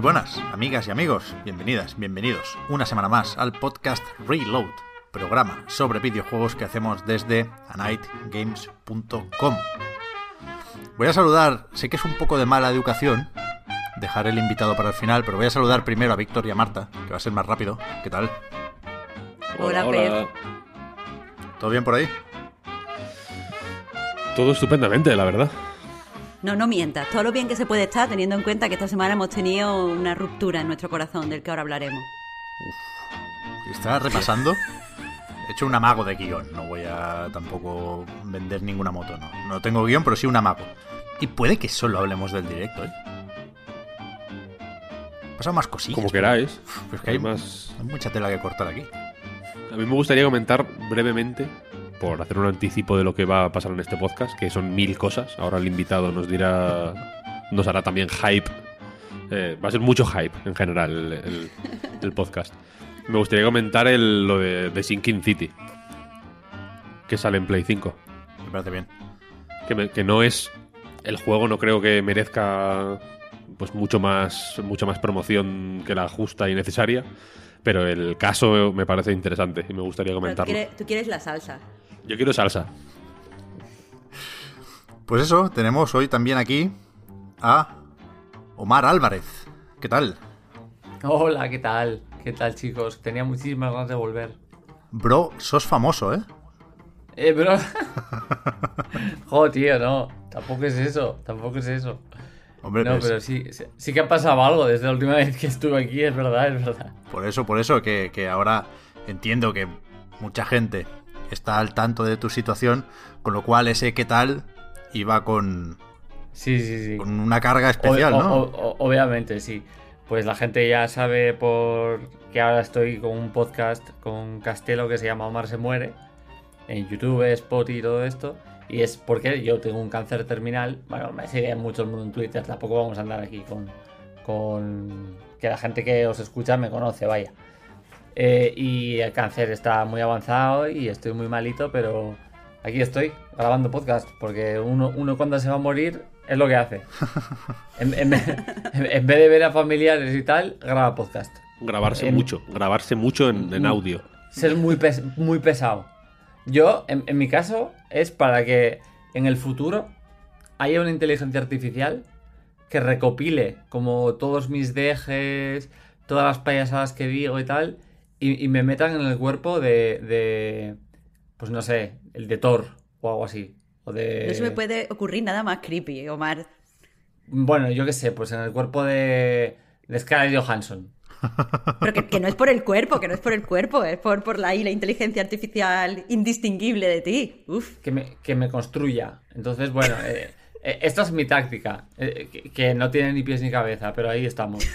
Muy buenas, amigas y amigos, bienvenidas, bienvenidos una semana más al podcast Reload, programa sobre videojuegos que hacemos desde anightgames.com. Voy a saludar, sé que es un poco de mala educación dejar el invitado para el final, pero voy a saludar primero a Víctor y a Marta, que va a ser más rápido. ¿Qué tal? Hola, Pep. ¿Todo bien por ahí? Todo estupendamente, la verdad. No, no mientas. Todo lo bien que se puede estar teniendo en cuenta que esta semana hemos tenido una ruptura en nuestro corazón, del que ahora hablaremos. Estaba repasando. He hecho un amago de guion. No voy a tampoco vender ninguna moto, no. No tengo guion, pero sí un amago. Y puede que solo hablemos del directo, ¿eh? Pasan más cosillas. Como queráis. Pues que hay, Además- hay mucha tela que cortar aquí. A mí me gustaría comentar brevemente, por hacer un anticipo de lo que va a pasar en este podcast, que son mil cosas. Ahora el invitado nos dirá, nos hará también hype. Eh, va a ser mucho hype en general el, el- el podcast. Me gustaría comentar el- lo de, de Sinking City, que sale en Play 5. Me parece bien. que, me- que no es el juego no creo que merezca pues mucho más mucha más promoción que la justa y necesaria pero el caso me parece interesante y me gustaría tú comentarlo quieres, tú quieres la salsa. Yo quiero salsa Pues eso, tenemos hoy también aquí a Omar Álvarez. ¿Qué tal? Hola, ¿qué tal? ¿Qué tal, chicos? Tenía muchísimas ganas de volver. Bro, sos famoso, ¿eh? Eh, bro. Joder, tío, no. Tampoco es eso. Tampoco es eso. Hombre, No, pues, pero sí, sí, sí que ha pasado algo desde la última vez que estuve aquí, es verdad, es verdad. por eso, por eso que, que ahora entiendo que mucha gente está al tanto de tu situación, con lo cual ese qué tal iba con, Sí, sí, sí. con una carga especial, O- ¿no? o- o- obviamente, sí. Pues la gente ya sabe por que ahora estoy con un podcast con Castelo que se llama Omar se muere. En YouTube, Spotify y todo esto. Y es porque yo tengo un cáncer terminal. Bueno, me sigue mucho el mundo en Twitter. Tampoco vamos a andar aquí con. con que la gente que os escucha me conoce, vaya. Eh, y el cáncer está muy avanzado y estoy muy malito, pero aquí estoy grabando podcast. Porque uno, uno cuando se va a morir es lo que hace. En, en vez, en vez de ver a familiares y tal, graba podcast. grabarse En- mucho grabarse mucho en, en audio Ser muy, pes- muy pesado. Yo, en, en mi caso, es para que en el futuro haya una inteligencia artificial que recopile como todos mis dejes, todas las payasadas que digo y tal, y, y me metan en el cuerpo de, de, pues no sé, el de Thor o algo así. O de... No se me puede ocurrir nada más creepy, Omar. Bueno, yo qué sé, pues en el cuerpo de, de Scarlett Johansson. Pero que, que no es por el cuerpo, que no es por el cuerpo, es por, por la, y la inteligencia artificial indistinguible de ti. Uf. que me, que me construya. Entonces, bueno, eh, eh, esta es mi táctica, eh, que, que no tiene ni pies ni cabeza, pero ahí estamos.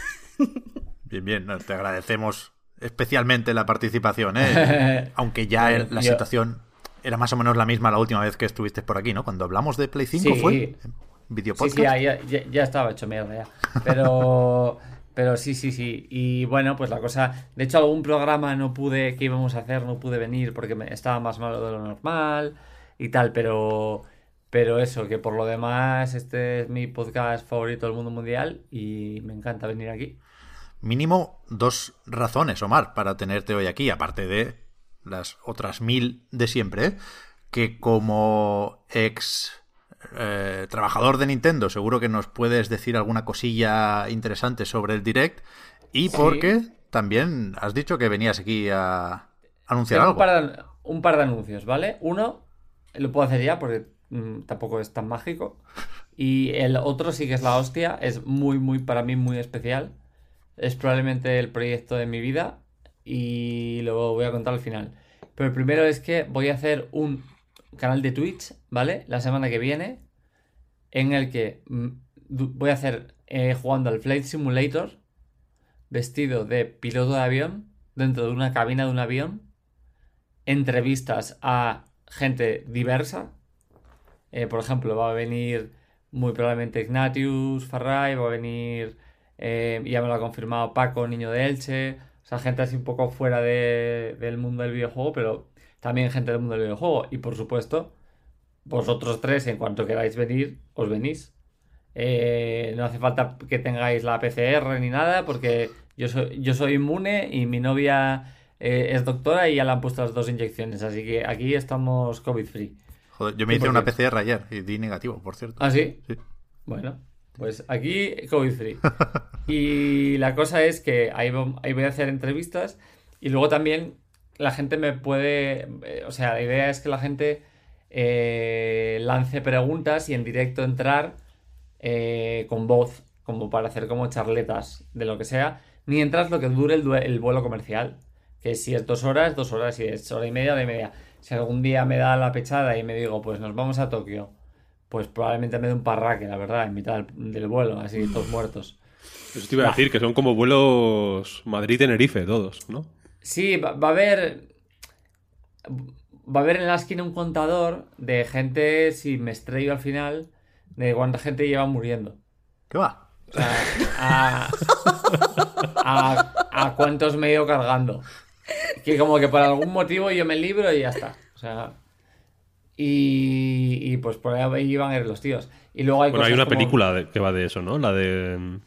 Bien, bien, te agradecemos especialmente la participación, ¿eh? Aunque ya Bueno, la yo- situación era más o menos la misma la última vez que estuviste por aquí, ¿no? Cuando hablamos de Play 5 Sí. fue video Sí, podcast. sí, ya- ya estaba hecho mierda ya. Pero, pero sí, sí, sí. Y bueno, pues la cosa... De hecho, algún programa no pude, que íbamos a hacer, no pude venir porque me, estaba más malo de lo normal y tal, pero... Pero eso, que por lo demás, este es mi podcast favorito del mundo mundial y me encanta venir aquí. Mínimo dos razones, Omar, para tenerte hoy aquí, aparte de las otras mil de siempre, ¿eh? que como ex eh, trabajador de Nintendo seguro que nos puedes decir alguna cosilla interesante sobre el Direct y Sí. porque también has dicho que venías aquí a anunciar Tengo algo. Un par, de, un par de anuncios, ¿vale? Uno, lo puedo hacer ya porque mm, tampoco es tan mágico. Y el otro sí que es la hostia, es muy, muy, para mí, muy especial. Es probablemente el proyecto de mi vida y lo voy a contar al final. Pero el primero es que voy a hacer un canal de Twitch, ¿vale? La semana que viene, en el que mm, voy a hacer eh, jugando al Flight Simulator, vestido de piloto de avión, dentro de una cabina de un avión, entrevistas a gente diversa. Eh, por ejemplo, va a venir muy probablemente Ignatius, Farray, va a venir, eh, ya me lo ha confirmado Paco, niño de Elche, o sea, gente así un poco fuera de- del mundo del videojuego, pero también gente del mundo del videojuego. Y por supuesto, vosotros tres, en cuanto queráis venir, os venís. Eh, no hace falta que tengáis la PCR ni nada, porque yo soy, yo soy inmune y mi novia eh, es doctora y ya le han puesto las dos inyecciones, así que aquí estamos COVID free. Joder, yo me hice una PCR ayer y di negativo, por cierto. ¿Ah, sí? Sí. Bueno, pues aquí COVID free. Y la cosa es que ahí, vo- ahí voy a hacer entrevistas y luego también la gente me puede, eh, o sea, la idea es que la gente eh, lance preguntas y en directo entrar eh, con voz, como para hacer como charletas de lo que sea, mientras lo que dure el, el vuelo comercial. Que si es dos horas, dos horas, si es hora y media, hora y media. Si algún día me da la pechada y me digo, pues nos vamos a Tokio, pues probablemente me dé un parraque, la verdad, en mitad del, del vuelo, así todos muertos. Eso te iba a decir, que son como vuelos Madrid-Tenerife todos, ¿no? Sí, va, va a haber. Va a haber en la esquina un contador de gente, si me estrello al final, de cuánta gente lleva muriendo. ¿Qué va? O sea, a, a, a cuántos me he ido cargando. Que como que por algún motivo yo me libro y ya está. O sea. Y, y pues por ahí iban a ir los tíos. Y luego hay Bueno, hay una como- película de- que va de eso, ¿no? La de... mm,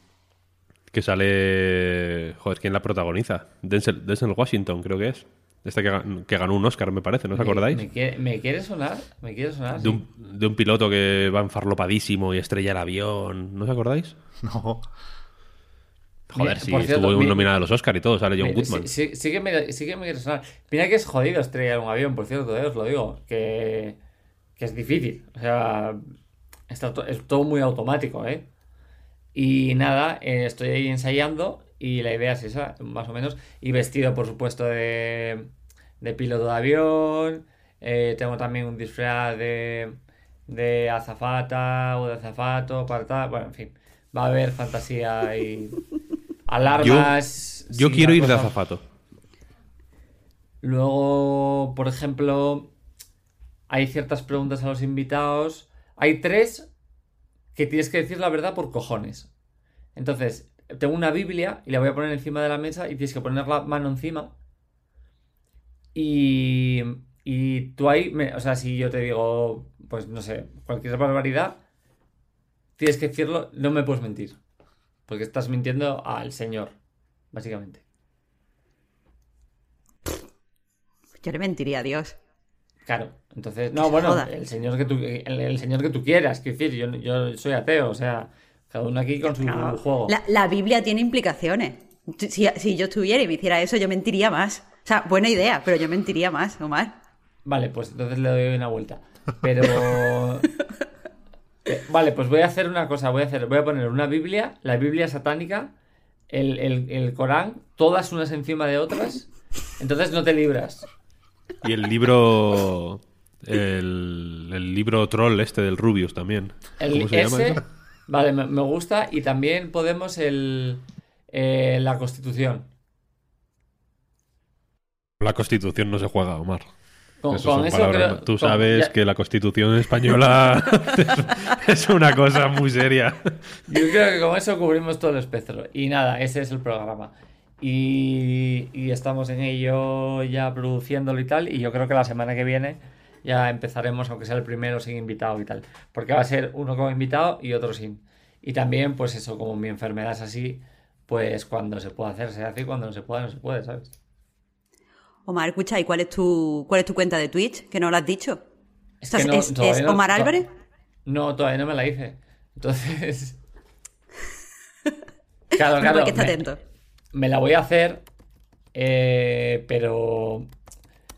Que sale... Joder, ¿quién la protagoniza? Denzel, Denzel Washington, creo que es. Esta que, gan- que ganó un Oscar, me parece, ¿no os acordáis? Me, quiere, me quiere sonar? ¿Me quiere sonar? De, un, de un piloto que va enfarlopadísimo y estrella el avión. ¿No os acordáis? No. Joder, sí, estuvo mi- nominada a los Oscar y todo, sale John Me- Goodman. Sí, sí, sí que me, sí que me quiere sonar. Mira que es jodido estrellar un avión, por cierto, eh, os lo digo. Que, que es difícil. O sea, está to- es todo muy automático, ¿eh? Y nada, eh, estoy ahí ensayando y la idea es esa, más o menos. Y vestido, por supuesto, de, de piloto de avión. Eh, tengo también un disfraz de, de azafata o de azafato para tal. Bueno, en fin, va a haber fantasía y alarmas. Yo sí, quiero ir de azafato. Luego, por ejemplo, hay ciertas preguntas a los invitados. Hay tres que tienes que decir la verdad por cojones. Entonces, tengo una Biblia y la voy a poner encima de la mesa y tienes que poner la mano encima. Y, y tú ahí, me- o sea, si yo te digo, pues no sé, cualquier barbaridad, tienes que decirlo, no me puedes mentir. Porque estás mintiendo al Señor, básicamente. Yo le mentiría a Dios. Claro, entonces, no, bueno, joda. el señor que tú, el, el señor que tú quieras, quiero decir, yo, yo soy ateo, o sea, cada uno aquí con su No, juego. La, la Biblia tiene implicaciones. Si, si yo estuviera y me hiciera eso, yo mentiría más. O sea, buena idea, pero yo mentiría más, Omar. Vale, pues entonces le doy una vuelta. Pero. Eh, Vale, pues voy a hacer una cosa, voy a hacer, voy a poner una Biblia, la Biblia satánica, el, el, el Corán, todas unas encima de otras. Entonces no te libras. Y el libro. El, el libro troll este del Rubius también. El ¿Cómo se llama ese, eso? vale, me, me gusta. Y también podemos el eh, la Constitución. La constitución no se juega, Omar. Con, Eso con son eso palabras- creo- Tú con- sabes ya- que la constitución española es, es una cosa muy seria. Yo creo que con eso cubrimos todo el espectro. Y nada, ese es el programa. Y, y estamos en ello ya produciéndolo y tal. Y yo creo que la semana que viene ya empezaremos, aunque sea el primero sin invitado y tal. Porque va a ser uno con invitado y otro sin. Y también, pues eso, como mi enfermedad es así, pues cuando se puede hacer, se hace y cuando no se puede, no se puede, ¿sabes? Omar, escucha, ¿y cuál es tu, cuál es tu cuenta de Twitch? Que no lo has dicho. Es ¿Estás- que no- es, todavía es no- Omar Álvarez? No, todavía no me la hice. Entonces. Claro, claro. Hay que estar me- atento. Me la voy a hacer, eh, pero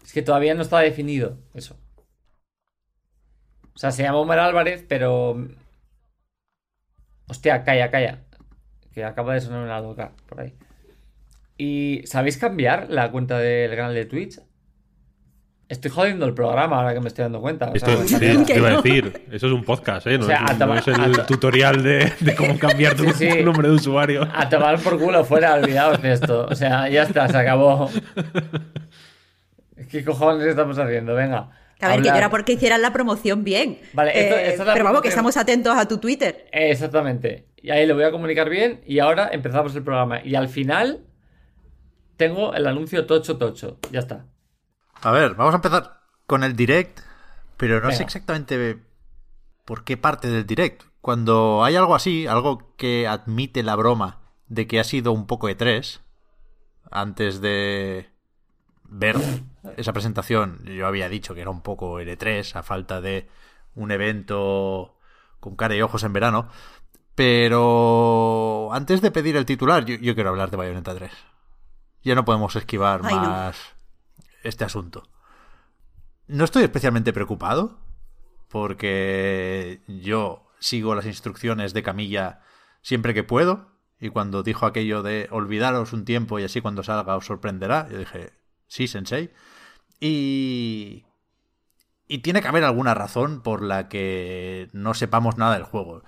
es que todavía no está definido eso. O sea, se llama Omar Álvarez, pero... Hostia, calla, calla. que acaba de sonar una loca por ahí. ¿Y sabéis cambiar la cuenta del canal de Twitch? Estoy jodiendo el programa ahora que me estoy dando cuenta. o sea, Esto, te iba a decir, eso es un podcast, ¿eh? No, O sea, es, a no tomar- es el tutorial de, de cómo cambiar tu Sí, sí. nombre de usuario. A tomar por culo fuera, olvidaos de esto. O sea, ya está, se acabó. ¿Qué cojones estamos haciendo? Venga. A ver, que yo era porque hicieran la promoción bien. Vale, esto- Eh, esta es la pero vamos, que estamos atentos a tu Twitter. Exactamente. Y ahí le voy a comunicar bien y ahora empezamos el programa. Y al final tengo el anuncio tocho tocho. Ya está. A ver, vamos a empezar con el direct, pero no sé exactamente por qué parte del direct. Cuando hay algo así, algo que admite la broma de que ha sido un poco E3, antes de ver esa presentación, yo había dicho que era un poco el E3, a falta de un evento con cara y ojos en verano. Pero antes de pedir el titular, yo, yo quiero hablar de Bayonetta 3. Ya no podemos esquivar Ay, no. más este asunto. No estoy especialmente preocupado porque yo sigo las instrucciones de Camilla siempre que puedo y cuando dijo aquello de olvidaros un tiempo y así cuando salga os sorprenderá, yo dije, sí, sensei. Y... Y tiene que haber alguna razón por la que no sepamos nada del juego.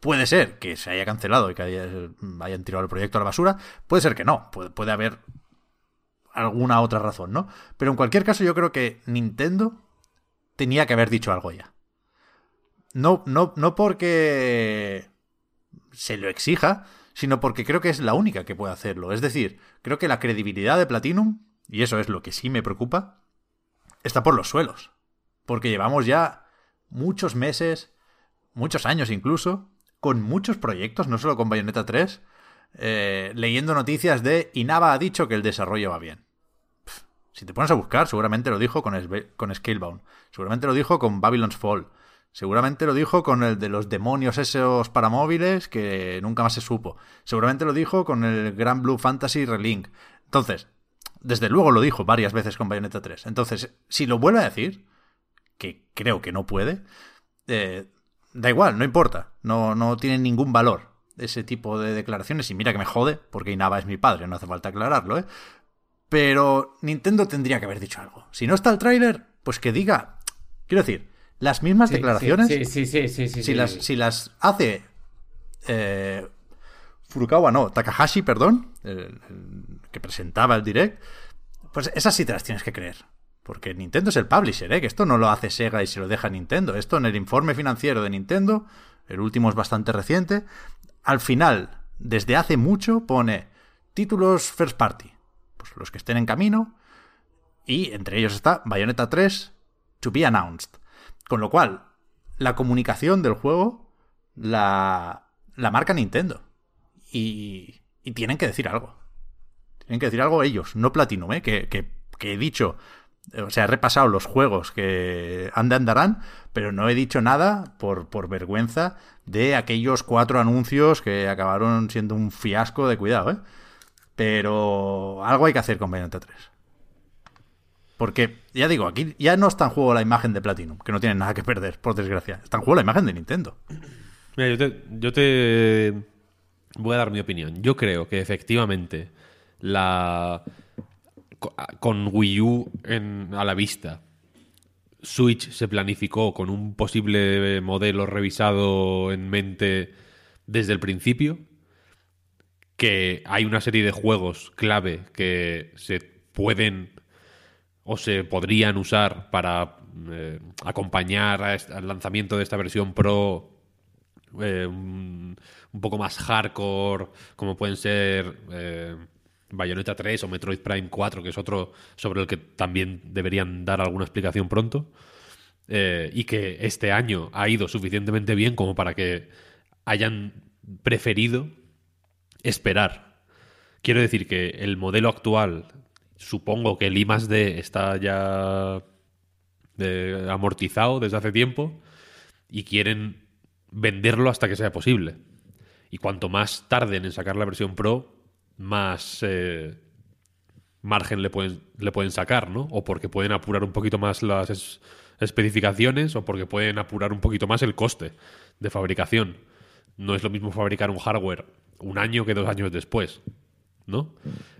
Puede ser que se haya cancelado y que haya- hayan tirado el proyecto a la basura. Puede ser que no. Puede, puede haber alguna otra razón, ¿no? Pero en cualquier caso yo creo que Nintendo tenía que haber dicho algo ya. No, no, no porque se lo exija, sino porque creo que es la única que puede hacerlo. Es decir, creo que la credibilidad de Platinum, y eso es lo que sí me preocupa, está por los suelos. Porque llevamos ya muchos meses, muchos años incluso, con muchos proyectos, no solo con Bayonetta 3, eh, leyendo noticias de Inaba ha dicho que el desarrollo va bien. Si te pones a buscar, seguramente lo dijo con, con Scalebound, seguramente lo dijo con Babylon's Fall, seguramente lo dijo con el de los demonios esos para móviles que nunca más se supo, seguramente lo dijo con el Gran Blue Fantasy Relink. Entonces, desde luego lo dijo varias veces con Bayonetta 3. Entonces, si lo vuelve a decir, que creo que no puede, eh, da igual, no importa, no, no tiene ningún valor ese tipo de declaraciones y mira que me jode, porque Inaba es mi padre, no hace falta aclararlo, ¿eh? Pero Nintendo tendría que haber dicho algo. Si no está el tráiler, pues que diga, quiero decir, las mismas Sí, declaraciones, Sí, sí, sí, sí, sí, si, las, si las hace eh, Furukawa, no, Takahashi, perdón, el- el que presentaba el direct, pues esas sí te las tienes que creer. Porque Nintendo es el publisher, ¿eh? que esto no lo hace Sega y se lo deja Nintendo. Esto en el informe financiero de Nintendo, el último es bastante reciente, al final, desde hace mucho, pone títulos first party. Pues los que estén en camino. Y entre ellos está Bayonetta 3 to be announced. Con lo cual, la comunicación del juego la, la marca Nintendo. Y, y tienen que decir algo. Tienen que decir algo ellos, no Platinum, ¿eh? que, he dicho, o sea, he repasado los juegos que ande andarán, pero no he dicho nada por, por vergüenza de aquellos cuatro anuncios que acabaron siendo un fiasco de cuidado, ¿eh? Pero algo hay que hacer con Bayonetta 3. Porque, ya digo, aquí ya no está en juego la imagen de Platinum, que no tienen nada que perder, por desgracia. Está en juego la imagen de Nintendo. Mira, yo te, yo te voy a dar mi opinión. Yo creo que efectivamente la con Wii U en- a la vista, Switch se planificó con un posible modelo revisado en mente desde el principio, que hay una serie de juegos clave que se pueden o se podrían usar para eh, acompañar al lanzamiento de esta versión Pro eh, un, un poco más hardcore, como pueden ser eh, Bayonetta 3 o Metroid Prime 4, que es otro sobre el que también deberían dar alguna explicación pronto. eh, y que este año ha ido suficientemente bien como para que hayan preferido esperar. Quiero decir que el modelo actual, supongo que el I D está ya eh, amortizado desde hace tiempo y quieren venderlo hasta que sea posible. Y cuanto más tarden en sacar la versión Pro, más eh, margen le pueden, le pueden sacar, ¿no? O porque pueden apurar un poquito más las es- especificaciones o porque pueden apurar un poquito más el coste de fabricación. No es lo mismo fabricar un hardware un año que dos años después, ¿no?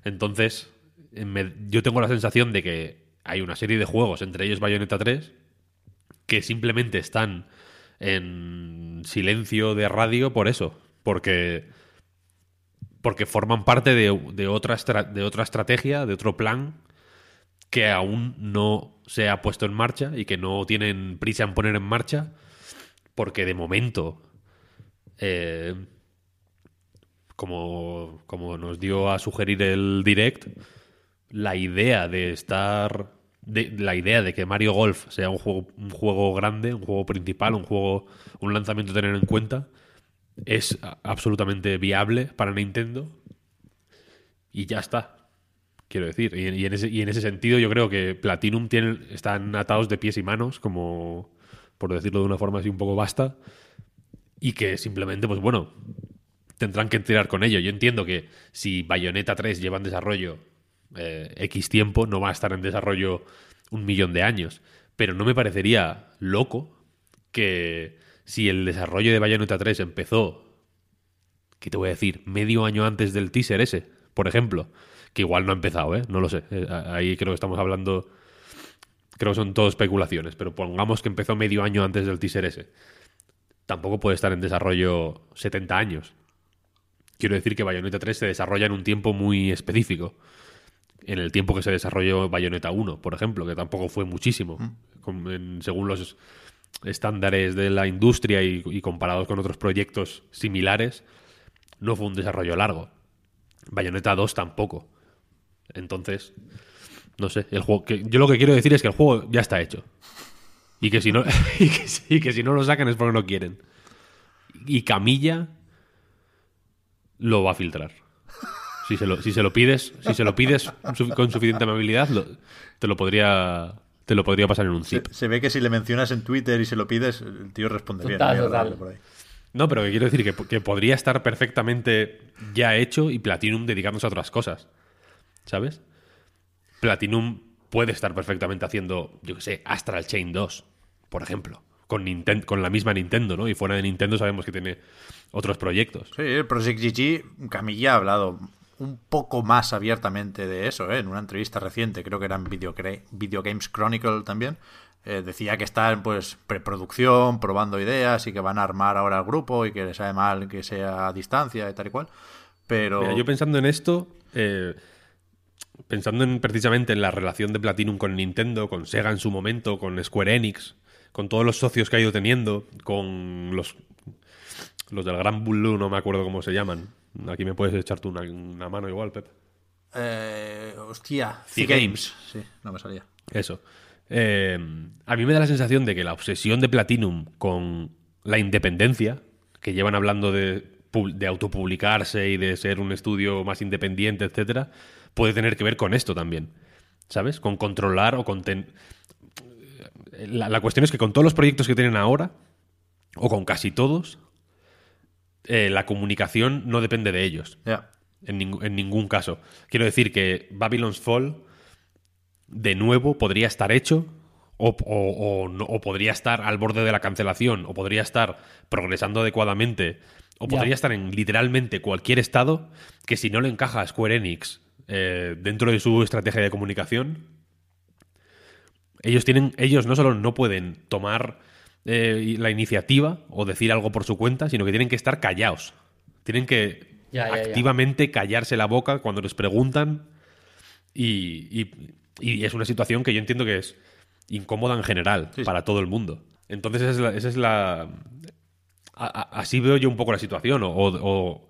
Entonces, eh, yo tengo la sensación de que hay una serie de juegos, entre ellos Bayonetta 3, que simplemente están en silencio de radio por eso, porque porque forman parte de, otra de otra estrategia, de otro plan que aún no se ha puesto en marcha y que no tienen prisa en poner en marcha, porque de momento, eh, como, como nos dio a sugerir el direct, la idea de estar. La idea de que Mario Golf sea un juego, un juego grande, un juego principal, un juego, un lanzamiento a tener en cuenta, es absolutamente viable para Nintendo. Y ya está. Quiero decir. Y, en ese, y en ese sentido, yo creo que Platinum están atados de pies y manos, como por decirlo de una forma así un poco vasta. Y que simplemente, pues bueno, tendrán que tirar con ello. Yo entiendo que si Bayonetta 3 lleva en desarrollo eh, X tiempo, no va a estar en desarrollo un millón de años. Pero no me parecería loco que si el desarrollo de Bayonetta 3 empezó, ¿qué te voy a decir? Medio año antes del teaser ese, por ejemplo, que igual no ha empezado, ¿eh? No lo sé. Eh, ahí creo que estamos hablando, creo que son todo especulaciones, pero pongamos que empezó medio año antes del teaser ese. Tampoco puede estar en desarrollo 70 años. Quiero decir que Bayonetta 3 se desarrolla en un tiempo muy específico. En el tiempo que se desarrolló Bayonetta 1, por ejemplo, que tampoco fue muchísimo. Con- en- según los estándares de la industria y, comparados con otros proyectos similares, no fue un desarrollo largo. Bayonetta 2 tampoco. Entonces, no sé, el juego yo lo que quiero decir es que el juego ya está hecho. Y que si no y que, si- no lo sacan es porque no quieren. Y Camilla lo va a filtrar. Si se lo, si se lo pides, si se lo pides con suficiente amabilidad, te lo podría te lo podría pasar en un zip. se ve que si le mencionas en Twitter y se lo pides, el tío respondería. Total, ¿no? total. Por ahí. No, pero que quiero decir que, que podría estar perfectamente ya hecho y Platinum dedicándose a otras cosas. ¿Sabes? Platinum puede estar perfectamente haciendo, yo qué sé, Astral Chain 2, por ejemplo. Con, Ninten- con la misma Nintendo, ¿no? Y fuera de Nintendo sabemos que tiene otros proyectos. Sí, el Project GG, Camilla ha hablado un poco más abiertamente de eso, ¿eh? en una entrevista reciente, creo que era en Video, Video Games Chronicle también. eh, decía que están pues preproducción, probando ideas y que van a armar ahora el grupo y que les sabe mal que sea a distancia y tal y cual. Pero yo pensando en esto, eh, pensando en, precisamente en la relación de Platinum con Nintendo, con Sega en su momento, con Square Enix, con todos los socios que ha ido teniendo, con los, los del Gran Blue, no me acuerdo cómo se llaman. Aquí me puedes echar tú una, una mano igual, Pep. Eh, hostia, C-Games. Sí, no me salía. Eso. Eh, a mí me da la sensación de que la obsesión de Platinum con la independencia, que llevan hablando de, pu- de autopublicarse y de ser un estudio más independiente, etcétera, puede tener que ver con esto también. ¿Sabes? Con controlar o con. ten- La, la cuestión es que con todos los proyectos que tienen ahora, o con casi todos, eh, la comunicación no depende de ellos. En, ning- en ningún caso. Quiero decir que Babylon's Fall, de nuevo, podría estar hecho o, o- o no- o podría estar al borde de la cancelación, o podría estar progresando adecuadamente, o podría estar en literalmente cualquier estado que si no le encaja a Square Enix eh, dentro de su estrategia de comunicación, ellos tienen, ellos no solo no pueden tomar eh, la iniciativa o decir algo por su cuenta, sino que tienen que estar callados. Tienen que Ya, ya, ya. activamente callarse la boca cuando les preguntan. Y, y- y es una situación que yo entiendo que es incómoda en general Sí, sí. para todo el mundo. Entonces, esa es la. esa es la- a- a- así veo yo un poco la situación. O, o-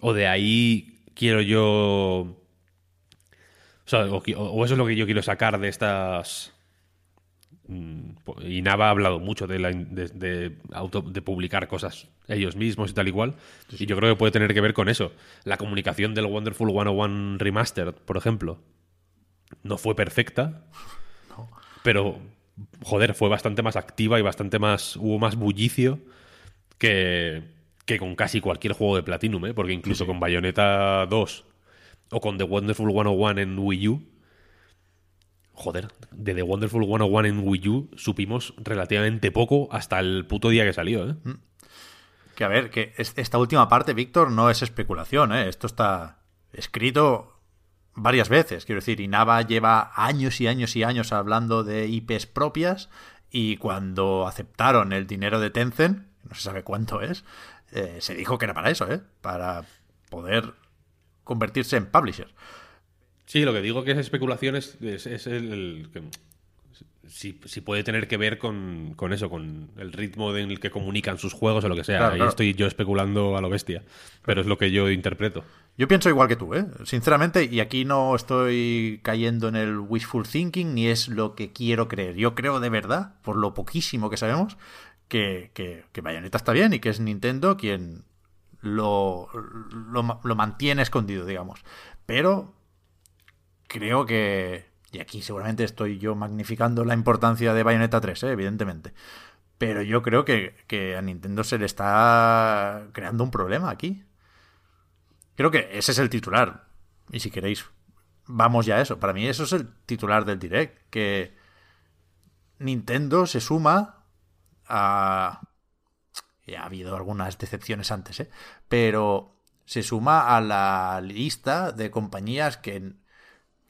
o de ahí quiero yo. O, sea, o eso es lo que yo quiero sacar de estas. Mm, Y Nava ha hablado mucho de, la de, de auto- de publicar cosas ellos mismos y tal igual. Y yo creo que puede tener que ver con eso. La comunicación del Wonderful 101 Remastered, por ejemplo, no fue perfecta. Pero, joder, fue bastante más activa y bastante más. Hubo más bullicio que, que con casi cualquier juego de Platinum, ¿eh? Porque incluso con Bayonetta 2 o con The Wonderful 101 en Wii U. Joder, de The Wonderful 101 en Wii U supimos relativamente poco hasta el puto día que salió, ¿eh? Que a ver, que esta última parte, Víctor, no es especulación, ¿eh? Esto está escrito varias veces. Quiero decir, Inaba lleva años y años y años hablando de IPs propias y cuando aceptaron el dinero de Tencent, no se sabe cuánto es, eh, se dijo que era para eso, ¿eh? Para poder convertirse en publisher. Sí, lo que digo que es especulación es, el, si, puede tener que ver con, eso, con el ritmo en el que comunican sus juegos o lo que sea. Ahí estoy yo especulando a lo bestia, pero es lo que yo interpreto. Yo pienso igual que tú, ¿eh? sinceramente, y aquí no estoy cayendo en el wishful thinking ni es lo que quiero creer. Yo creo de verdad, por lo poquísimo que sabemos, que, que, que Bayonetta está bien y que es Nintendo quien lo, lo, lo mantiene escondido, digamos. Pero creo que, y aquí seguramente estoy yo magnificando la importancia de Bayonetta 3, ¿eh? evidentemente. Pero yo creo que, que, a Nintendo se le está creando un problema aquí. Creo que ese es el titular. Y si queréis, vamos ya a eso. Para mí eso es el titular del direct. Que Nintendo se suma a... Ya ha habido algunas decepciones antes, ¿eh? Pero se suma a la lista de compañías que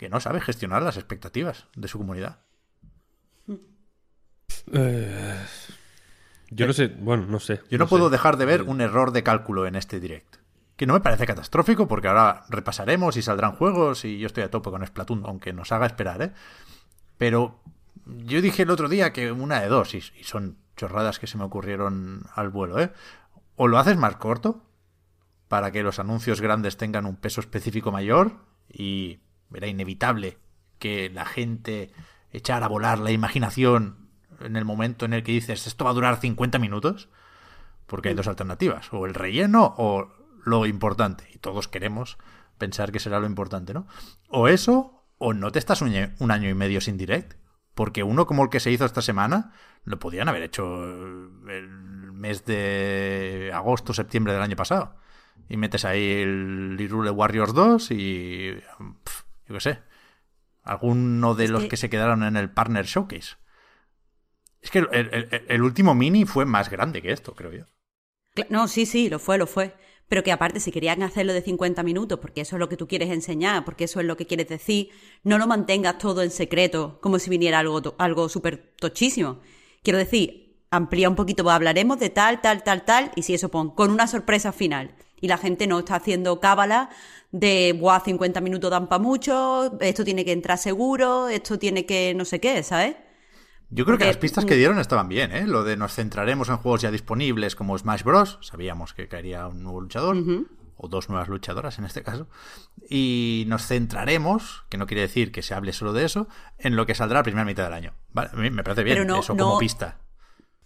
que no sabe gestionar las expectativas de su comunidad. Eh, yo no sé, bueno, no sé. Yo no, puedo dejar de ver un error de cálculo en este direct. Que no me parece catastrófico porque ahora repasaremos y saldrán juegos y yo estoy a tope con Splatoon, aunque nos haga esperar, ¿eh? Pero yo dije el otro día que una de dos, y, y son chorradas que se me ocurrieron al vuelo, ¿eh? O lo haces más corto, para que los anuncios grandes tengan un peso específico mayor y era inevitable que la gente echara a volar la imaginación en el momento en el que dices esto va a durar 50 minutos, porque hay dos alternativas, o el relleno o lo importante, y todos queremos pensar que será lo importante, ¿no? O eso, o no te estás un año y medio sin direct, porque uno como el que se hizo esta semana, lo podían haber hecho el mes de agosto, septiembre del año pasado. Y metes ahí el Lirule Warriors 2 y yo qué sé, alguno de los que... se quedaron en el Partner Showcase. Es que el, último mini fue más grande que esto, creo yo. No, sí, sí, lo fue, lo fue. Pero que aparte, si querían hacerlo de 50 minutos, porque eso es lo que tú quieres enseñar, porque eso es lo que quieres decir, no lo mantengas todo en secreto, como si viniera algo, algo súper tochísimo. Quiero decir, amplía un poquito, pues hablaremos de tal, tal, tal, tal, y si eso pon, con una sorpresa final. Y la gente no está haciendo cábala de, buah, 50 minutos dan para mucho, esto tiene que entrar seguro, esto tiene que no sé qué, ¿sabes? Yo creo que las pistas que dieron estaban bien, ¿eh? Lo de nos centraremos en juegos ya disponibles como Smash Bros. Sabíamos que caería un nuevo luchador, o dos nuevas luchadoras en este caso. Y nos centraremos, que no quiere decir que se hable solo de eso, en lo que saldrá la primera mitad del año. Vale, a mí me parece bien eso como pista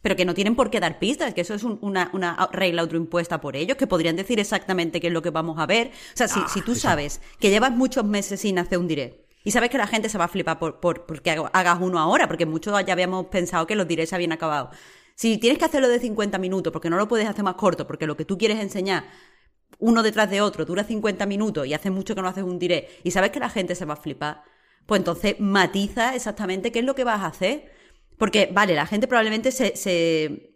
pero que no tienen por qué dar pistas, que eso es una, regla autoimpuesta por ellos, que podrían decir exactamente qué es lo que vamos a ver. O sea, si, ah, tú sabes que llevas muchos meses sin hacer un direct y sabes que la gente se va a flipar por, por porque hagas uno ahora, porque muchos ya habíamos pensado que los directs habían acabado. Si tienes que hacerlo de 50 minutos, porque no lo puedes hacer más corto, porque lo que tú quieres enseñar uno detrás de otro dura 50 minutos y hace mucho que no haces un direct y sabes que la gente se va a flipar, pues entonces matiza exactamente qué es lo que vas a hacer. Porque, vale, la gente probablemente se,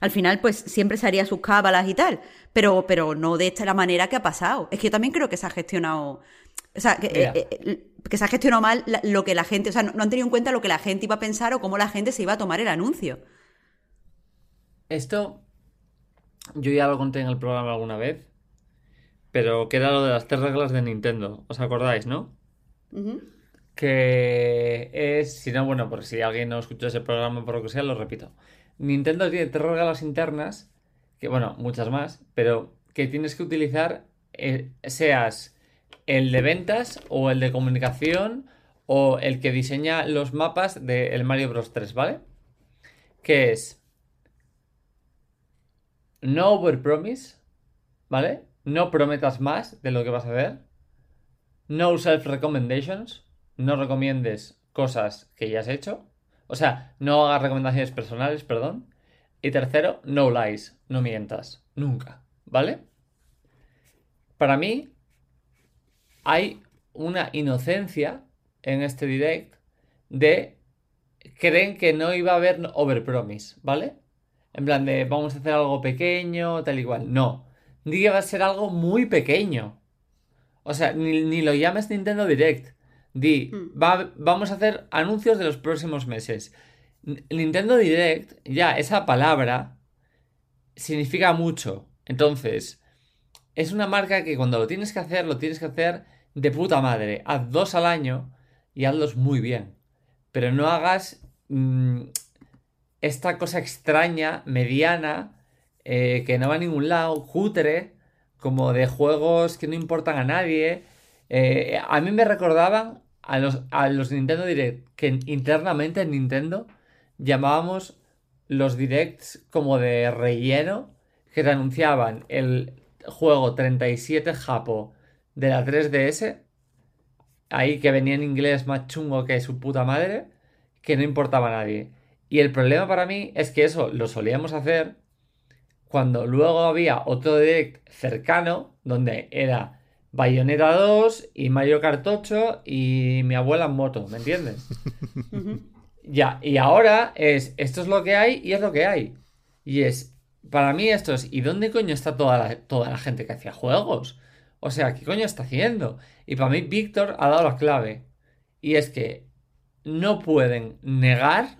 al final, pues siempre se haría sus cábalas y tal, pero, pero no de esta la manera que ha pasado. Es que yo también creo que se ha gestionado. O sea, que, eh, eh, se ha gestionado mal lo que la gente. O sea, no, han tenido en cuenta lo que la gente iba a pensar o cómo la gente se iba a tomar el anuncio. Esto. Yo ya lo conté en el programa alguna vez. Pero que era lo de las tres reglas de Nintendo. ¿Os acordáis, no? Que es, si no, bueno, por si alguien no escuchó ese programa por lo que sea, lo repito. Nintendo tiene tres reglas internas, que bueno, muchas más, pero que tienes que utilizar, eh, seas el de ventas o el de comunicación o el que diseña los mapas del Mario Bros 3, ¿vale? Que es no overpromise, ¿vale? No prometas más de lo que vas a hacer. No self recommendations, no recomiendes cosas que ya has hecho. O sea, no hagas recomendaciones personales, perdón. Y tercero, no lies, no mientas, nunca, ¿vale? Para mí hay una inocencia en este direct de creen que no iba a haber overpromise, ¿vale? En plan de vamos a hacer algo pequeño, tal y cual. No. Di que va a ser algo muy pequeño. O sea, ni lo llames Nintendo Direct. Di, va- vamos a hacer anuncios de los próximos meses. Nintendo Direct, ya esa palabra significa mucho. Entonces, es una marca que cuando lo tienes que hacer, lo tienes que hacer de puta madre. Haz dos al año y hazlos muy bien. Pero no hagas mm, esta cosa extraña, mediana, eh, que no va a ningún lado, cutre, como de juegos que no importan a nadie. Eh, a mí me recordaban a los, a los Nintendo Direct que internamente en Nintendo llamábamos los directs como de relleno que anunciaban el juego 37 Japo de la 3DS ahí que venía en inglés más chungo que su puta madre que no importaba a nadie. Y el problema para mí es que eso lo solíamos hacer cuando luego había otro direct cercano donde era Bayonetta 2 y Mario Kart 8 y mi abuela en moto, ¿me entiendes? Ya, y ahora es, esto es lo que hay y es lo que hay. Y es, para mí esto es, ¿y dónde coño está toda la, toda la gente que hacía juegos? O sea, ¿qué coño está haciendo? Y para mí Víctor ha dado la clave. Y es que no pueden negar,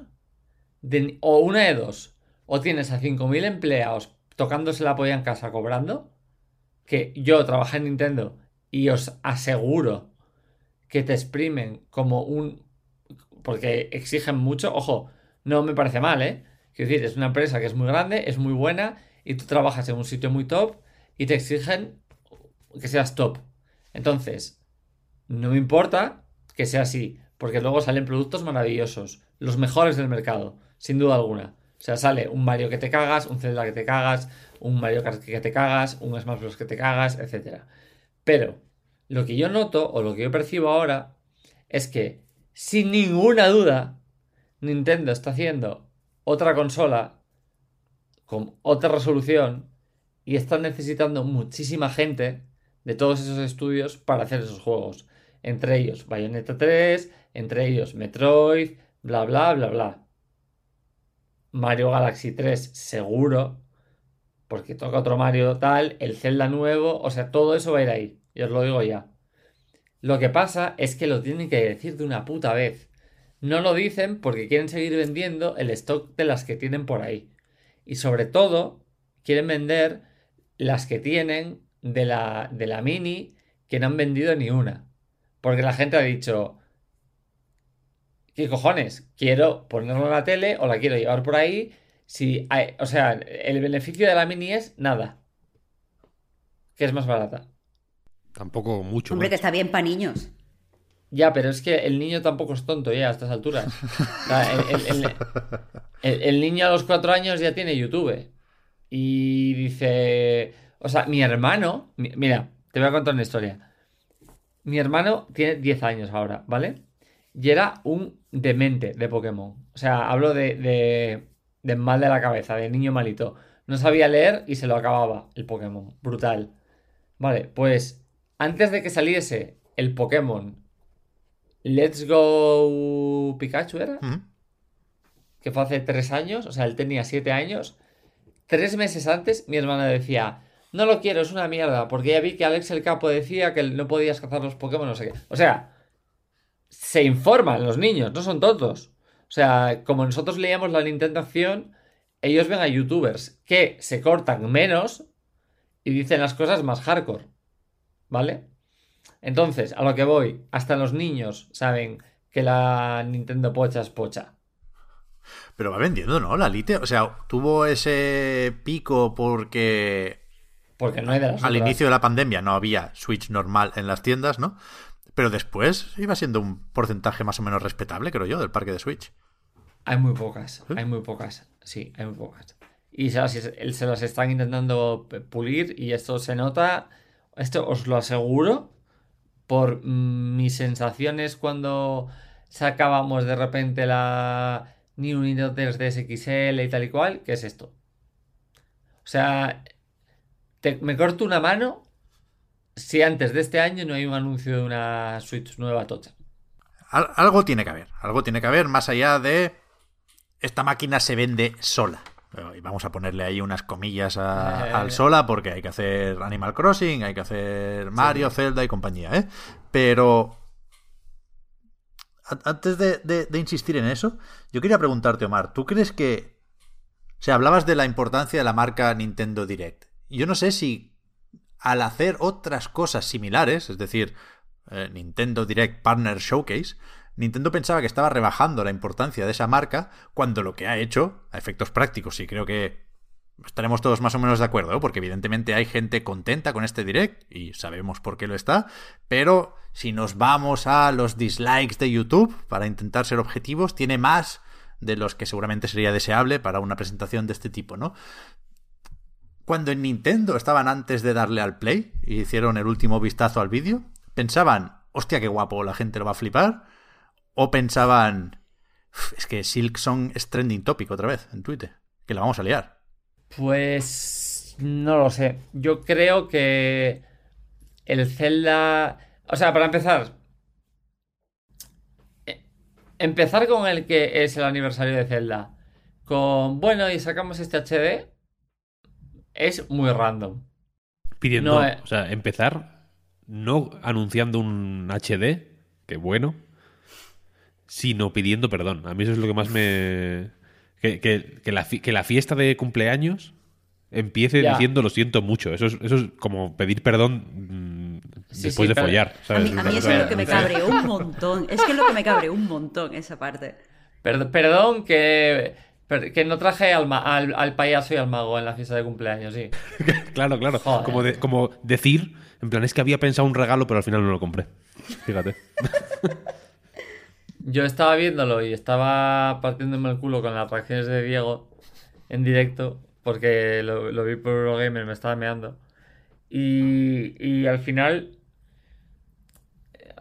de- o una de dos, o tienes a 5.000 empleados tocándose la polla en casa cobrando, que yo trabajé en Nintendo y os aseguro que te exprimen como un... porque exigen mucho, ojo, no me parece mal, ¿eh? Quiero decir, es una empresa que es muy grande, es muy buena y tú trabajas en un sitio muy top y te exigen que seas top. Entonces, no me importa que sea así, porque luego salen productos maravillosos, los mejores del mercado, sin duda alguna. O sea, sale un Mario que te cagas, un Zelda que te cagas, un Mario Kart que te cagas, un Smash Bros que te cagas, etc. Pero lo que yo noto o lo que yo percibo ahora es que, sin ninguna duda, Nintendo está haciendo otra consola con otra resolución y están necesitando muchísima gente de todos esos estudios para hacer esos juegos. Entre ellos Bayonetta 3, entre ellos Metroid, bla bla bla bla. Mario Galaxy 3 seguro, porque toca otro Mario tal, el Zelda nuevo, o sea, todo eso va a ir ahí, y os lo digo ya. Lo que pasa es que lo tienen que decir de una puta vez. No lo dicen porque quieren seguir vendiendo el stock de las que tienen por ahí. Y sobre todo, quieren vender las que tienen de la, de la mini que no han vendido ni una. Porque la gente ha dicho, ¿qué cojones? Quiero ponerlo en la tele o la quiero llevar por ahí. Si hay- o sea, el beneficio de la mini es nada. Que es más barata. Tampoco mucho. Hombre, que está bien para niños. Ya, pero es que el niño tampoco es tonto ya a estas alturas. O sea, el, el- el- el- el niño a los cuatro años ya tiene YouTube. Y dice... O sea, mi hermano... mi- Mira, te voy a contar una historia. Mi hermano tiene 10 años ahora, ¿vale? Y era un demente de Pokémon. O sea, hablo de, de, de mal de la cabeza, de niño malito. No sabía leer y se lo acababa el Pokémon. Brutal. Vale, pues antes de que saliese el Pokémon Let's Go Pikachu era, que fue hace tres años, o sea, él tenía siete años. Tres meses antes, mi hermana decía: No lo quiero, es una mierda, porque ya vi que Alex el Capo decía que no podías cazar los Pokémon, no sé qué. O sea, se informan los niños, no son tontos. O sea, como nosotros leíamos la Nintendo Acción, ellos ven a youtubers que se cortan menos y dicen las cosas más hardcore. ¿Vale? Entonces, a lo que voy, hasta los niños saben que la Nintendo Pocha es pocha. Pero va vendiendo, ¿no? La Lite. O sea, tuvo ese pico porque Porque no hay de las al otras. inicio de la pandemia no había Switch normal en las tiendas, ¿no? Pero después iba siendo un porcentaje más o menos respetable, creo yo, del parque de Switch. Hay muy pocas, ¿Eh? hay muy pocas. Sí, hay muy pocas. Y se las, se las están intentando pulir y esto se nota, esto os lo aseguro, por mis sensaciones cuando sacábamos de repente la New Nintendo 3DS XL y tal y cual, que es esto. O sea, te- me corto una mano si antes de este año no hay un anuncio de una Switch nueva tocha. Al- algo tiene que haber, algo tiene que haber más allá de esta máquina se vende sola. y vamos a ponerle ahí unas comillas al Sola porque hay que hacer Animal Crossing, hay que hacer Mario, Zelda y compañía, ¿eh? Pero antes de, insistir en eso, yo quería preguntarte, Omar, ¿tú crees que... O sea, hablabas de la importancia de la marca Nintendo Direct. Yo no sé si al hacer otras cosas similares, es decir, eh, Nintendo Direct Partner Showcase, Nintendo pensaba que estaba rebajando la importancia de esa marca cuando lo que ha hecho, a efectos prácticos, y creo que estaremos todos más o menos de acuerdo, porque evidentemente hay gente contenta con este direct y sabemos por qué lo está, pero si nos vamos a los dislikes de YouTube para intentar ser objetivos, tiene más de los que seguramente sería deseable para una presentación de este tipo, ¿no? Cuando en Nintendo estaban antes de darle al play y hicieron el último vistazo al vídeo, pensaban, hostia, qué guapo, la gente lo va a flipar, o pensaban, es que Silksong es trending topic otra vez en Twitter, que la vamos a liar. Pues no lo sé. Yo creo que el Zelda... O sea, para empezar, eh, empezar con el que es el aniversario de Zelda, con, bueno, y sacamos este HD, es muy random. Pidiendo, o sea, empezar no anunciando un HD, que bueno, sino pidiendo perdón. A mí eso es lo que más me... Que, la, fiesta de cumpleaños empiece diciendo lo siento mucho. Eso es, eso es como pedir perdón mm, después de follar. A mí, eso es lo que me cabreó un montón. Es que es lo que me cabreó un montón esa parte. perdón que, que no traje al, al, payaso y al mago en la fiesta de cumpleaños, sí. claro, claro. Como, como decir, en plan, es que había pensado un regalo, pero al final no lo compré. Fíjate. Yo estaba viéndolo y estaba partiéndome el culo con las reacciones de Diego en directo, porque lo, vi por Eurogamer, me estaba meando. Y, y al final,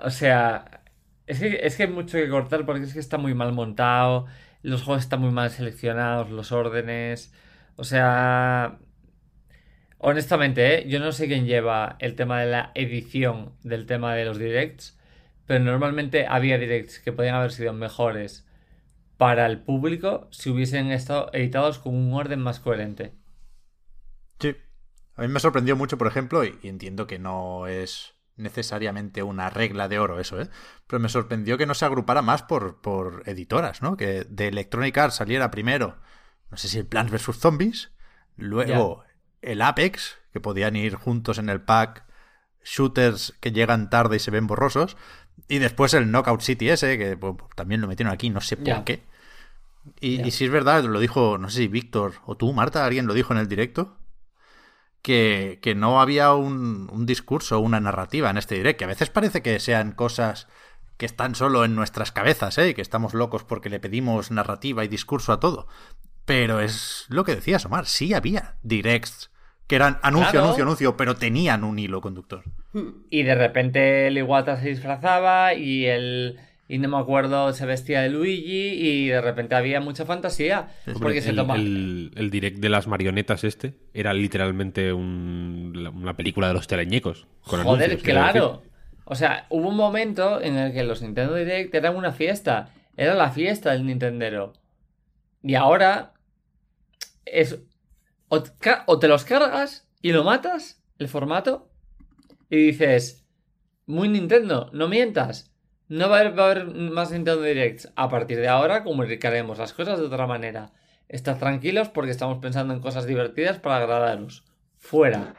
o sea, es que, es que hay mucho que cortar porque es que está muy mal montado, los juegos están muy mal seleccionados, los órdenes, o sea, honestamente, ¿eh? yo no sé quién lleva el tema de la edición del tema de los directs pero normalmente había directs que podían haber sido mejores para el público si hubiesen estado editados con un orden más coherente. Sí. A mí me sorprendió mucho, por ejemplo, y, entiendo que no es necesariamente una regla de oro eso, ¿eh? Pero me sorprendió que no se agrupara más por, por editoras, ¿no? Que de Electronic Arts saliera primero, no sé si el Plants vs. Zombies, luego el Apex, que podían ir juntos en el pack, shooters que llegan tarde y se ven borrosos, y después el Knockout City ese, que pues, también lo metieron aquí, no sé por qué. Y, si es verdad, lo dijo, no sé si Víctor o tú, Marta, alguien lo dijo en el directo, que, que no había un, un discurso, una narrativa en este directo, que a veces parece que sean cosas que están solo en nuestras cabezas, ¿eh? y que estamos locos porque le pedimos narrativa y discurso a todo. Pero es lo que decías, Omar, sí había directs que eran anuncio, anuncio, anuncio, pero tenían un hilo conductor. Y de repente el Iguata se disfrazaba y el. Y no me acuerdo, se vestía de Luigi y de repente había mucha fantasía. porque se toma... el, direct de las marionetas este era literalmente una película de los teleñecos. Joder, claro. O sea, hubo un momento en el que los Nintendo Direct eran una fiesta. Era la fiesta del Nintendero. Y ahora es o, te los cargas y lo matas, el formato, y dices, muy Nintendo, no mientas. No va a, haber, más Nintendo Directs. A partir de ahora comunicaremos las cosas de otra manera. Estad tranquilos porque estamos pensando en cosas divertidas para agradaros. Fuera.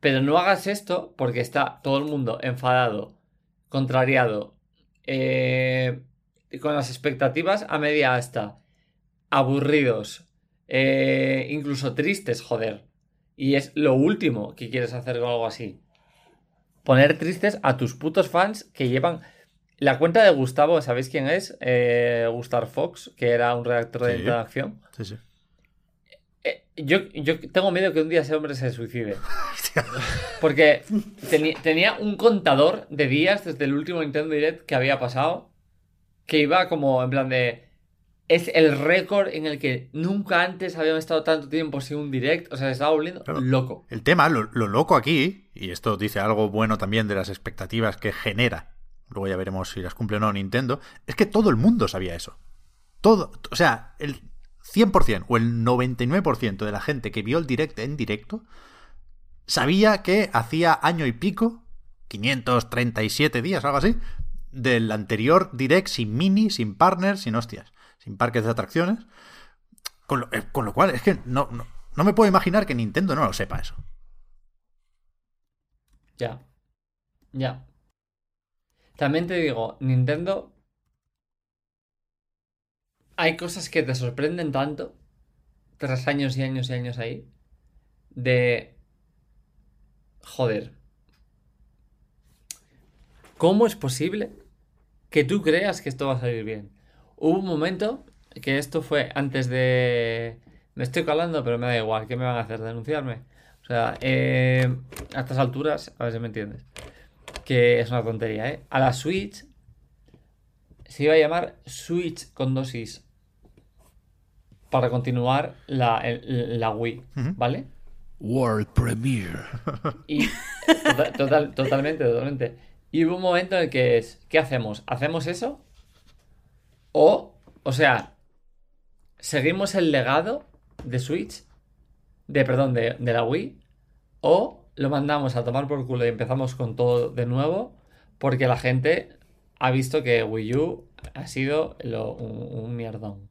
Pero no hagas esto porque está todo el mundo enfadado, contrariado, eh, con las expectativas a media hasta, aburridos, eh, incluso tristes, joder. Y es lo último que quieres hacer con algo así. Poner tristes a tus putos fans que llevan... La cuenta de Gustavo, ¿sabéis quién es? Eh, Gustav Fox, que era un redactor de interacción. Sí, sí. Eh, yo, yo, tengo miedo que un día ese hombre se suicide. Porque tenía un contador de días desde el último Nintendo Direct que había pasado. Que iba como en plan de es el récord en el que nunca antes habíamos estado tanto tiempo sin un direct. O sea, se estaba volviendo loco. El tema, lo, loco aquí, y esto dice algo bueno también de las expectativas que genera, luego ya veremos si las cumple o no Nintendo, es que todo el mundo sabía eso. Todo, o sea, el 100% o el 99% de la gente que vio el direct en directo sabía que hacía año y pico, 537 días, algo así, del anterior direct sin mini, sin partners, sin hostias, sin parques de atracciones. Con lo, eh, con lo cual, es que no, no, no me puedo imaginar que Nintendo no lo sepa eso. Ya. Ya. También te digo, Nintendo. Hay cosas que te sorprenden tanto. Tras años y años y años ahí. De. Joder. ¿Cómo es posible que tú creas que esto va a salir bien? Hubo un momento que esto fue antes de. Me estoy calando, pero me da igual. ¿Qué me van a hacer? ¿Denunciarme? O sea, eh, a estas alturas, a ver si me entiendes. Que es una tontería, ¿eh? A la Switch se iba a llamar Switch con dosis para continuar la, el- la Wii, ¿vale? World Premiere. Y total- total- totalmente, totalmente. Y hubo un momento en el que es, ¿qué hacemos? ¿Hacemos eso? O, o sea, seguimos el legado de Switch, de, perdón, de, de la Wii, o lo mandamos a tomar por culo y empezamos con todo de nuevo, porque la gente ha visto que Wii U ha sido un, un mierdón.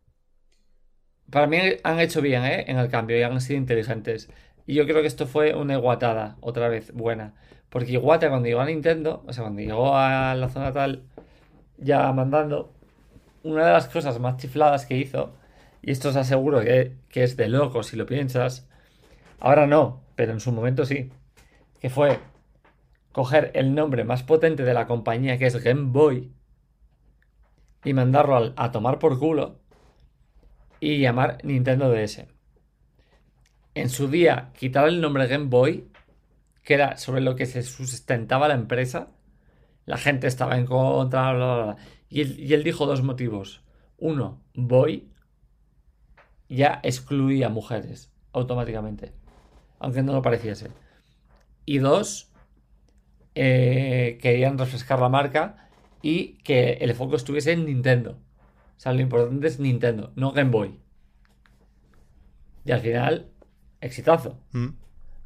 Para mí han hecho bien, ¿eh? En el cambio y han sido inteligentes. Y yo creo que esto fue una iguatada, otra vez, buena. Porque Iwata cuando llegó a Nintendo, o sea, cuando llegó a la zona tal, ya mandando, una de las cosas más chifladas que hizo, y esto os aseguro que, que es de loco si lo piensas, ahora no, pero en su momento sí, que fue coger el nombre más potente de la compañía, que es Game Boy, y mandarlo a tomar por culo, y llamar Nintendo DS. En su día, quitar el nombre Game Boy, que era sobre lo que se sustentaba la empresa, la gente estaba en contra, bla, bla, bla. Y él, y él dijo dos motivos. Uno, Boy ya excluía mujeres automáticamente, aunque no lo pareciese. Y dos, eh, querían refrescar la marca y que el foco estuviese en Nintendo. O sea, lo importante es Nintendo, no Game Boy. Y al final, exitazo. Mm.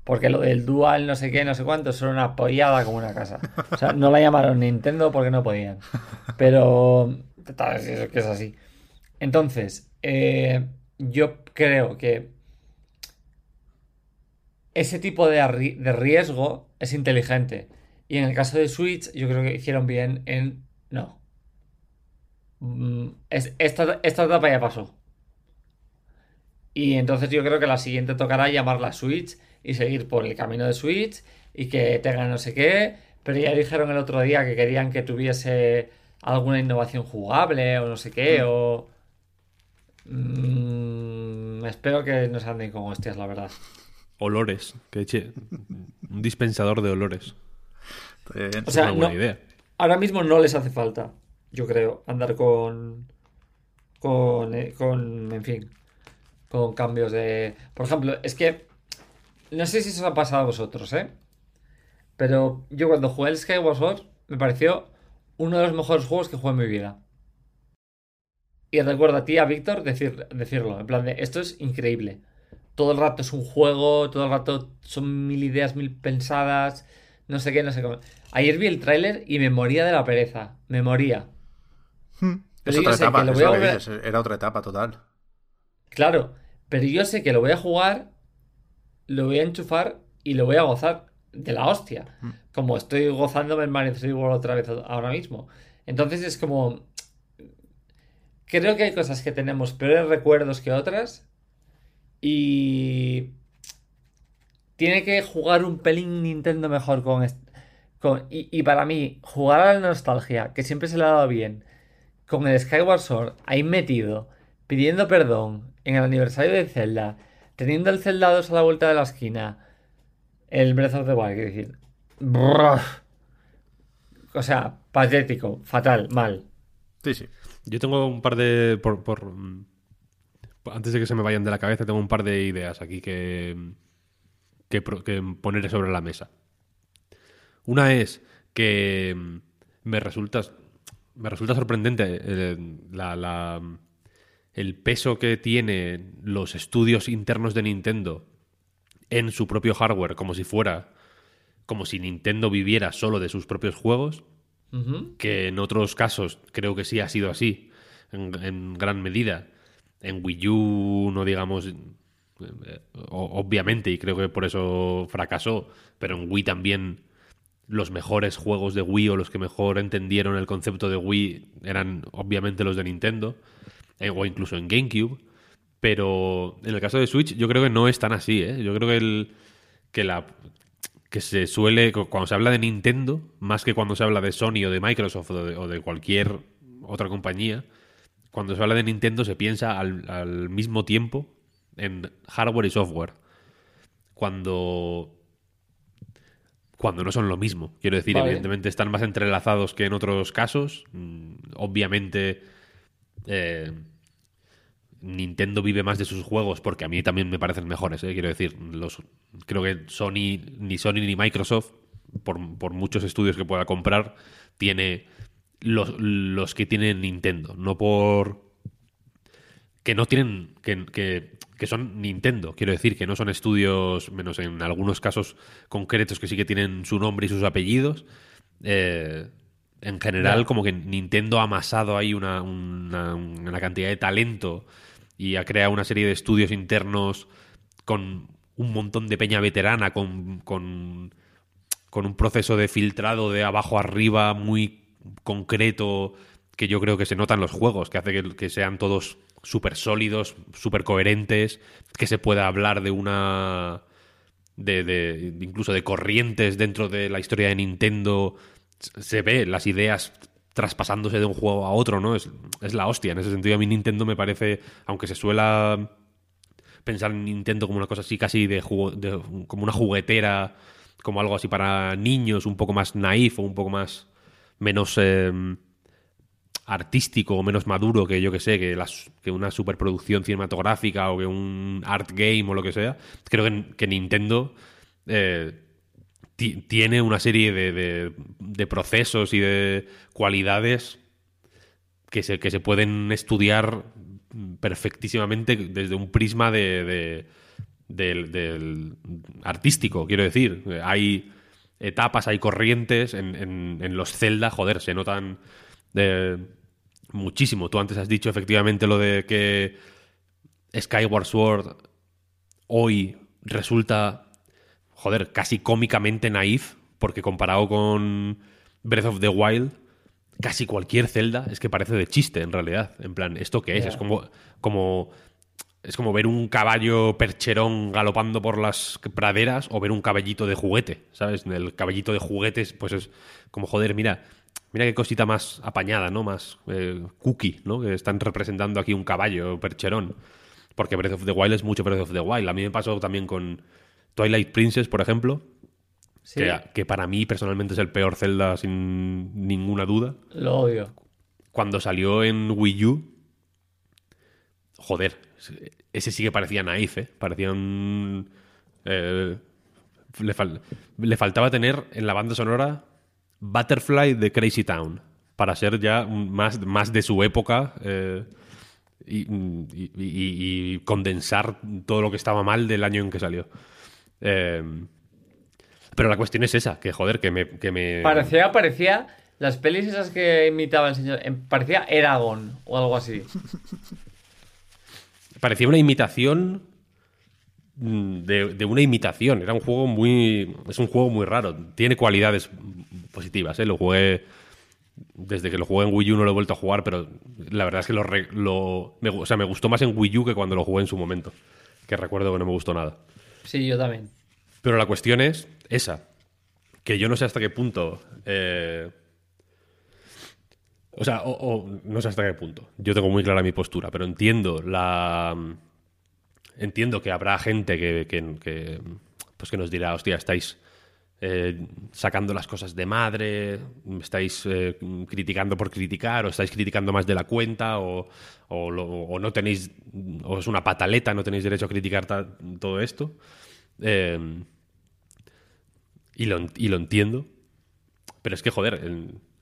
Porque lo del Dual, no sé qué, no sé cuánto, son una pollada como una casa. O sea, no la llamaron Nintendo porque no podían. Pero. tal, es eso que es así. Entonces, eh, yo creo que. Ese tipo de, de riesgo es inteligente. Y en el caso de Switch, yo creo que hicieron bien en. No. Mm, es- esta, esta etapa ya pasó. Y entonces yo creo que la siguiente tocará llamarla Switch y seguir por el camino de Switch y que tenga no sé qué. Pero ya dijeron el otro día que querían que tuviese alguna innovación jugable o no sé qué. O. Mm, espero que no se anden con hostias, la verdad. Olores. Que eche un dispensador de olores. Bien. O sea, una buena no- idea. Ahora mismo no les hace falta, yo creo, andar con. Con. eh, con. En fin. Con cambios de. Por ejemplo, es que. No sé si eso os ha pasado a vosotros, ¿eh? Pero yo cuando jugué el Skyward Sword me pareció uno de los mejores juegos que jugué en mi vida. Y recuerdo a ti, a Víctor, decir, decirlo. En plan de, esto es increíble. Todo el rato es un juego, todo el rato son mil ideas, mil pensadas, no sé qué, no sé cómo. Ayer vi el tráiler y me moría de la pereza. Me moría. Mm. Pero Es otra sé que etapa, lo voy a era otra etapa total. Claro, pero yo sé que lo voy a jugar, lo voy a enchufar y lo voy a gozar de la hostia. Como estoy gozándome en Mario 3D World otra vez ahora mismo. Entonces es como. Creo que hay cosas que tenemos peores recuerdos que otras. Y. Tiene que jugar un pelín Nintendo mejor con. Con, y, y para mí, jugar a la nostalgia, que siempre se le ha dado bien, con el Skyward Sword ahí metido, pidiendo perdón en el aniversario de Zelda, teniendo el Zelda 2 a la vuelta de la esquina, el Breath of the Wild, quiero decir. O sea, patético, fatal, mal. Sí, sí. Yo tengo un par de. Por, por, mm, antes de que se me vayan de la cabeza, tengo un par de ideas aquí que, que, pro- que poner sobre la mesa. Una es que mm, me resulta, me resulta sorprendente eh, la, la, el peso que tienen los estudios internos de Nintendo en su propio hardware, como si fuera, como si Nintendo viviera solo de sus propios juegos, que en otros casos creo que sí ha sido así, en, gran medida. En Wii U, no digamos, eh, obviamente, y creo que por eso fracasó, pero en Wii también los mejores juegos de Wii o los que mejor entendieron el concepto de Wii eran obviamente los de Nintendo, eh, o incluso en GameCube. Pero en el caso de Switch, yo creo que no es tan así, ¿eh? Yo creo que el. que la. que se suele. cuando se habla de Nintendo, más que cuando se habla de Sony o de Microsoft o de, cualquier otra compañía, cuando se habla de Nintendo se piensa al, mismo tiempo en hardware y software. Cuando. Cuando no son lo mismo. Quiero decir, evidentemente están más entrelazados que en otros casos. Mm, obviamente. Eh, Nintendo vive más de sus juegos porque a mí también me parecen mejores, ¿eh? quiero decir, los creo que Sony ni Sony ni Microsoft por, muchos estudios que pueda comprar tiene los, los, que tiene Nintendo, no por que no tienen que, que, son Nintendo, quiero decir, que no son estudios, menos en algunos casos concretos que sí que tienen su nombre y sus apellidos. Eh, en general, como que Nintendo ha amasado ahí una, una, una cantidad de talento y ha creado una serie de estudios internos con un montón de peña veterana, con, con, un proceso de filtrado de abajo arriba muy concreto que yo creo que se nota en los juegos, que hace que, sean todos súper sólidos, súper coherentes, que se pueda hablar de una... De, de, incluso de corrientes dentro de la historia de Nintendo. Se ve las ideas traspasándose de un juego a otro, ¿no? Es, la hostia. En ese sentido, a mí Nintendo me parece, aunque se suela pensar en Nintendo como una cosa así casi de, como una juguetera, como algo así para niños, un poco más naif o un poco más menos em, artístico o menos maduro que yo que sé, que, una superproducción cinematográfica o que un art game o lo que sea. Creo que, Nintendo eh, tiene una serie de, procesos y de cualidades que se, que se pueden estudiar perfectísime desde un prisma de, del, artístico, quiero decir. Hay etapas, hay corrientes en, en, los Zelda, joder, se notan eh, muchísimo. Tú antes has dicho efectivamente lo de que Skyward Sword hoy resulta joder, casi cómicamente naif, porque comparado con Breath of the Wild, casi cualquier celda es que parece de chiste en realidad. En plan, ¿esto qué es? Es como, como. Es como ver un caballo percherón galopando por las praderas o ver un caballito de juguete, ¿sabes? El caballito de juguetes, pues es como, joder, mira, mira qué cosita más apañada, ¿no? Más eh, cookie, ¿no? Que están representando aquí un caballo percherón. Porque Breath of the Wild es mucho Breath of the Wild. A mí me pasó también con, Twilight Princess, por ejemplo, que, para mí personalmente es el peor Zelda sin ninguna duda. Lo odio. Cuando salió en Wii U, joder, ese sí que parecía naif, ¿eh? Parecía un... Eh, le, faltaba tener en la banda sonora Butterfly de Crazy Town para ser ya más, más de su época eh, y, condensar todo lo que estaba mal del año en que salió. Em, pero la cuestión es esa, que joder, que me... Que me... Parecía, parecía... Las pelis esas que imitaba el señor... Parecía Eragon o algo así. Parecía una imitación mm, de, una imitación. Era un juego muy... Es un juego muy raro. Tiene cualidades positivas, ¿eh? Lo jugué... Desde que lo jugué en Wii U no lo he vuelto a jugar, pero la verdad es que lo, lo me, o sea, me gustó más en Wii U que cuando lo jugué en su momento. Que recuerdo que no me gustó nada. Sí, yo también. Pero la cuestión es esa. Que yo no sé hasta qué punto. Eh, o sea, o, no sé hasta qué punto. Yo tengo muy clara mi postura, pero entiendo la. Entiendo que habrá gente que, que, pues que nos dirá, hostia, estáis eh, sacando las cosas de madre, estáis eh, criticando por criticar, o estáis criticando más de la cuenta, o, o, no tenéis, o es una pataleta, no tenéis derecho a criticar todo esto. Em, y, lo, y, lo, entiendo. Pero es que, joder,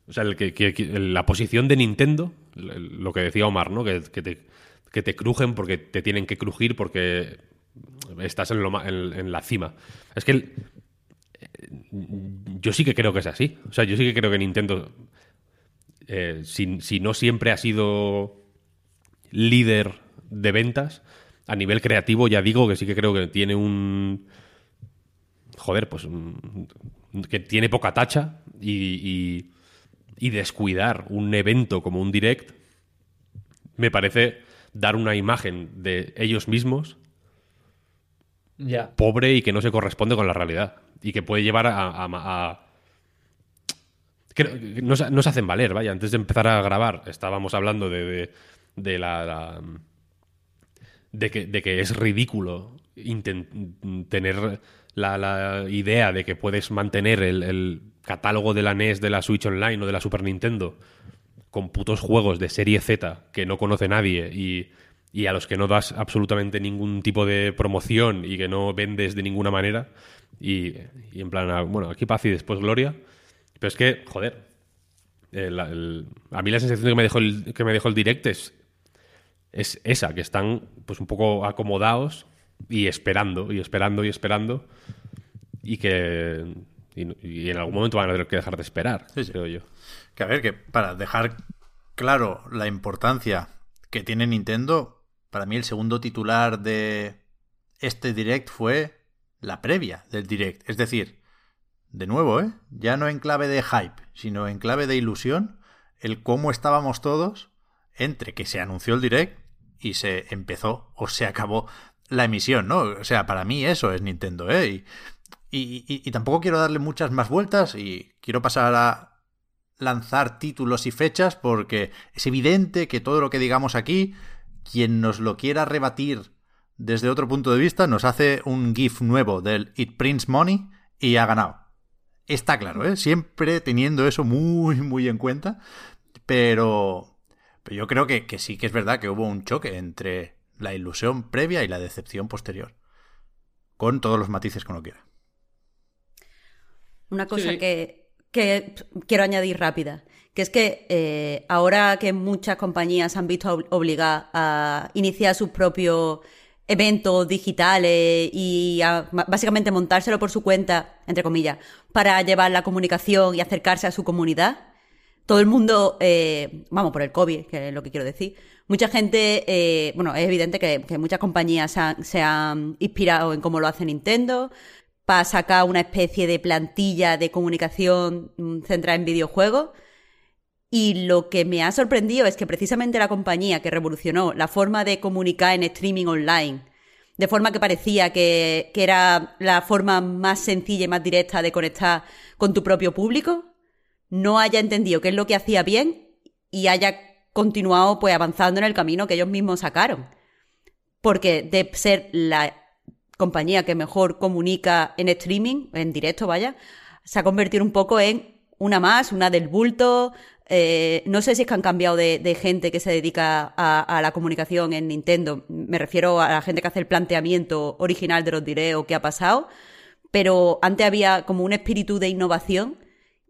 o sea, el que, la posición de Nintendo, lo que decía Omar, ¿no? Que, que te crujen porque te tienen que crujir porque estás en, la cima. Es que el- yo sí que creo que es así. O sea, yo sí que creo que Nintendo, eh, si, no siempre ha sido líder de ventas, a nivel creativo ya digo que sí que creo que tiene un... Joder, pues que tiene poca tacha y- y descuidar un evento como un direct me parece dar una imagen de ellos mismos pobre y que no se corresponde con la realidad. Y que puede llevar a. a- a- Creo que no, se, no se hacen valer, vaya. Antes de empezar a grabar, estábamos hablando de, de, de la. la- de, que, de que es ridículo tener la, la idea de que puedes mantener el, el catálogo de la NES, de la Switch Online o de la Super Nintendo con putos juegos de serie Z que no conoce nadie y, y a los que no das absolutamente ningún tipo de promoción y que no vendes de ninguna manera. Y, y en plan, ah, bueno, aquí paz y después gloria. Pero es que, joder, a mí la sensación que me dejó el, que me dejó el direct es, es esa, que están pues un poco acomodados y esperando, y esperando, y esperando. Y que y, y en algún momento van a tener que dejar de esperar, Sí, sí. creo yo. Que a ver, que para dejar claro la importancia que tiene Nintendo, para mí el segundo titular de este direct fue la previa del direct. Es decir, de nuevo, ¿eh? ya no en clave de hype, sino en clave de ilusión, el cómo estábamos todos entre que se anunció el direct y se empezó o se acabó la emisión, ¿no? O sea, para mí eso es Nintendo, ¿eh? Y, y- tampoco quiero darle muchas más vueltas y quiero pasar a lanzar títulos y fechas porque es evidente que todo lo que digamos aquí, quien nos lo quiera rebatir desde otro punto de vista, nos hace un GIF nuevo del It Prints Money y ha ganado. Está claro, ¿eh? Siempre teniendo eso muy, muy en cuenta. Pero, pero yo creo que, que sí que es verdad que hubo un choque entre la ilusión previa y la decepción posterior. Con todos los matices que uno quiera. Una cosa Sí. que, que quiero añadir rápida, que es que eh, ahora que muchas compañías se han visto ob- obligadas a iniciar sus propios eventos digitales y a básicamente montárselo por su cuenta, entre comillas, para llevar la comunicación y acercarse a su comunidad, todo el mundo, eh, vamos, por el COVID, que es lo que quiero decir, mucha gente, eh, bueno, es evidente que, que muchas compañías se han, se han inspirado en cómo lo hace Nintendo para sacar una especie de plantilla de comunicación mm, centrada en videojuegos. Y lo que me ha sorprendido es que precisamente la compañía que revolucionó la forma de comunicar en streaming online, de forma que parecía que, que era la forma más sencilla y más directa de conectar con tu propio público, no haya entendido qué es lo que hacía bien y haya continuado pues avanzando en el camino que ellos mismos sacaron. Porque de ser la compañía que mejor comunica en streaming, en directo, vaya, se ha convertido un poco en una más, una del bulto. eh, no sé si es que han cambiado de, de gente que se dedica a, a la comunicación en Nintendo. Me refiero a la gente que hace el planteamiento original de los directs o qué ha pasado. Pero antes había como un espíritu de innovación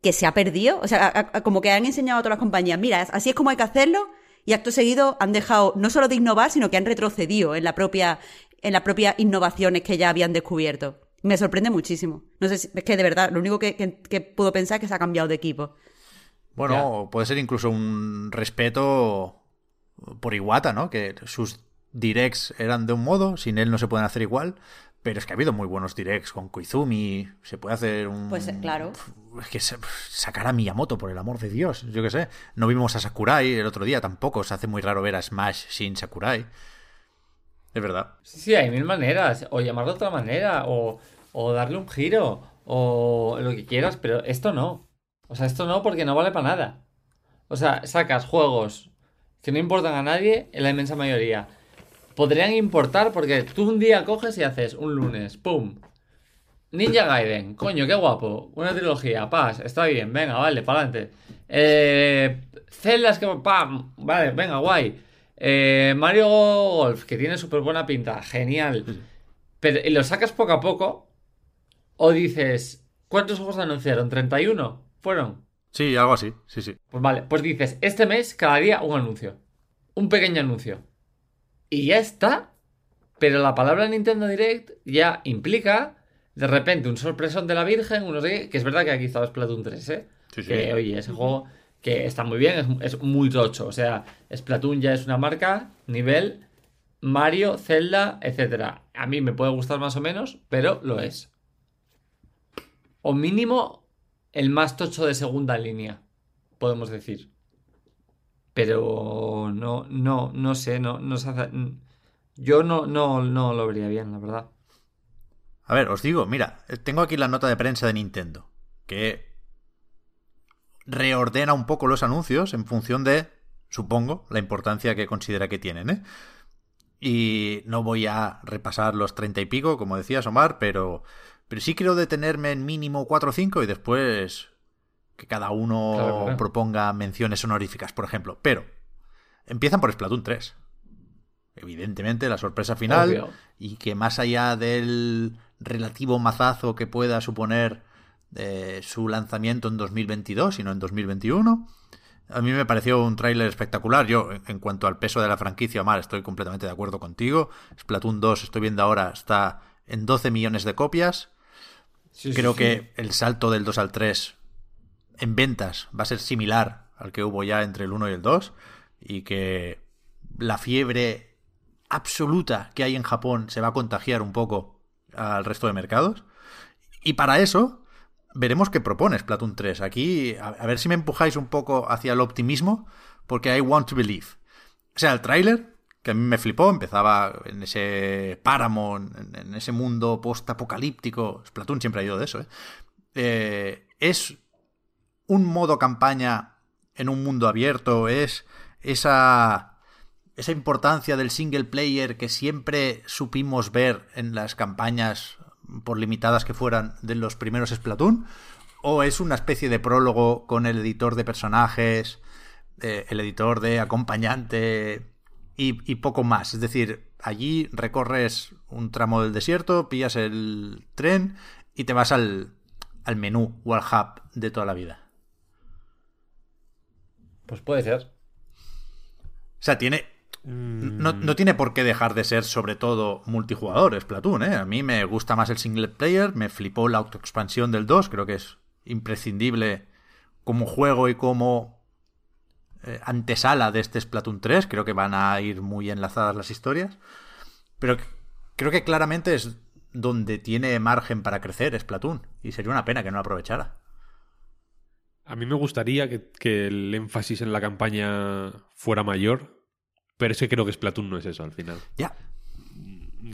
que se ha perdido. O sea, a- como que han enseñado a todas las compañías, mira, así es como hay que hacerlo, y acto seguido han dejado no solo de innovar, sino que han retrocedido en la propia, en las propias innovaciones que ya habían descubierto. Me sorprende muchísimo. No sé si, es que de verdad, lo único que, que- que puedo pensar es que se ha cambiado de equipo. Bueno, puede ser incluso un respeto por Iwata, ¿no? Que sus directs eran de un modo, sin él no se pueden hacer igual. Pero es que ha habido muy buenos directs con Koizumi. Se puede hacer un. Pues, eh, claro. Es que sa- sacar a Miyamoto, por el amor de Dios. Yo qué sé. No vimos a Sakurai el otro día tampoco. Se hace muy raro ver a Smash sin Sakurai. Es verdad. Sí, sí, hay mil maneras. O llamarlo de otra manera. O, o darle un giro. O lo que quieras. Pero esto no. O sea, esto no porque no vale para nada. O sea, sacas juegos que no importan a nadie en la inmensa mayoría. Podrían importar porque tú un día coges y haces un lunes. ¡Pum! Ninja Gaiden, coño, qué guapo. Una trilogía, paz, está bien, venga, vale, para adelante. Eh, Zelda es que, pam, vale, venga, guay. Eh, Mario Golf, que tiene súper buena pinta, genial. Pero ¿y lo sacas poco a poco? O dices, ¿cuántos juegos anunciaron? ¿31? ¿Fueron? Sí, algo así. Sí, sí. Pues vale, pues dices, este mes cada día un anuncio. Un pequeño anuncio. Y ya está. Pero la palabra Nintendo Direct ya implica de repente un sorpresón de la Virgen, unos que es verdad que aquí estaba Splatoon 3, ¿eh? Sí, sí. Que oye, ese juego que está muy bien, es, muy tocho. O sea, Splatoon ya es una marca, nivel Mario, Zelda, etcétera. A mí me puede gustar más o menos, pero lo es. O mínimo el más tocho de segunda línea, podemos decir. Pero no, no, no sé, no, no se hace- Yo no, no, no lo vería bien, la verdad. A ver, os digo, mira, tengo aquí la nota de prensa de Nintendo, que reordena un poco los anuncios en función de, supongo, la importancia que considera que tienen, ¿eh? Y no voy a repasar los treinta y pico, como decías, Omar, pero, pero sí quiero detenerme en mínimo cuatro o cinco y después que cada uno Claro, claro. proponga menciones honoríficas, por ejemplo. Pero empiezan por Splatoon 3. Evidentemente, la sorpresa final Obvio. y que más allá del relativo mazazo que pueda suponer eh, su lanzamiento en 2022 y no en 2021, a mí me pareció un tráiler espectacular. Yo, en- en cuanto al peso de la franquicia, Omar, estoy completamente de acuerdo contigo. Splatoon 2, estoy viendo ahora, está en 12 millones de copias. Creo que el salto del 2 al 3 en ventas va a ser similar al que hubo ya entre el 1 y el 2 y que la fiebre absoluta que hay en Japón se va a contagiar un poco al resto de mercados. Y para eso veremos qué propone Splatoon 3. Aquí, a, ver si me empujáis un poco hacia el optimismo, porque I want to believe. O sea, el tráiler, que a mí me flipó, empezaba en ese páramo, en, en ese mundo post-apocalíptico. Splatoon siempre ha ido de eso, ¿eh? Eh, es un modo campaña en un mundo abierto, es esa, esa importancia del single player que siempre supimos ver en las campañas, por limitadas que fueran, de los primeros Splatoon, o es una especie de prólogo con el editor de personajes, eh, el editor de acompañante y, y poco más. Es decir, allí recorres un tramo del desierto, pillas el tren y te vas al, al menú o al hub de toda la vida. Pues puede ser. O sea, tiene. No, no tiene por qué dejar de ser, sobre todo, multijugador Splatoon, ¿eh? A mí me gusta más el single player, me flipó la autoexpansión del 2, creo que es imprescindible como juego y como eh, antesala de este Splatoon 3, creo que van a ir muy enlazadas las historias, pero creo que claramente es donde tiene margen para crecer Splatoon, y sería una pena que no lo aprovechara. A mí me gustaría que el énfasis en la campaña fuera mayor, pero es que creo que Splatoon no es eso al final. Ya,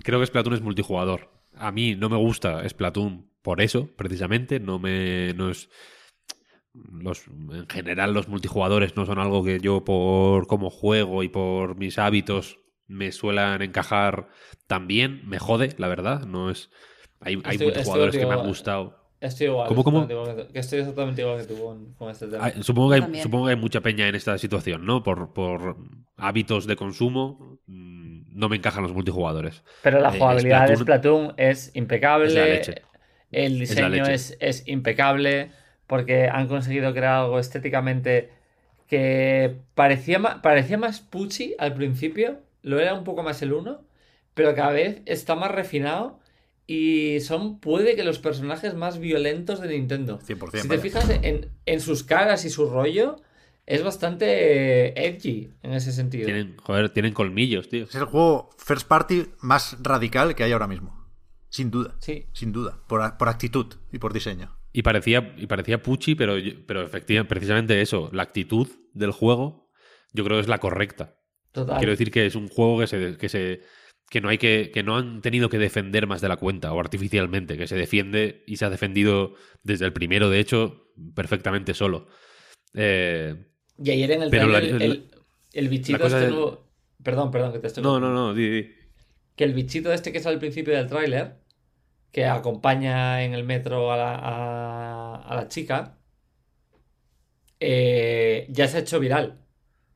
Creo que Splatoon es multijugador. A mí no me gusta Splatoon por eso, precisamente. No me. No es. Los, en general, los multijugadores no son algo que yo, por cómo juego y por mis hábitos, me suelan encajar tan bien. Me jode, la verdad. No es. Hay, hay Estoy- multijugadores que me han gustado. Estoy igual. ¿Cómo, cómo? exactamente igual que estoy exactamente igual que tú con, con este tema. Ah, supongo, que hay, supongo que hay mucha peña en esta situación, ¿no? Por, por hábitos de consumo, mm, no me encajan los multijugadores. Pero la Eh, jugabilidad de Splatoon- es impecable. Es la leche. El diseño es, es impecable. Porque han conseguido crear algo estéticamente que parecía, parecía más pucci al principio. Lo era un poco más el 1. Pero cada vez está más refinado. Y son, puede que los personajes más violentos de Nintendo. 100%, Si te vaya. fijas en, en sus caras y su rollo, es bastante edgy en ese sentido. Tienen, joder, tienen colmillos, tío. es el juego first party más radical que hay ahora mismo. Sin duda. Sí. Sin duda. Por, por actitud y por diseño. Y parecía, y parecía Pucci, pero, pero efectivamente, precisamente eso, la actitud del juego, yo creo que es la correcta. Total. Quiero decir que es un juego que se, que se que no hay que que no han tenido que defender más de la cuenta o artificialmente, que se defiende y se ha defendido desde el primero, de hecho, perfectamente solo. Eh, Y ayer en el Pero la- trailer, el, el bichito este es- nuevo- Perdón, perdón, que te estoy no, no, no, di, di. Que el bichito este que sale al principio del tráiler, que acompaña en el metro a la, a, a la chica, eh, ya se ha hecho viral.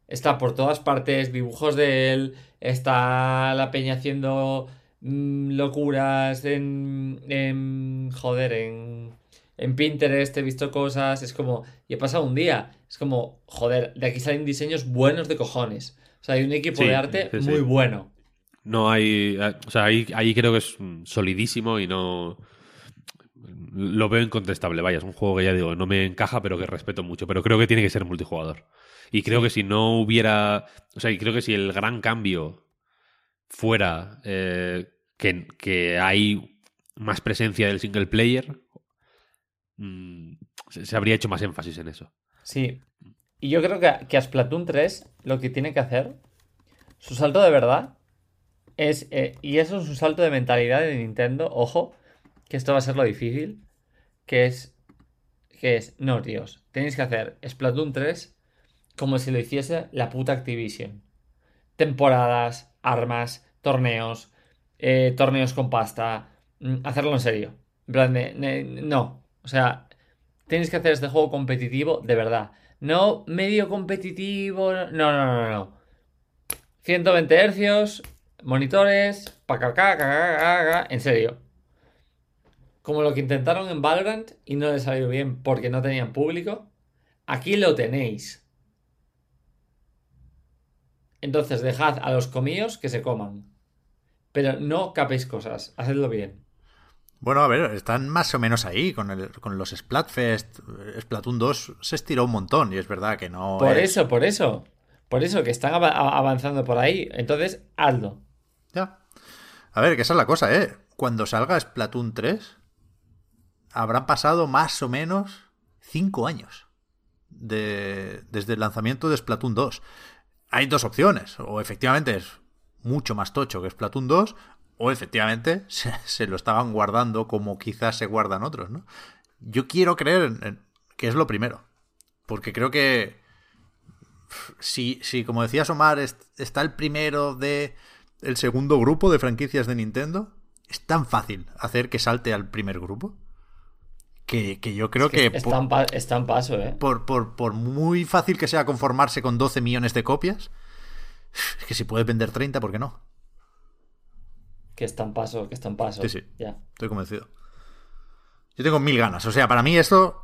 Está por todas partes, dibujos de él, está la peña haciendo mm, locuras en, en... Joder, en... En Pinterest he visto cosas, es como... Y he pasado un día, es como... Joder, de aquí salen diseños buenos de cojones. O sea, hay un equipo Sí, de arte sí, sí. muy bueno. No hay. eh, O sea, ahí, ahí creo que es mm, solidísimo y no. Lo veo incontestable. Vaya, es un juego que ya digo, no me encaja, pero que respeto mucho. Pero creo que tiene que ser multijugador. Y creo que si no hubiera. O sea, y creo que si el gran cambio fuera eh, que, que hay más presencia del single player, mm, se, se habría hecho más énfasis en eso. Sí. Y yo creo que, que a Splatoon 3 lo que tiene que hacer, su salto de verdad, es. eh, y eso es un salto de mentalidad de Nintendo. Ojo, que esto va a ser lo difícil. Que es. Que es. No, tíos. Tenéis que hacer Splatoon 3 como si lo hiciese la puta Activision. Temporadas, armas, torneos, eh, torneos con pasta. mm, Hacerlo en serio. En plan No. O sea, Tienes que hacer este juego competitivo de verdad. No medio competitivo. No, no, no, no. 120 hercios, monitores, pa en serio. Como lo que intentaron en Valorant y no les salió bien porque no tenían público. Aquí lo tenéis. Entonces dejad a los comíos que se coman. Pero no capéis cosas, hacedlo bien. Bueno, a ver, están más o menos ahí con, el, con los Splatfest. Splatoon 2 se estiró un montón y es verdad que no. Por es- eso, por eso. Por eso, que están avanzando por ahí. Entonces, hazlo. Ya. A ver, que esa es la cosa, ¿eh? Cuando salga Splatoon 3, habrán pasado más o menos 5 años de, desde el lanzamiento de Splatoon 2. Hay dos opciones. O efectivamente es mucho más tocho que Splatoon 2, o efectivamente se, lo estaban guardando como quizás se guardan otros, ¿no? Yo quiero creer que es lo primero. Porque creo que si, si como decías Omar, est- está el primero de el segundo grupo de franquicias de Nintendo, es tan fácil hacer que salte al primer grupo que, que yo creo que, está, por, en pa- está en paso, ¿eh? por, por- por muy fácil que sea conformarse con 12 millones de copias, es que si puedes vender 30, ¿por qué no? Que está en paso, que está en paso. Sí, sí. Ya. Estoy convencido. Yo tengo mil ganas. O sea, para mí esto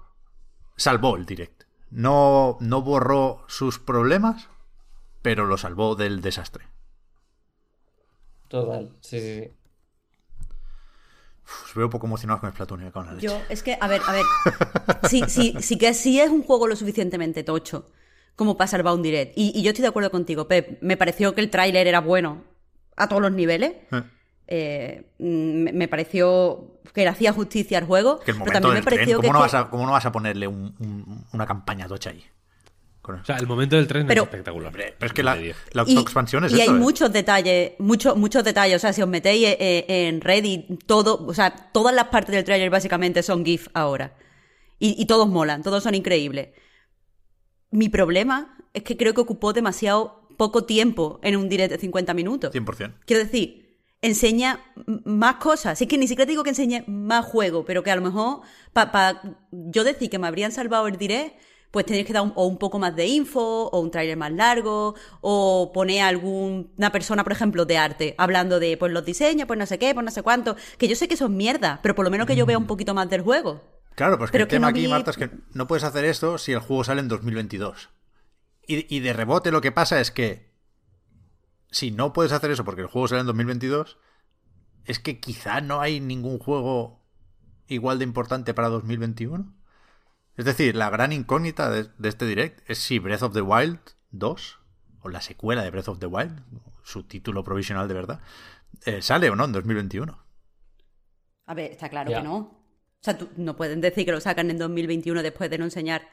salvó el direct. No, no borró sus problemas, pero lo salvó del desastre. Total. Sí, sí, sí. Os veo poco emocionados con Splatoon y con la leche. Yo, es que, a ver, a ver. Sí, sí, sí que sí es un juego lo suficientemente tocho como salvar un direct. Y, y yo estoy de acuerdo contigo, Pep. Me pareció que el tráiler era bueno a todos los niveles. Eh, Eh, mm, me, me pareció que le hacía justicia al juego. que el pero también me del tren, pareció ¿cómo, que. no que- vas a, cómo no vas a ponerle un- un- una campaña tocha ahí? Con- O sea, el momento del tren Pero- es espectacular. Pero es que la, la Y, autoexpansión es y eso, hay ¿eh? muchos detalles, muchos, muchos detalles. O sea, si os metéis eh, eh, en Reddit, todo, o sea, todas las partes del trailer básicamente son GIF ahora. Y, y todos molan, todos son increíbles. Mi problema es que creo que ocupó demasiado poco tiempo en un direct de 50 minutos. 100%. Quiero decir, enseña más cosas. Sí que ni siquiera digo que enseñe más juego, pero que a lo mejor, para yo decir que me habrían salvado el direct, pues tenéis que dar un, o un poco más de info, o un tráiler más largo, o poner a alguna persona, por ejemplo, de arte, hablando de pues los diseños, pues no sé qué, pues no sé cuánto. Que yo sé que son mierda, pero por lo menos que yo vea un poquito más del juego. Claro, pues que Pero el que tema no aquí, vi- Marta, es que no puedes hacer esto si el juego sale en 2022. Y, y de rebote lo que pasa es que si no puedes hacer eso porque el juego sale en 2022, es que quizá no hay ningún juego igual de importante para 2021. Es decir, la gran incógnita de, de este direct es si Breath of the Wild 2, o la secuela de Breath of the Wild, su título provisional de verdad, eh, sale o no en 2021. A ver, está claro que no. O sea, tú- no pueden decir que lo sacan en 2021 después de no enseñar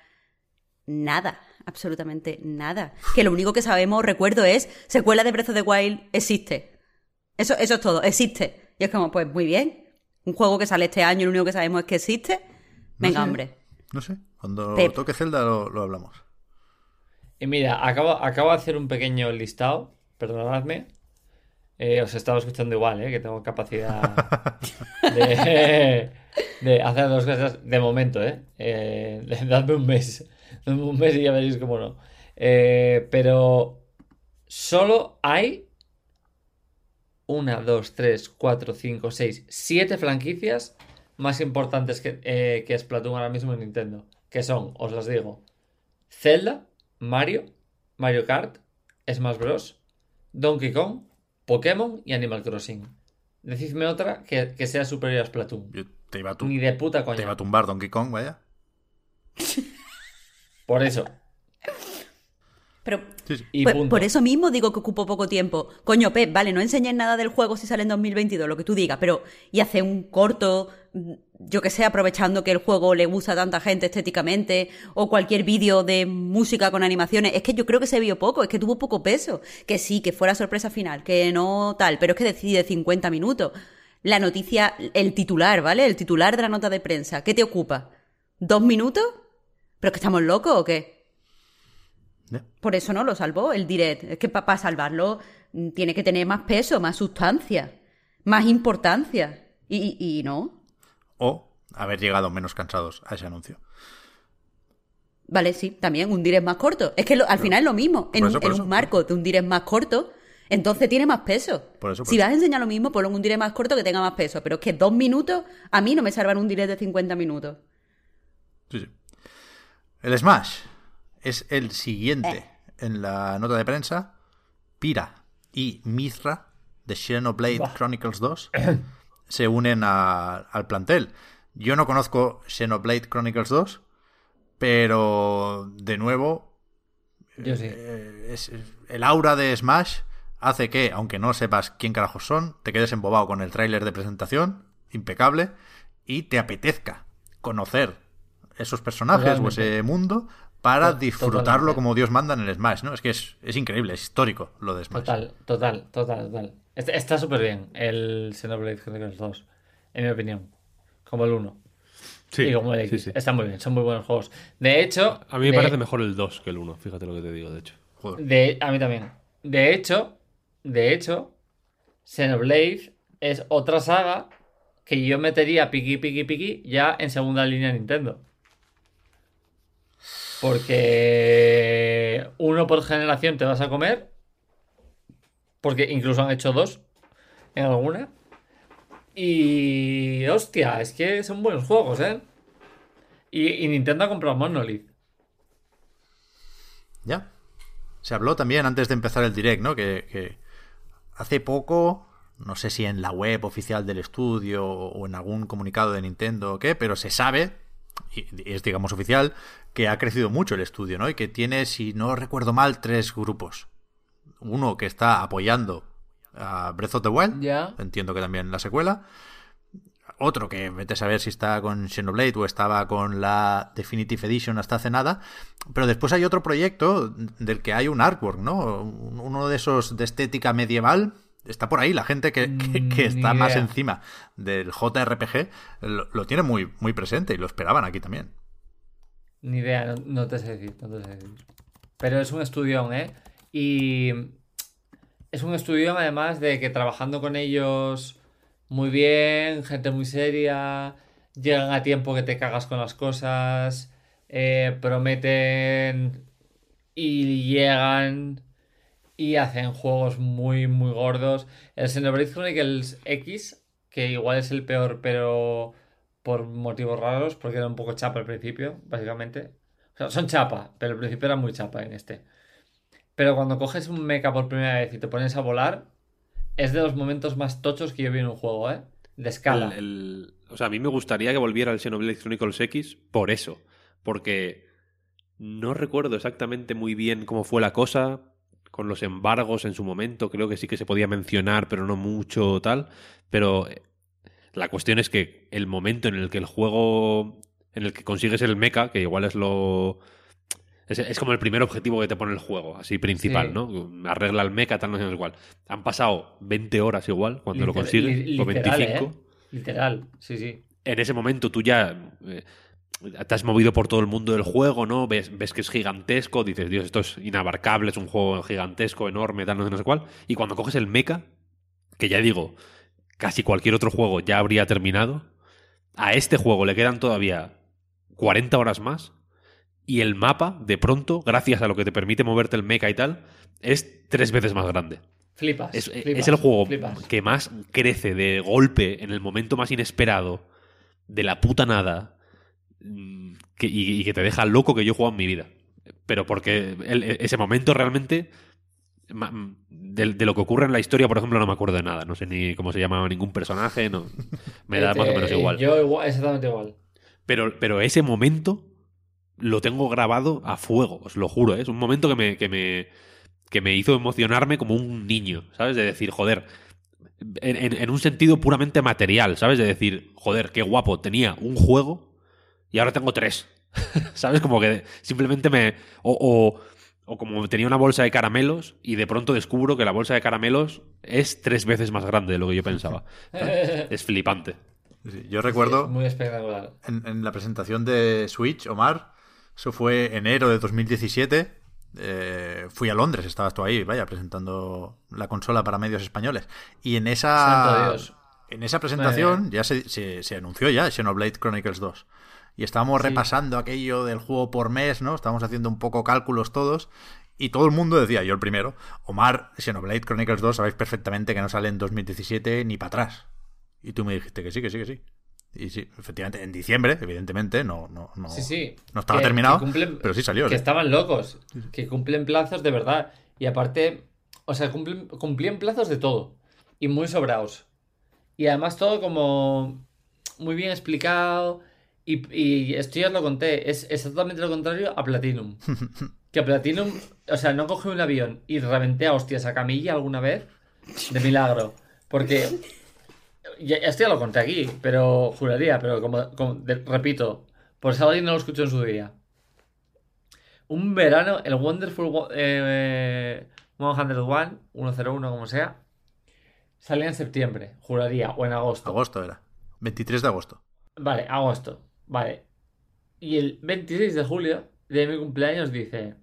nada, absolutamente nada. Que lo único que sabemos, recuerdo, es secuela de Breath of the Wild existe. Eso, eso es todo, existe. Y es como, pues muy bien. Un juego que sale este año, lo único que sabemos es que existe. No Venga, sé. hombre. No sé, cuando Pep. toque Zelda lo, lo hablamos. Y mira, acabo, acabo de hacer un pequeño listado. Perdonadme. Eh, os estaba escuchando igual, ¿eh? Que tengo capacidad de, de hacer dos cosas de momento, ¿eh? eh dadme un mes. Dadme un mes y ya veréis cómo no. Eh, pero solo hay una, dos, tres, cuatro, cinco, seis, siete franquicias más importantes que, eh, que Splatoon ahora mismo en Nintendo. Que son, os las digo, Zelda, Mario, Mario Kart, Smash Bros, Donkey Kong, Pokémon y Animal Crossing. Decidme otra que, que sea superior a Splatoon. Yo te iba a, tu- Ni de puta te coña. iba a tumbar Donkey Kong, vaya. Por eso. Pero Sí, sí. Y Pues, punto. por eso mismo digo que ocupo poco tiempo. Coño, Pep, vale, no enseñes nada del juego si sale en 2022, lo que tú digas, pero y hace un corto, mm, yo que sé, aprovechando que el juego le gusta a tanta gente estéticamente, o cualquier vídeo de música con animaciones. Es que yo creo que se vio poco, es que tuvo poco peso. Que sí, que fuera sorpresa final, que no tal, pero es que decide 50 minutos. La noticia, el titular, ¿vale? El titular de la nota de prensa. ¿Qué te ocupa? ¿Dos minutos? ¿Pero que estamos locos o qué? Por eso no lo salvó el direct. Es que para salvarlo mm, tiene que tener más peso, más sustancia, más importancia. Y, y- y no. O haber llegado menos cansados a ese anuncio. Vale, sí, también un direct más corto. Es que lo- al final es lo mismo. En, un, eso, por en eso. un marco de un direct más corto, entonces tiene más peso. Por eso, por si eso. vas a enseñar lo mismo, ponlo en un direct más corto que tenga más peso. Pero es que dos minutos, a mí no me salvan un direct de 50 minutos. Sí, sí. El Smash es el siguiente en la nota de prensa. Pira y Mithra de Xenoblade Buah. Chronicles 2 se unen a- al plantel. Yo no conozco Xenoblade Chronicles 2, pero de nuevo Yo sí. eh, es- el aura de Smash hace que, aunque no sepas quién carajos son, te quedes embobado con el tráiler de presentación, impecable, y te apetezca conocer esos personajes o ese mundo para To- disfrutarlo totalmente. como Dios manda en el Smash, ¿no? Es que es, es increíble, es histórico lo de Smash. Total, total, total, total. Está- súper bien el Xenoblade Chronicles 2, en mi opinión. Como el 1. Sí, y como el X. sí. Está muy bien, son muy buenos juegos. De hecho. A mí me de- parece mejor el 2 que el 1, fíjate lo que te digo, de hecho. Joder. De, a mí también. De hecho, de hecho, Xenoblade es otra saga que yo metería piqui piqui piqui ya en segunda línea Nintendo. Porque uno por generación te vas a comer. Porque incluso han hecho dos en alguna. Y hostia, es que son buenos juegos, ¿eh? Y, Nintendo ha comprado Monolith. Ya. Se habló también antes de empezar el direct, ¿no? Que, hace poco, no sé si en la web oficial del estudio o en algún comunicado de Nintendo o qué, pero se sabe, es digamos oficial, que ha crecido mucho el estudio, ¿no? Y que tiene, si no recuerdo mal, tres grupos. Uno que está apoyando a Breath of the Wild, Ya. entiendo que también la secuela. Otro que vete a saber si está con Xenoblade o estaba con la Definitive Edition hasta hace nada. Pero después hay otro proyecto del que hay un artwork, ¿no? Uno de esos de estética medieval. Está por ahí, la gente que, que- que Mm, está más encima del JRPG lo, lo tiene muy, muy presente y lo esperaban aquí también. Ni idea, no, no te sé decir, no te sé decir. Pero es un estudión, ¿eh? Y es un estudión además de que trabajando con ellos muy bien, gente muy seria, llegan a tiempo que te cagas con las cosas, eh, prometen y llegan y hacen juegos muy, muy gordos. El Xenoblade Chronicles X, que igual es el peor, pero por motivos raros, porque era un poco chapa al principio, básicamente. O sea, son chapa, pero al principio era muy chapa en este. Pero cuando coges un mecha por primera vez y te pones a volar, es de los momentos más tochos que yo vi en un juego, ¿eh? De escala. O sea, a mí me gustaría que volviera el Xenoblade Chronicles X por eso. Porque no recuerdo exactamente muy bien cómo fue la cosa con los embargos en su momento. Creo que sí que se podía mencionar, pero no mucho tal. Pero eh, la cuestión es que el momento en el que el juego, en el que consigues el mecha, que igual es lo... Es, es como el primer objetivo que te pone el juego, así principal, Sí. ¿no? Arregla el mecha, tal, no sé igual. Han pasado 20 horas igual cuando lo consigues, o literal, 25 ¿eh? Literal, sí, sí. en ese momento tú ya eh, te has movido por todo el mundo del juego, ¿no? Ves, ves que es gigantesco, dices, Dios, esto es inabarcable, es un juego gigantesco, enorme, tal, no sé, no sé cuál. Y cuando coges el mecha, que ya digo, casi cualquier otro juego ya habría terminado, a este juego le quedan todavía 40 horas más. Y el mapa, de pronto, gracias a lo que te permite moverte el mecha y tal, es tres veces más grande. Flipas. Es, flipas, es el juego flipas. que más crece de golpe en el momento más inesperado, de la puta nada, que- y, y que te deja loco que yo he jugado en mi vida. Pero porque el- ese momento realmente ma- de, de lo que ocurre en la historia, por ejemplo, no me acuerdo de nada. No sé ni cómo se llamaba ningún personaje, no. Me da más o menos Eh, igual. Yo igual, exactamente igual. Pero, pero ese momento lo tengo grabado a fuego, os lo juro. ¿eh? Es un momento que me, que me, que me hizo emocionarme como un niño, ¿sabes? De decir, joder, en, en- en un sentido puramente material, ¿sabes? De decir, joder, qué guapo, tenía un juego y ahora tengo tres. ¿Sabes? Como que simplemente me... O, o, o como tenía una bolsa de caramelos y de pronto descubro que la bolsa de caramelos es tres veces más grande de lo que yo pensaba. es flipante. Sí, Yo recuerdo Es muy espectacular. en, en la presentación de Switch, Omar, eso fue enero de 2017. eh, fui a Londres, estabas tú ahí, vaya, presentando la consola para medios españoles. Y en esa. Santo Dios. En esa presentación ya se, se- se anunció ya Xenoblade Chronicles 2. Y estábamos Sí. repasando aquello del juego por mes, ¿no? Estábamos haciendo un poco cálculos todos. Y todo el mundo decía, yo el primero, Omar, Xenoblade Chronicles 2, sabéis perfectamente que no sale en 2017 ni para atrás. Y tú me dijiste que sí, que sí, que sí. Y sí, efectivamente, en diciembre, evidentemente, no, no, no, Sí, sí. no estaba Que- terminado, que cumplen- pero sí salió. Que estaban locos. Que cumplen plazos de verdad. Y aparte, o sea, cumplen, cumplían plazos de todo. Y muy sobrados. Y además todo como muy bien explicado. Y, y esto ya os lo conté. Es exactamente lo contrario a Platinum. Que Platinum, o sea, no cogí un avión y reventé a hostias a Camilla alguna vez. De milagro. Porque ya, esto ya lo conté aquí, pero juraría, pero como, como- de- repito, por si alguien no lo escuchó en su día. Un verano, el Wonderful Wo- eh, 101, 101, como sea, salía en septiembre, juraría, o en agosto. Agosto era. 23 de agosto. Vale, agosto. Vale. Y el 26 de julio de mi cumpleaños dice: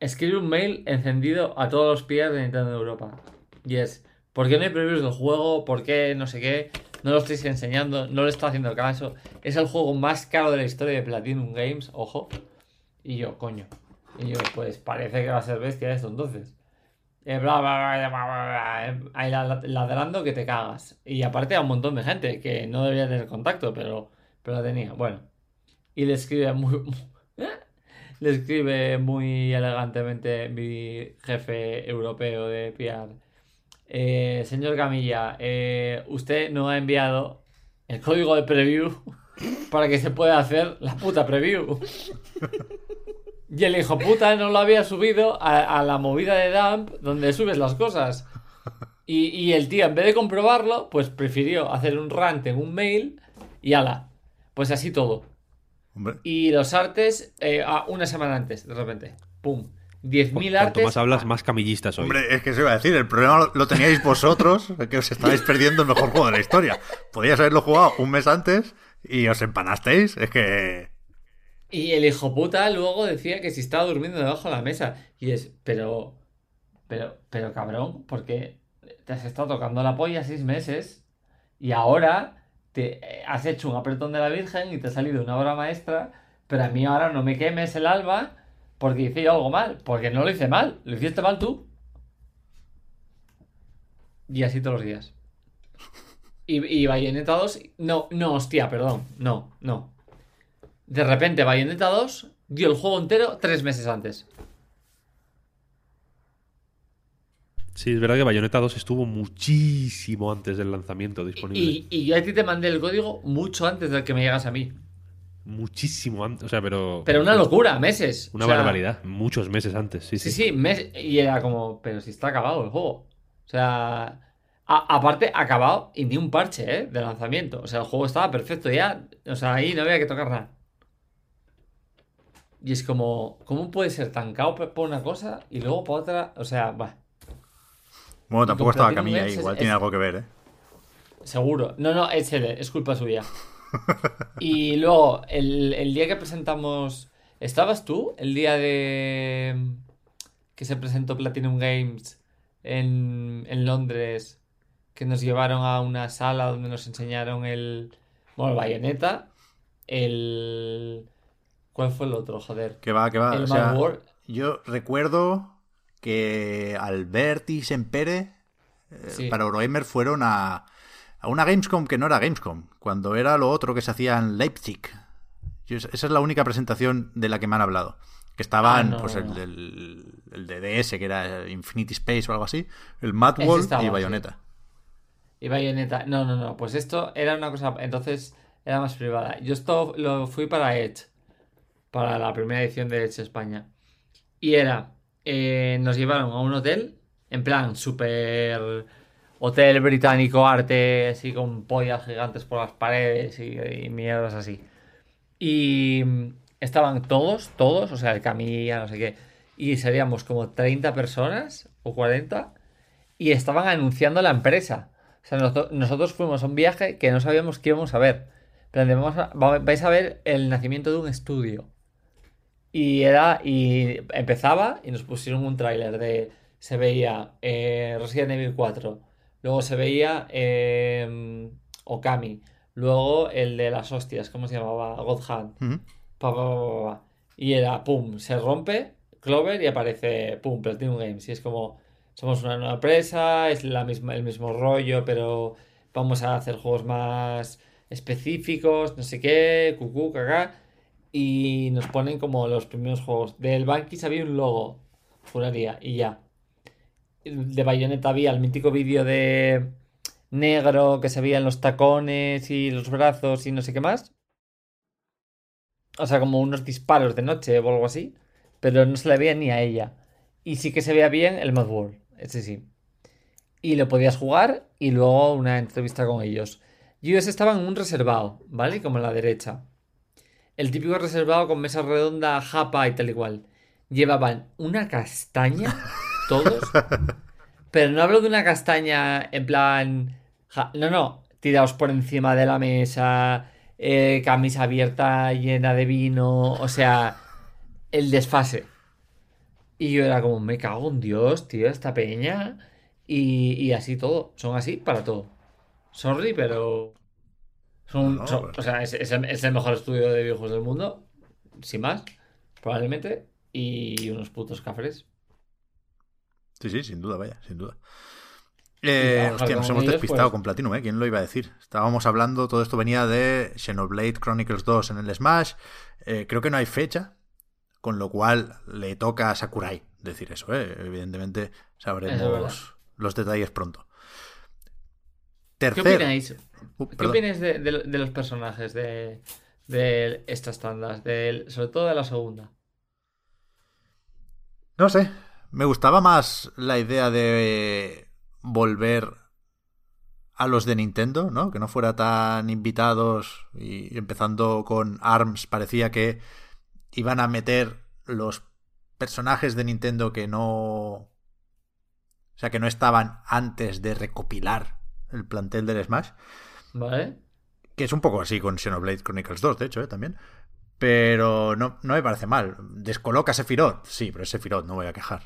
Escribe un mail encendido a todos los pías de Nintendo de Europa. Y es: ¿Por qué no hay previews del juego? ¿Por qué no sé qué? No lo estáis enseñando, no le está haciendo caso. Es el juego más caro de la historia de Platinum Games, ojo. Y yo, coño. Y yo, pues parece que va a ser bestia esto entonces. Eh, bla, bla, bla, eh, ahí la- ladrando que te cagas. Y aparte a un montón de gente que no debería tener contacto, pero, pero la tenía. Bueno. Y le escribe muy... le escribe muy elegantemente mi jefe europeo de PR. Eh, señor Camilla, eh, usted no ha enviado el código de preview para que se pueda hacer la puta preview. Y el hijo puta no lo había subido a, a la movida de Dump donde subes las cosas. Y, y el tío, en vez de comprobarlo, pues prefirió hacer un rant en un mail y ala. Pues así todo. Hombre, Y los artes, eh, a una semana antes, de repente. ¡Pum! 10.000 Cuanto artes. más hablas, más camillistas soy. hombre, es que se iba a decir, el problema lo, lo teníais vosotros, que os estabais perdiendo el mejor juego de la historia. Podíais haberlo jugado un mes antes y os empanasteis. Es que. Y el hijo puta luego decía que si estaba durmiendo debajo de la mesa. Y es, pero. Pero, pero cabrón, porque te has estado tocando la polla seis meses y ahora te eh, has hecho un apretón de la Virgen y te ha salido una obra maestra, pero a mí ahora no me quemes el alma porque hice yo algo mal. Porque no lo hice mal, lo hiciste mal tú. Y así todos los días. Y, y Bayonetta 2. No, no, hostia, perdón. No, no. De repente, Bayonetta 2 dio el juego entero tres meses antes. Sí, es verdad que Bayonetta 2 estuvo muchísimo antes del lanzamiento disponible. Y, y yo a ti te mandé el código mucho antes de que me llegas a mí. Muchísimo antes. O sea, pero. Pero una locura, meses. Una O sea, barbaridad. Muchos meses antes. Sí, sí. Sí, sí, mes- y era como, pero si está acabado el juego. O sea, a- aparte, acabado y ni un parche, ¿eh? De lanzamiento. O sea, el juego estaba perfecto ya. O sea, ahí no había que tocar nada. Y es como, ¿cómo puede ser tan cao por una cosa y luego por otra? O sea, va. Bueno, tampoco estaba Camilla ahí, igual es- tiene es- algo que ver, ¿eh? Seguro. No, no, es es culpa suya. Y luego, el, el día que presentamos. ¿Estabas tú? El día de. que se presentó Platinum Games en, en Londres. Que nos llevaron a una sala donde nos enseñaron el. Bueno, el Bayonetta. El. ¿Cuál fue el otro? Joder. Que va, que va. El o sea, World. yo recuerdo que Albert y Sempere eh, Sí. para Eurogamer fueron a, a una Gamescom que no era Gamescom, cuando era lo otro que se hacía en Leipzig. Yo- esa es la única presentación de la que me han hablado. Que estaban, Ah, no. pues, el, el- el de DS, que era Infinity Space o algo así, el Mad World estaba, y sí. Bayonetta. Y Bayonetta. No, no, no. Pues esto era una cosa. Entonces era más privada. Yo esto lo fui para Edge. Para la primera edición de Edge España. Y era. Eh, nos llevaron a un hotel. En plan, super. Hotel británico, arte, así con pollas gigantes por las paredes y, mierdas así. Y mm, estaban todos, todos, o sea, el Camilla, no sé qué. Y seríamos como 30 personas o 40 y estaban anunciando la empresa. O sea, noso- nosotros fuimos a un viaje que no sabíamos qué íbamos a ver. Pero vamos vais a ver el nacimiento de un estudio. Y era. Y empezaba y nos pusieron un tráiler de. Se veía eh, Resident Evil 4. Luego se veía eh, Okami. Luego el de las hostias, ¿cómo se llamaba? God Hand. Ujú. Pa, pa, pa, pa, pa. Y era, pum, se rompe Clover y aparece, pum, Platinum Games. Y es como, somos una nueva empresa, es la misma, el mismo rollo, pero vamos a hacer juegos más específicos, no sé qué, cucú, cacá. Y nos ponen como los primeros juegos. Del Bankis había un logo, juraría, y ya. De Bayonetta había el mítico vídeo de negro que se veían los tacones y los brazos y no sé qué más. O sea, como unos disparos de noche o algo así. Pero no se le veía ni a ella. Y sí que se veía bien el Mad World. Ese sí. Y lo podías jugar y luego una entrevista con ellos. Y ellos estaban en un reservado, ¿vale? Como en la derecha. El típico reservado con mesa redonda, japa y tal y cual. Llevaban una castaña, todos. Pero no hablo de una castaña en plan. ja- no, no. Tirados por encima de la mesa. eh, camisa abierta llena de vino. O sea, el desfase. Y yo era como, me cago en Dios, tío, esta peña. Y, y así todo. Son así para todo. Sorry, pero. Son, No, no, son- pero- o sea, es, es el, es el mejor estudio de videojuegos del mundo. Sin más, probablemente. Y unos putos cafres. Sí, sí, sin duda, vaya, sin duda. Eh, hostia, nos hemos despistado pues- con Platinum, ¿eh? ¿Quién lo iba a decir? Estábamos hablando, todo esto venía de Xenoblade Chronicles 2 en el Smash. Eh, creo que no hay fecha, con lo cual le toca a Sakurai decir eso, ¿eh? Evidentemente es sabremos los detalles pronto. ¿Qué Tercer. opináis? Uh, ¿Qué opináis de, de- de los personajes de, de estas tandas? sobre todo de la segunda. No sé, me gustaba más la idea de volver a los de Nintendo, ¿no? Que no fuera tan invitados y empezando con ARMS parecía que iban a meter los personajes de Nintendo que no... O sea, que no estaban antes de recopilar el plantel del Smash. ¿Vale? Que es un poco así con Xenoblade Chronicles 2, de hecho, ¿eh? también. Pero no, no me parece mal. ¿Descoloca Sephiroth? Sí, pero es Sephiroth, no voy a quejar.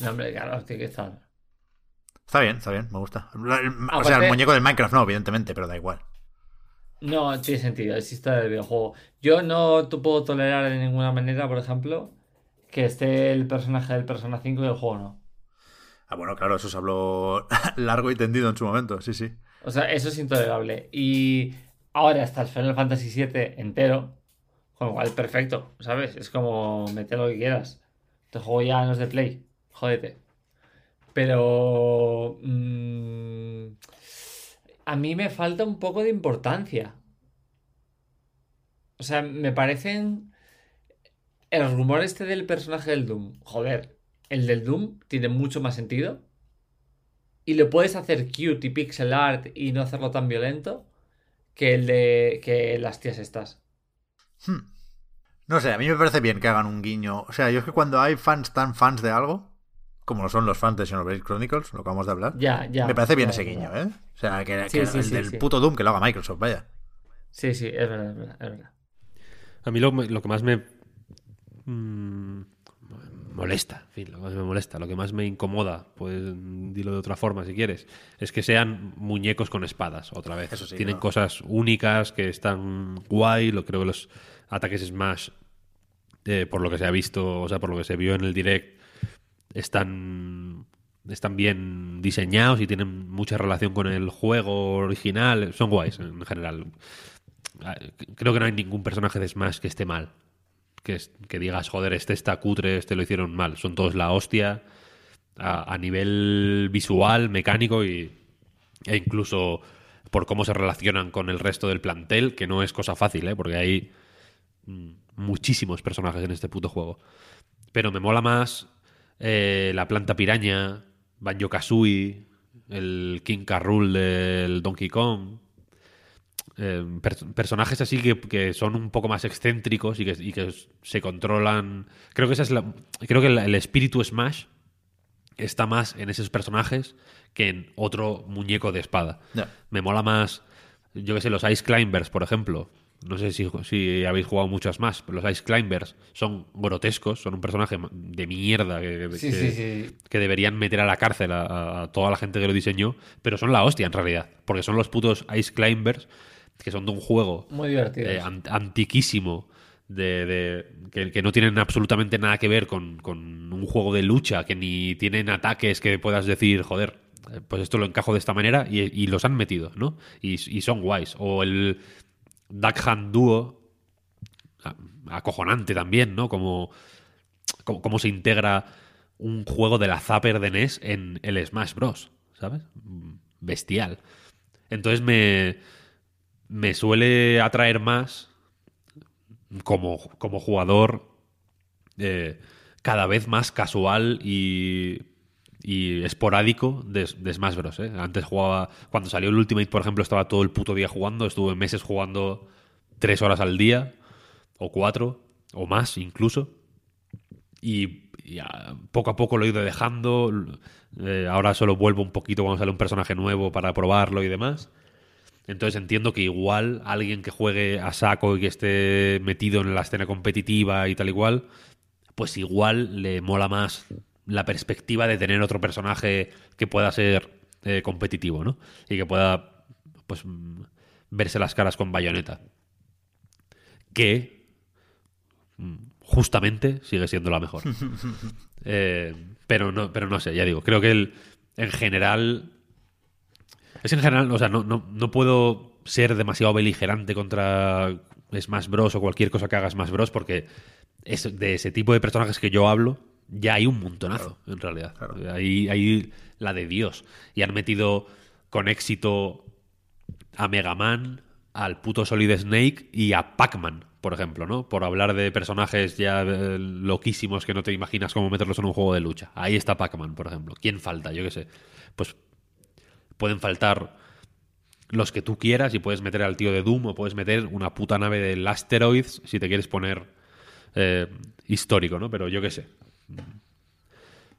No, hombre, claro, tiene que estar. Está bien, está bien, me gusta. O sea, el muñeco del Minecraft no, evidentemente, pero da igual. No, tiene sentido, historia del videojuego. Yo no te puedo tolerar de ninguna manera, por ejemplo, que esté el personaje del Persona 5 y el juego no. Ah, bueno, claro, eso se habló largo y tendido en su momento, sí, sí. O sea, eso es intolerable. Y ahora está el Final Fantasy VII entero, con lo cual perfecto, ¿sabes? Es como meter lo que quieras. Este juego ya no de Play, jódete. Pero... mm, a mí me falta un poco de importancia. O sea, me parecen... El rumor este del personaje del Doom. Joder, el del Doom tiene mucho más sentido. Y lo puedes hacer cute y pixel art y no hacerlo tan violento que el de que las tías estas. Hmm. No sé, a mí me parece bien que hagan un guiño. O sea, yo es que cuando hay fans tan fans de algo, como lo son los fans de Xenoblade Chronicles, lo que vamos de hablar, Ya, ya. me parece bien ya, ese es guiño. ¿eh? O sea, que, Sí, que sí, el sí, del sí. puto Doom que lo haga Microsoft, vaya. Sí, sí, es verdad, es verdad, es verdad. A mí lo, lo que más me mm, molesta, en fin, lo que más me molesta, lo que más me incomoda, pues dilo de otra forma si quieres, es que sean muñecos con espadas, otra vez. Eso sí, Tienen cosas únicas que están guay, lo creo que los ataques Smash, eh, por lo que se ha visto, o sea, por lo que se vio en el direct, están están bien diseñados y tienen mucha relación con el juego original, son guays en general. Ah, Creo que no hay ningún personaje de Smash que esté mal. Que, digas, joder, este está cutre, este lo hicieron mal. Son todos la hostia a, a nivel visual, mecánico y, e incluso por cómo se relacionan con el resto del plantel, que no es cosa fácil, ¿eh? porque hay mm, muchísimos personajes en este puto juego. Pero me mola más eh, la planta piraña, Banjo Kazooie, el King Carrul del Donkey Kong. Eh, per- personajes así que, que son un poco más excéntricos y que, y que se controlan. Creo que esa es la. Creo que el, el espíritu Smash está más en esos personajes que en otro muñeco de espada. Me mola más, yo que sé, los Ice Climbers, por ejemplo. No sé si, si habéis jugado muchas más, pero los Ice Climbers son grotescos, son un personaje de mierda que, Sí, que- sí, sí. que deberían meter a la cárcel a, a toda la gente que lo diseñó, pero son la hostia en realidad, porque son los putos Ice Climbers que son de un juego Muy divertido. eh, an- antiquísimo, de, de- que, que no tienen absolutamente nada que ver con, con un juego de lucha, que ni tienen ataques que puedas decir, joder, eh, pues esto lo encajo de esta manera y, y los han metido, ¿no? Y, y son guays. O el Duck Hunt Duo, acojonante también, ¿no? Como, como, cómo se integra un juego de la Zapper de NES en el Smash Bros. ¿Sabes? Bestial. Entonces me, me suele atraer más como, como jugador eh, cada vez más casual y, y esporádico de, Smash Bros. ¿eh? Antes jugaba, cuando salió el Ultimate, por ejemplo, estaba todo el puto día jugando, estuve meses jugando tres horas al día, o cuatro, o más incluso. Y, poco a poco lo he ido dejando. eh, ahora solo vuelvo un poquito cuando sale un personaje nuevo para probarlo y demás. Entonces entiendo que igual alguien que juegue a saco y que esté metido en la escena competitiva y tal igual, pues igual le mola más la perspectiva de tener otro personaje que pueda ser eh, competitivo, ¿no? Y que pueda, pues, mm, verse las caras con bayoneta. Que mm, justamente sigue siendo la mejor. Eh, pero no, pero no sé, ya digo, creo que el, en general es en general, o sea, no, no, no puedo ser demasiado beligerante contra Smash Bros. o cualquier cosa que haga Smash Bros. porque es de ese tipo de personajes que yo hablo, ya hay un montonazo, en realidad. Hay, hay la de Dios. Y han metido con éxito a Mega Man, al puto Solid Snake y a Pac-Man, por ejemplo, ¿no? Por hablar de personajes ya eh, loquísimos que no te imaginas cómo meterlos en un juego de lucha. Ahí está Pac-Man, por ejemplo. ¿Quién falta? Yo qué sé. Pues pueden faltar los que tú quieras y puedes meter al tío de Doom o puedes meter una puta nave del Asteroids si te quieres poner eh, histórico, ¿no? Pero yo qué sé.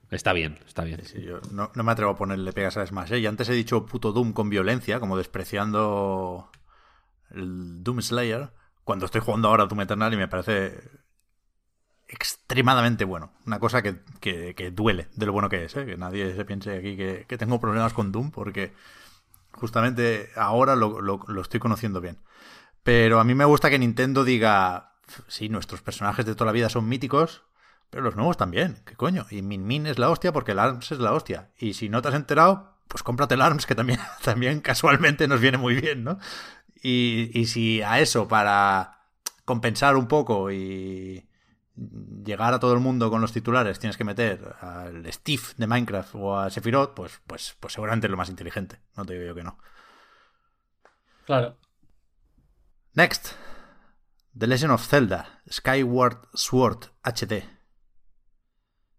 Está bien, está bien. Sí, yo no, me atrevo a ponerle pegas a Smash. ¿eh? Y antes he dicho puto Doom con violencia, como despreciando el Doom Slayer, cuando estoy jugando ahora Doom Eternal y me parece extremadamente bueno. Una cosa que, que- duele de lo bueno que es. ¿eh? Que nadie se piense aquí que, que tengo problemas con Doom, porque justamente ahora lo, lo- lo estoy conociendo bien. Pero a mí me gusta que Nintendo diga, sí, nuestros personajes de toda la vida son míticos, pero los nuevos también, ¿qué coño? Y Min Min es la hostia porque el ARMS es la hostia. Y si no te has enterado, pues cómprate el ARMS, que también, también casualmente nos viene muy bien, ¿no? Y, y si a eso, para compensar un poco y llegar a todo el mundo con los titulares, tienes que meter al Steve de Minecraft o a Sephiroth, pues, pues, pues seguramente es lo más inteligente. No te digo yo que no. Claro. Next. The Legend of Zelda Skyward Sword HD.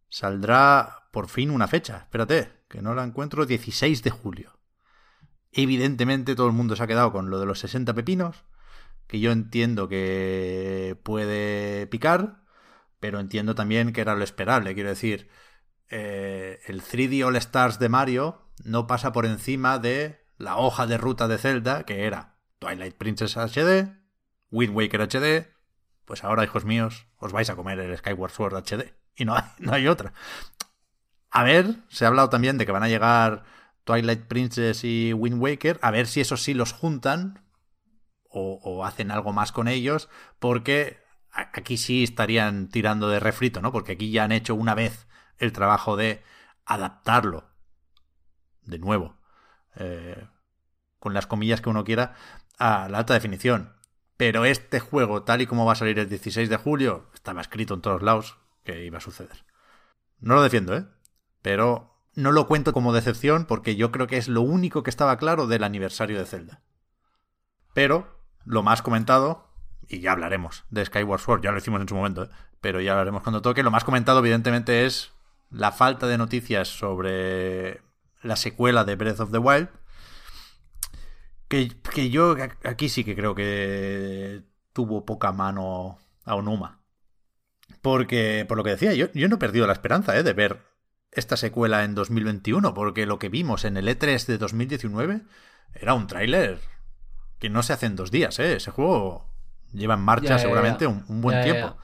Saldrá por fin una fecha. Espérate, que no la encuentro. 16 de julio. Evidentemente todo el mundo se ha quedado con lo de los 60 pepinos. Que yo entiendo que puede picar. Pero entiendo también que era lo esperable. Quiero decir, eh, el 3D All Stars de Mario no pasa por encima de la hoja de ruta de Zelda, que era Twilight Princess HD, Wind Waker HD. Pues ahora, hijos míos, os vais a comer el Skyward Sword HD. Y no hay, no hay otra. A ver, se ha hablado también de que van a llegar Twilight Princess y Wind Waker. A ver si esos sí los juntan o, hacen algo más con ellos. Porque aquí sí estarían tirando de refrito, ¿no? Porque aquí ya han hecho una vez el trabajo de adaptarlo de nuevo, eh, con las comillas que uno quiera, a la alta definición. Pero este juego, tal y como va a salir el 16 de julio, estaba escrito en todos lados que iba a suceder. No lo defiendo, ¿eh? Pero no lo cuento como decepción porque yo creo que es lo único que estaba claro del aniversario de Zelda. Pero lo más comentado, y ya hablaremos de Skyward Sword, ya lo hicimos en su momento, ¿eh? pero ya hablaremos cuando toque, lo más comentado evidentemente es la falta de noticias sobre la secuela de Breath of the Wild. Que, que yo aquí sí que creo que tuvo poca mano a Onuma. Porque, por lo que decía, yo, yo no he perdido la esperanza ¿eh? de ver esta secuela en 2021, porque lo que vimos en el E3 de 2019 era un tráiler que no se hace en dos días, ¿eh? Ese juego lleva en marcha Ya, seguramente ya. Un, un buen tiempo.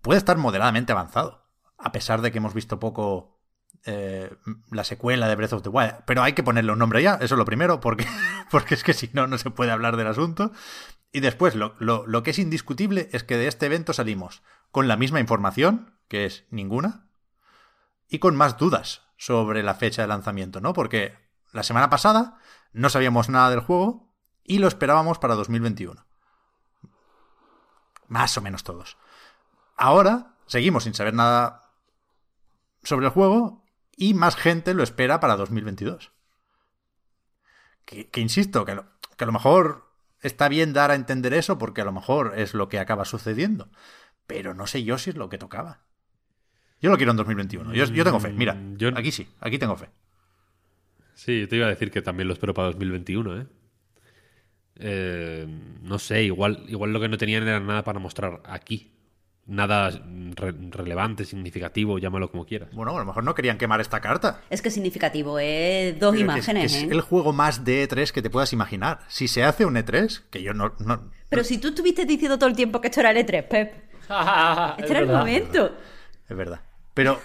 Puede estar moderadamente avanzado, a pesar de que hemos visto poco eh, la secuela de Breath of the Wild. Pero hay que ponerle un nombre ya, eso es lo primero, porque, porque es que si no, no se puede hablar del asunto. Y después, lo, lo, lo que es indiscutible es que de este evento salimos con la misma información, que es ninguna, y con más dudas sobre la fecha de lanzamiento, ¿no? Porque la semana pasada no sabíamos nada del juego y lo esperábamos para 2021. Más o menos todos. Ahora seguimos sin saber nada sobre el juego y más gente lo espera para 2022. Que, que insisto, que, lo- que a lo mejor está bien dar a entender eso porque a lo mejor es lo que acaba sucediendo. Pero no sé yo si es lo que tocaba. Yo lo quiero en 2021. Yo, yo tengo fe. Mira, Mm, yo- aquí sí, aquí tengo fe. Sí, te iba a decir que también lo espero para 2021, ¿eh? Eh, no sé, igual, igual lo que no tenían era nada para mostrar aquí. Nada re- relevante, significativo, llámalo como quieras. Bueno, a lo mejor no querían quemar esta carta. Es que significativo, es dos Pero que es- imágenes, que es ¿eh? el juego más de E3 que te puedas imaginar. Si se hace un E3, que yo no. no- Pero si tú estuviste diciendo todo el tiempo que esto era el E3, Pep. Es Este era el verdad. momento. es verdad. Pero.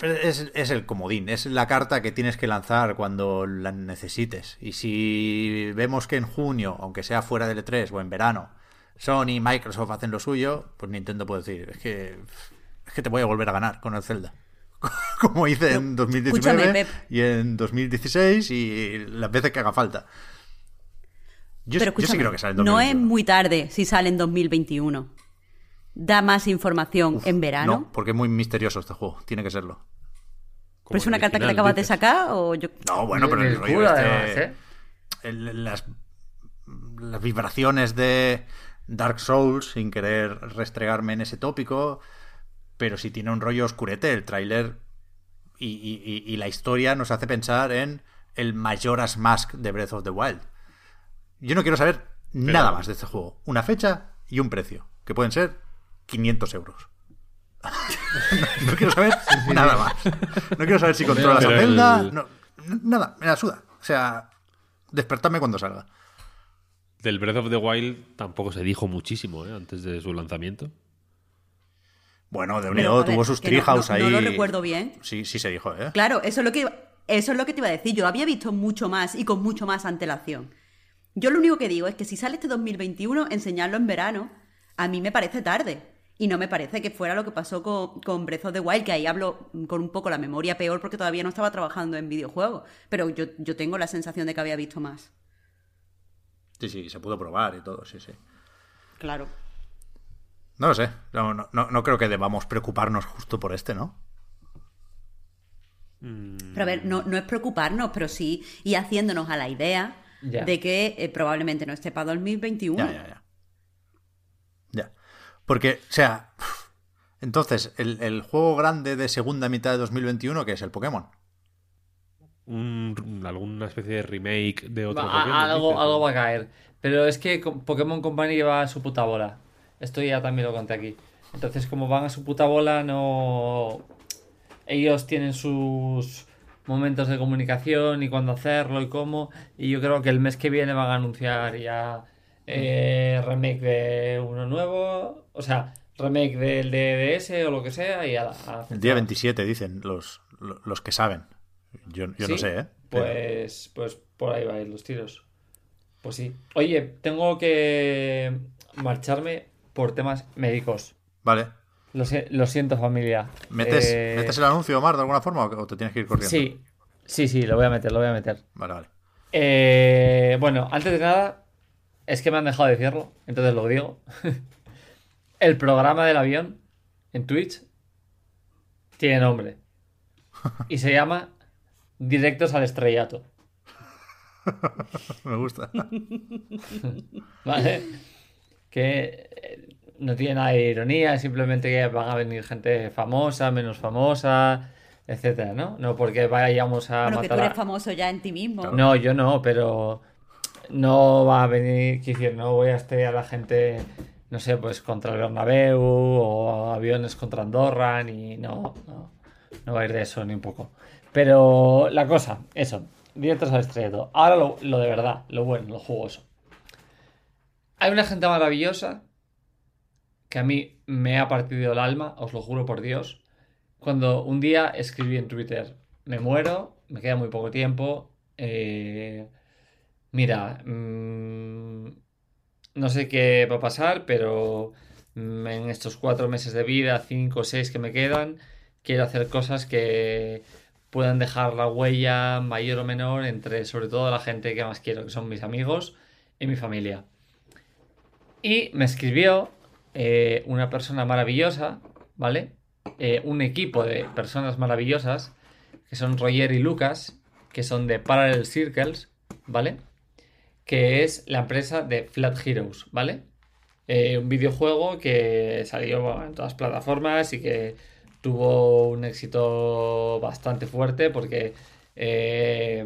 Es, es el comodín, es la carta que tienes que lanzar cuando la necesites. Y si vemos que en junio, aunque sea fuera del E3 o en verano, Sony y Microsoft hacen lo suyo, pues Nintendo puede decir, es que. Es que te voy a volver a ganar con el Zelda. Como hice en 2019 escúchame, Pep. y en 2016 y las veces que haga falta. Yo, Pero yo sí creo que sale en no es 2021. muy tarde si sale en 2021. Da más información en verano. No, porque es muy misterioso este juego. Tiene que serlo. ¿Pero es una carta que te acabas de sacar o yo... No, bueno, pero el el rollo este- además, ¿eh? el- las, las vibraciones de Dark Souls, sin querer restregarme en ese tópico, pero si tiene un rollo oscurete el tráiler y, y- y- y la historia nos hace pensar en el Majora's Mask de Breath of the Wild. Yo no quiero saber nada más de este juego. Una fecha y un precio, que pueden ser 500 euros. No, no quiero saber nada más. No quiero saber si controlas a el- Zelda. no- nada, me la suda. O sea, despertarme cuando salga. Del Breath of the Wild tampoco se dijo muchísimo, ¿eh? Antes de su lanzamiento. Bueno, de unido ver, tuvo sus no- treehouse no- ahí. no lo recuerdo bien. Sí, sí se dijo, ¿eh? Claro, eso es lo que iba- eso es lo que te iba a decir. Yo había visto mucho más y con mucho más antelación. Yo lo único que digo es que si sale este 2021, enseñarlo en verano, a mí me parece tarde. Y no me parece que fuera lo que pasó con, con Breath of the Wild, que ahí hablo con un poco la memoria peor porque todavía no estaba trabajando en videojuegos. Pero yo, yo tengo la sensación de que había visto más. Sí, sí, se pudo probar y todo, sí, sí. Claro. No lo sé. No, no, no, no creo que debamos preocuparnos justo por este, ¿no? Pero a ver, no, no es preocuparnos, pero sí y haciéndonos a la idea Ya. de que eh, probablemente no esté para 2021. Ya, ya, ya. Ya. Porque, o sea, entonces, el, el juego grande de segunda mitad de 2021, que es el Pokémon. Un- alguna especie de remake de otro Va- Pokémon, algo, dices, algo ¿no? va a caer. Pero es que Pokémon Company va a su puta bola. Esto ya también lo conté aquí. Entonces, como van a su puta bola, no. Ellos tienen sus momentos de comunicación y cuándo hacerlo y cómo. Y yo creo que el mes que viene van a anunciar ya eh, remake de uno nuevo. O sea, remake del DDS o lo que sea. Y a, a El día 27, dicen los, lo- los que saben. Yo, yo no sé, ¿eh? Pues, pues por ahí va a ir los tiros. Pues sí. Oye, tengo que marcharme por temas médicos. Vale. Lo, si- lo siento, familia. ¿Metes, Eh, ¿Metes el anuncio, Omar, de alguna forma o o te tienes que ir corriendo? Sí, sí, sí, lo voy a meter, lo voy a meter. Vale, vale. Eh, bueno, antes de nada, es que me han dejado de decirlo, entonces lo digo. el programa del avión en Twitch tiene nombre. Y se llama Directos al Estrellato. Me gusta. ¿Vale? Que eh, no tiene nada de ironía, simplemente que van a venir gente famosa, menos famosa, etcétera, ¿no? No porque vayamos a Bueno, que tú matar a- eres famoso ya en ti mismo. No, yo no, pero no va a venir, decir, no voy a estrellar a la gente, no sé, pues contra el Bernabéu o aviones contra Andorra, ni no, no, no va a ir de eso ni un poco. Pero la cosa, eso, directos al estrellato. Ahora lo, lo de verdad, lo bueno, lo jugoso. Hay una gente maravillosa que a mí me ha partido el alma, os lo juro por Dios. Cuando un día escribí en Twitter, me muero, me queda muy poco tiempo, eh, mira, mm, no sé qué va a pasar, pero mm, en estos cuatro meses de vida, cinco o seis que me quedan, quiero hacer cosas que puedan dejar la huella mayor o menor entre sobre todo la gente que más quiero, que son mis amigos y mi familia. Y me escribió eh, una persona maravillosa, ¿vale? Eh, un equipo de personas maravillosas, que son Roger y Lucas, que son de Parallel Circles, ¿vale? Que es la empresa de Flat Heroes, ¿vale? Eh, un videojuego que salió en todas plataformas y que tuvo un éxito bastante fuerte porque eh,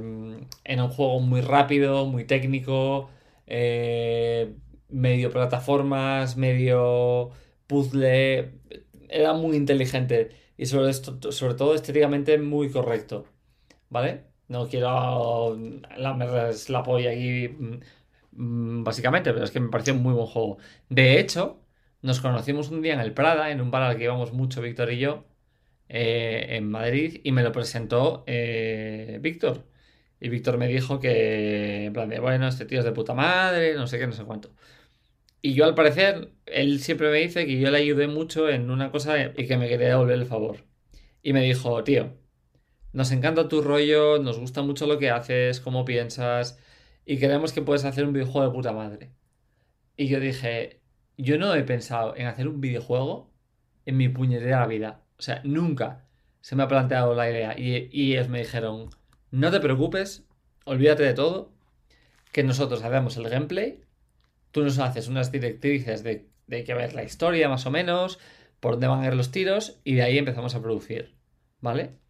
era un juego muy rápido, muy técnico, eh, medio plataformas, medio puzzle, era muy inteligente y sobre todo estéticamente muy correcto, ¿vale? No quiero la polla aquí mm, mm, básicamente, pero es que me pareció un muy buen juego. De hecho, nos conocimos un día en el Prada, en un bar al que íbamos mucho Víctor y yo, eh, en Madrid, y me lo presentó eh, Víctor. Y Víctor me dijo que, en plan de, bueno, este tío es de puta madre, no sé qué, no sé cuánto. Y yo al parecer, él siempre me dice que yo le ayudé mucho en una cosa y que me quería devolver el favor. Y me dijo, tío, nos encanta tu rollo, nos gusta mucho lo que haces, cómo piensas, y creemos que puedes hacer un videojuego de puta madre. Y yo dije, yo no he pensado en hacer un videojuego en mi puñetera vida. O sea, nunca se me ha planteado la idea. Y, ellos me dijeron, no te preocupes, olvídate de todo, que nosotros hacemos el gameplay, tú nos haces unas directrices de, de que ver la historia más o menos, por dónde van a ir los tiros, y de ahí empezamos a producir. ¿Vale?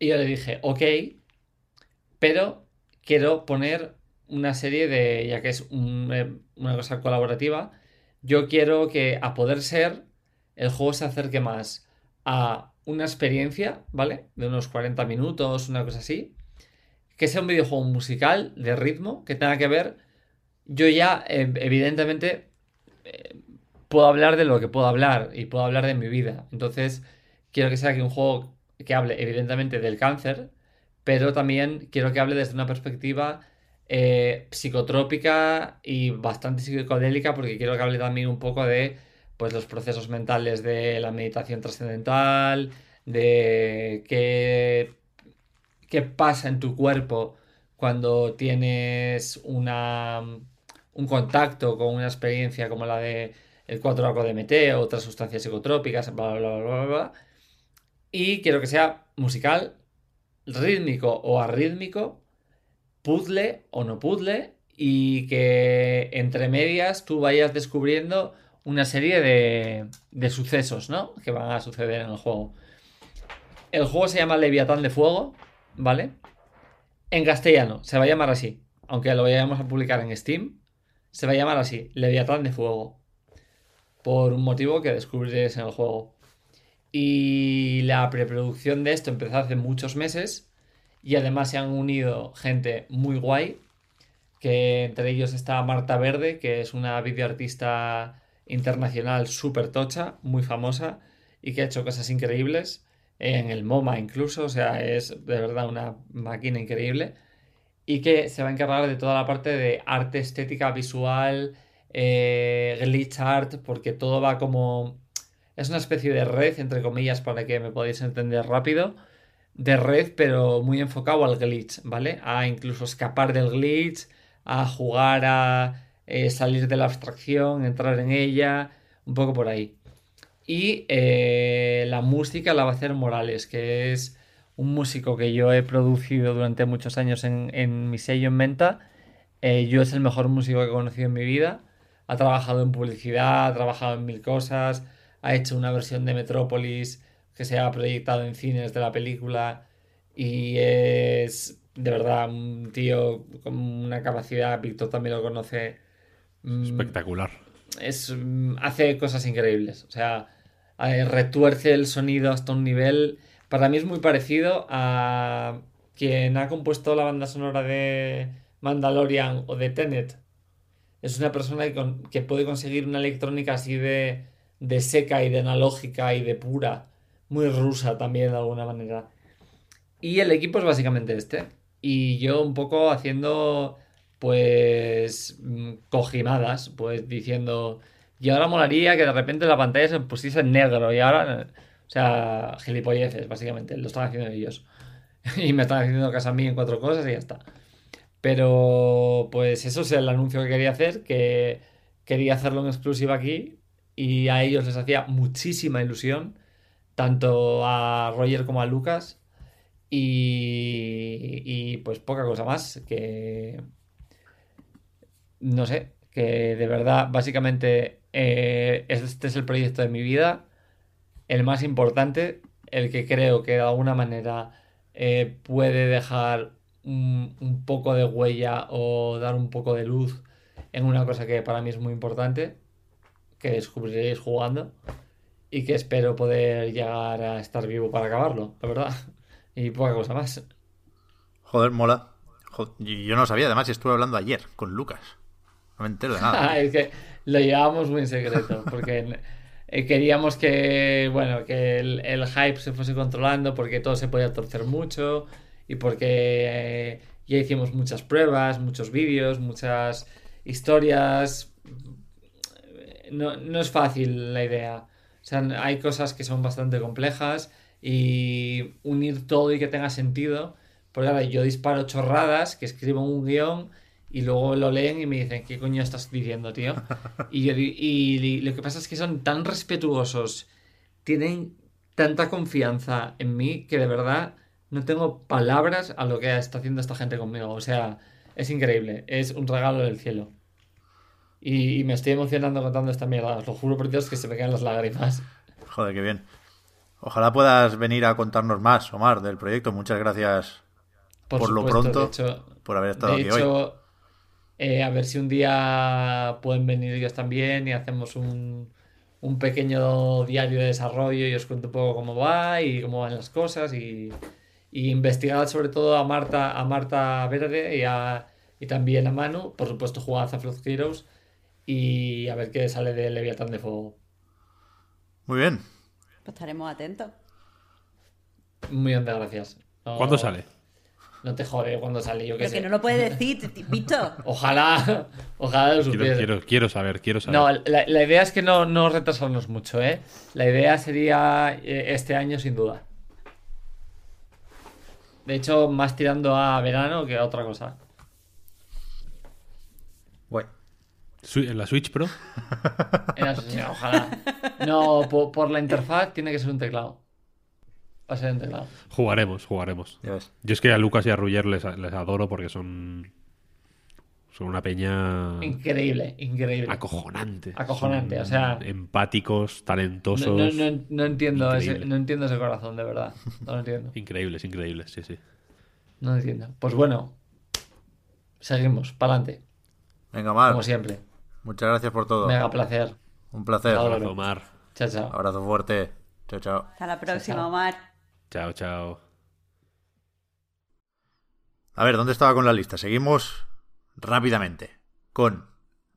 Y yo le dije, ok, pero quiero poner una serie de, ya que es un- eh, una cosa colaborativa, yo quiero que a poder ser el juego se acerque más a una experiencia, ¿vale? De unos 40 minutos, una cosa así. Que sea un videojuego musical, de ritmo, que tenga que ver. Yo ya, eh, evidentemente, eh, puedo hablar de lo que puedo hablar y puedo hablar de mi vida. Entonces, quiero que sea que un juego que hable, evidentemente, del cáncer, pero también quiero que hable desde una perspectiva eh, psicotrópica y bastante psicodélica, porque quiero que hable también un poco de pues, los procesos mentales de la meditación trascendental, de qué, qué pasa en tu cuerpo cuando tienes una, un contacto con una experiencia como la de el 4 DMT o otras sustancias psicotrópicas, bla, bla, bla, bla, bla. Y quiero que sea musical, rítmico o arrítmico, puzzle o no puzzle, y que entre medias tú vayas descubriendo una serie de, de sucesos, ¿no? Que van a suceder en el juego. El juego se llama Leviatán de Fuego, ¿vale? En castellano, se va a llamar así. Aunque lo vayamos a publicar en Steam, se va a llamar así, Leviatán de Fuego. Por un motivo que descubriréis en el juego. Y la preproducción de esto empezó hace muchos meses. Y además se han unido gente muy guay. Que entre ellos está Marta Verde, que es una videoartista internacional súper tocha, muy famosa. Y que ha hecho cosas increíbles. En el MoMA incluso. O sea, es de verdad una máquina increíble. Y que se va a encargar de toda la parte de arte estética visual. eh, glitch art. Porque todo va como es una especie de red, entre comillas, para que me podáis entender rápido. De red, pero muy enfocado al glitch, ¿vale? A incluso escapar del glitch, a jugar a eh, salir de la abstracción, entrar en ella, un poco por ahí. Y eh, la música la va a hacer Morales, que es un músico que yo he producido durante muchos años en, mi sello en Menta. Eh, yo es el mejor músico que he conocido en mi vida. Ha trabajado en publicidad, ha trabajado en mil cosas, ha hecho una versión de Metrópolis que se ha proyectado en cines de la película y es de verdad un tío con una capacidad, Víctor también lo conoce. Mm, Espectacular. Es, mm, hace cosas increíbles. O sea, retuerce el sonido hasta un nivel. Para mí es muy parecido a quien ha compuesto la banda sonora de Mandalorian o de Tenet. Es una persona que, puede conseguir una electrónica así de, de seca y de analógica y de pura. Muy rusa también de alguna manera. Y el equipo es básicamente este. Y yo un poco haciendo pues mm, cojimadas, pues diciendo y ahora molaría que de repente la pantalla se pusiese en negro y ahora... O sea, gilipolleces, básicamente. Lo están haciendo ellos. y me están haciendo caso a mí en cuatro cosas y ya está. Pero pues eso es el anuncio que quería hacer, que quería hacerlo en exclusiva aquí y a ellos les hacía muchísima ilusión, tanto a Roger como a Lucas. Y, pues poca cosa más, que no sé, que de verdad básicamente eh, este es el proyecto de mi vida, el más importante, el que creo que de alguna manera eh, puede dejar un, poco de huella o dar un poco de luz en una cosa que para mí es muy importante, que descubriréis jugando y que espero poder llegar a estar vivo para acabarlo, la verdad. Y poca cosa más. Joder, mola. yo no sabía, además estuve hablando ayer con Lucas. No me entero de nada. es que lo llevábamos muy en secreto, porque eh, queríamos que, bueno, que el, hype se fuese controlando, porque todo se podía torcer mucho y porque eh, ya hicimos muchas pruebas, muchos vídeos, muchas historias. No, no es fácil la idea. O sea, hay cosas que son bastante complejas y unir todo y que tenga sentido. Porque ahora yo disparo chorradas, que escribo un guion y luego lo leen y me dicen, ¿qué coño estás diciendo, tío? Y, y, lo que pasa es que son tan respetuosos, tienen tanta confianza en mí que de verdad no tengo palabras a lo que está haciendo esta gente conmigo. O sea, es increíble, es un regalo del cielo. Y, me estoy emocionando contando esta mierda, os lo juro por Dios que se me caen las lágrimas. Joder, qué bien. Ojalá puedas venir a contarnos más, Omar, del proyecto. Muchas gracias por, lo pronto, por haber estado aquí hoy. Eh, a ver si un día pueden venir ellos también y hacemos un, pequeño diario de desarrollo y os cuento un poco cómo va y cómo van las cosas y, investigar sobre todo a Marta, a Marta Verde y, a, y también a Manu, por supuesto jugar a Zafroth Heroes y a ver qué sale de Leviatán de Fuego. Muy bien. Pues estaremos atentos. Muy bien, gracias. ¿Cuándo sale? No te jode cuando sale, yo que sé. que no lo puede decir, visto ojalá, ojalá lo supiera. Quiero, quiero, saber, quiero saber. No, la, idea es que no, no retrasarnos mucho, ¿eh? La idea sería eh, este año, sin duda. De hecho, más tirando a verano que a otra cosa. Bueno. ¿En la Switch Pro? En la, ojalá. No, por la interfaz tiene que ser un teclado. Jugaremos, jugaremos. Yo es que a Lucas y a Ruyer les, adoro porque son. Son una peña. Increíble, increíble. Acojonante. Acojonante, o sea. Empáticos, talentosos. No, entiendo ese, no entiendo ese corazón, de verdad. No lo entiendo. increíbles, increíbles, sí, sí. No entiendo. Pues bueno, seguimos, para adelante. Venga, Mar. Como siempre. Muchas gracias por todo. Mega placer. Un placer. Abrazo, Omar. Chao, chao. Abrazo fuerte. Chao, chao. Hasta la próxima, Omar. Chao, chao. A ver, ¿dónde estaba con la lista? Seguimos rápidamente con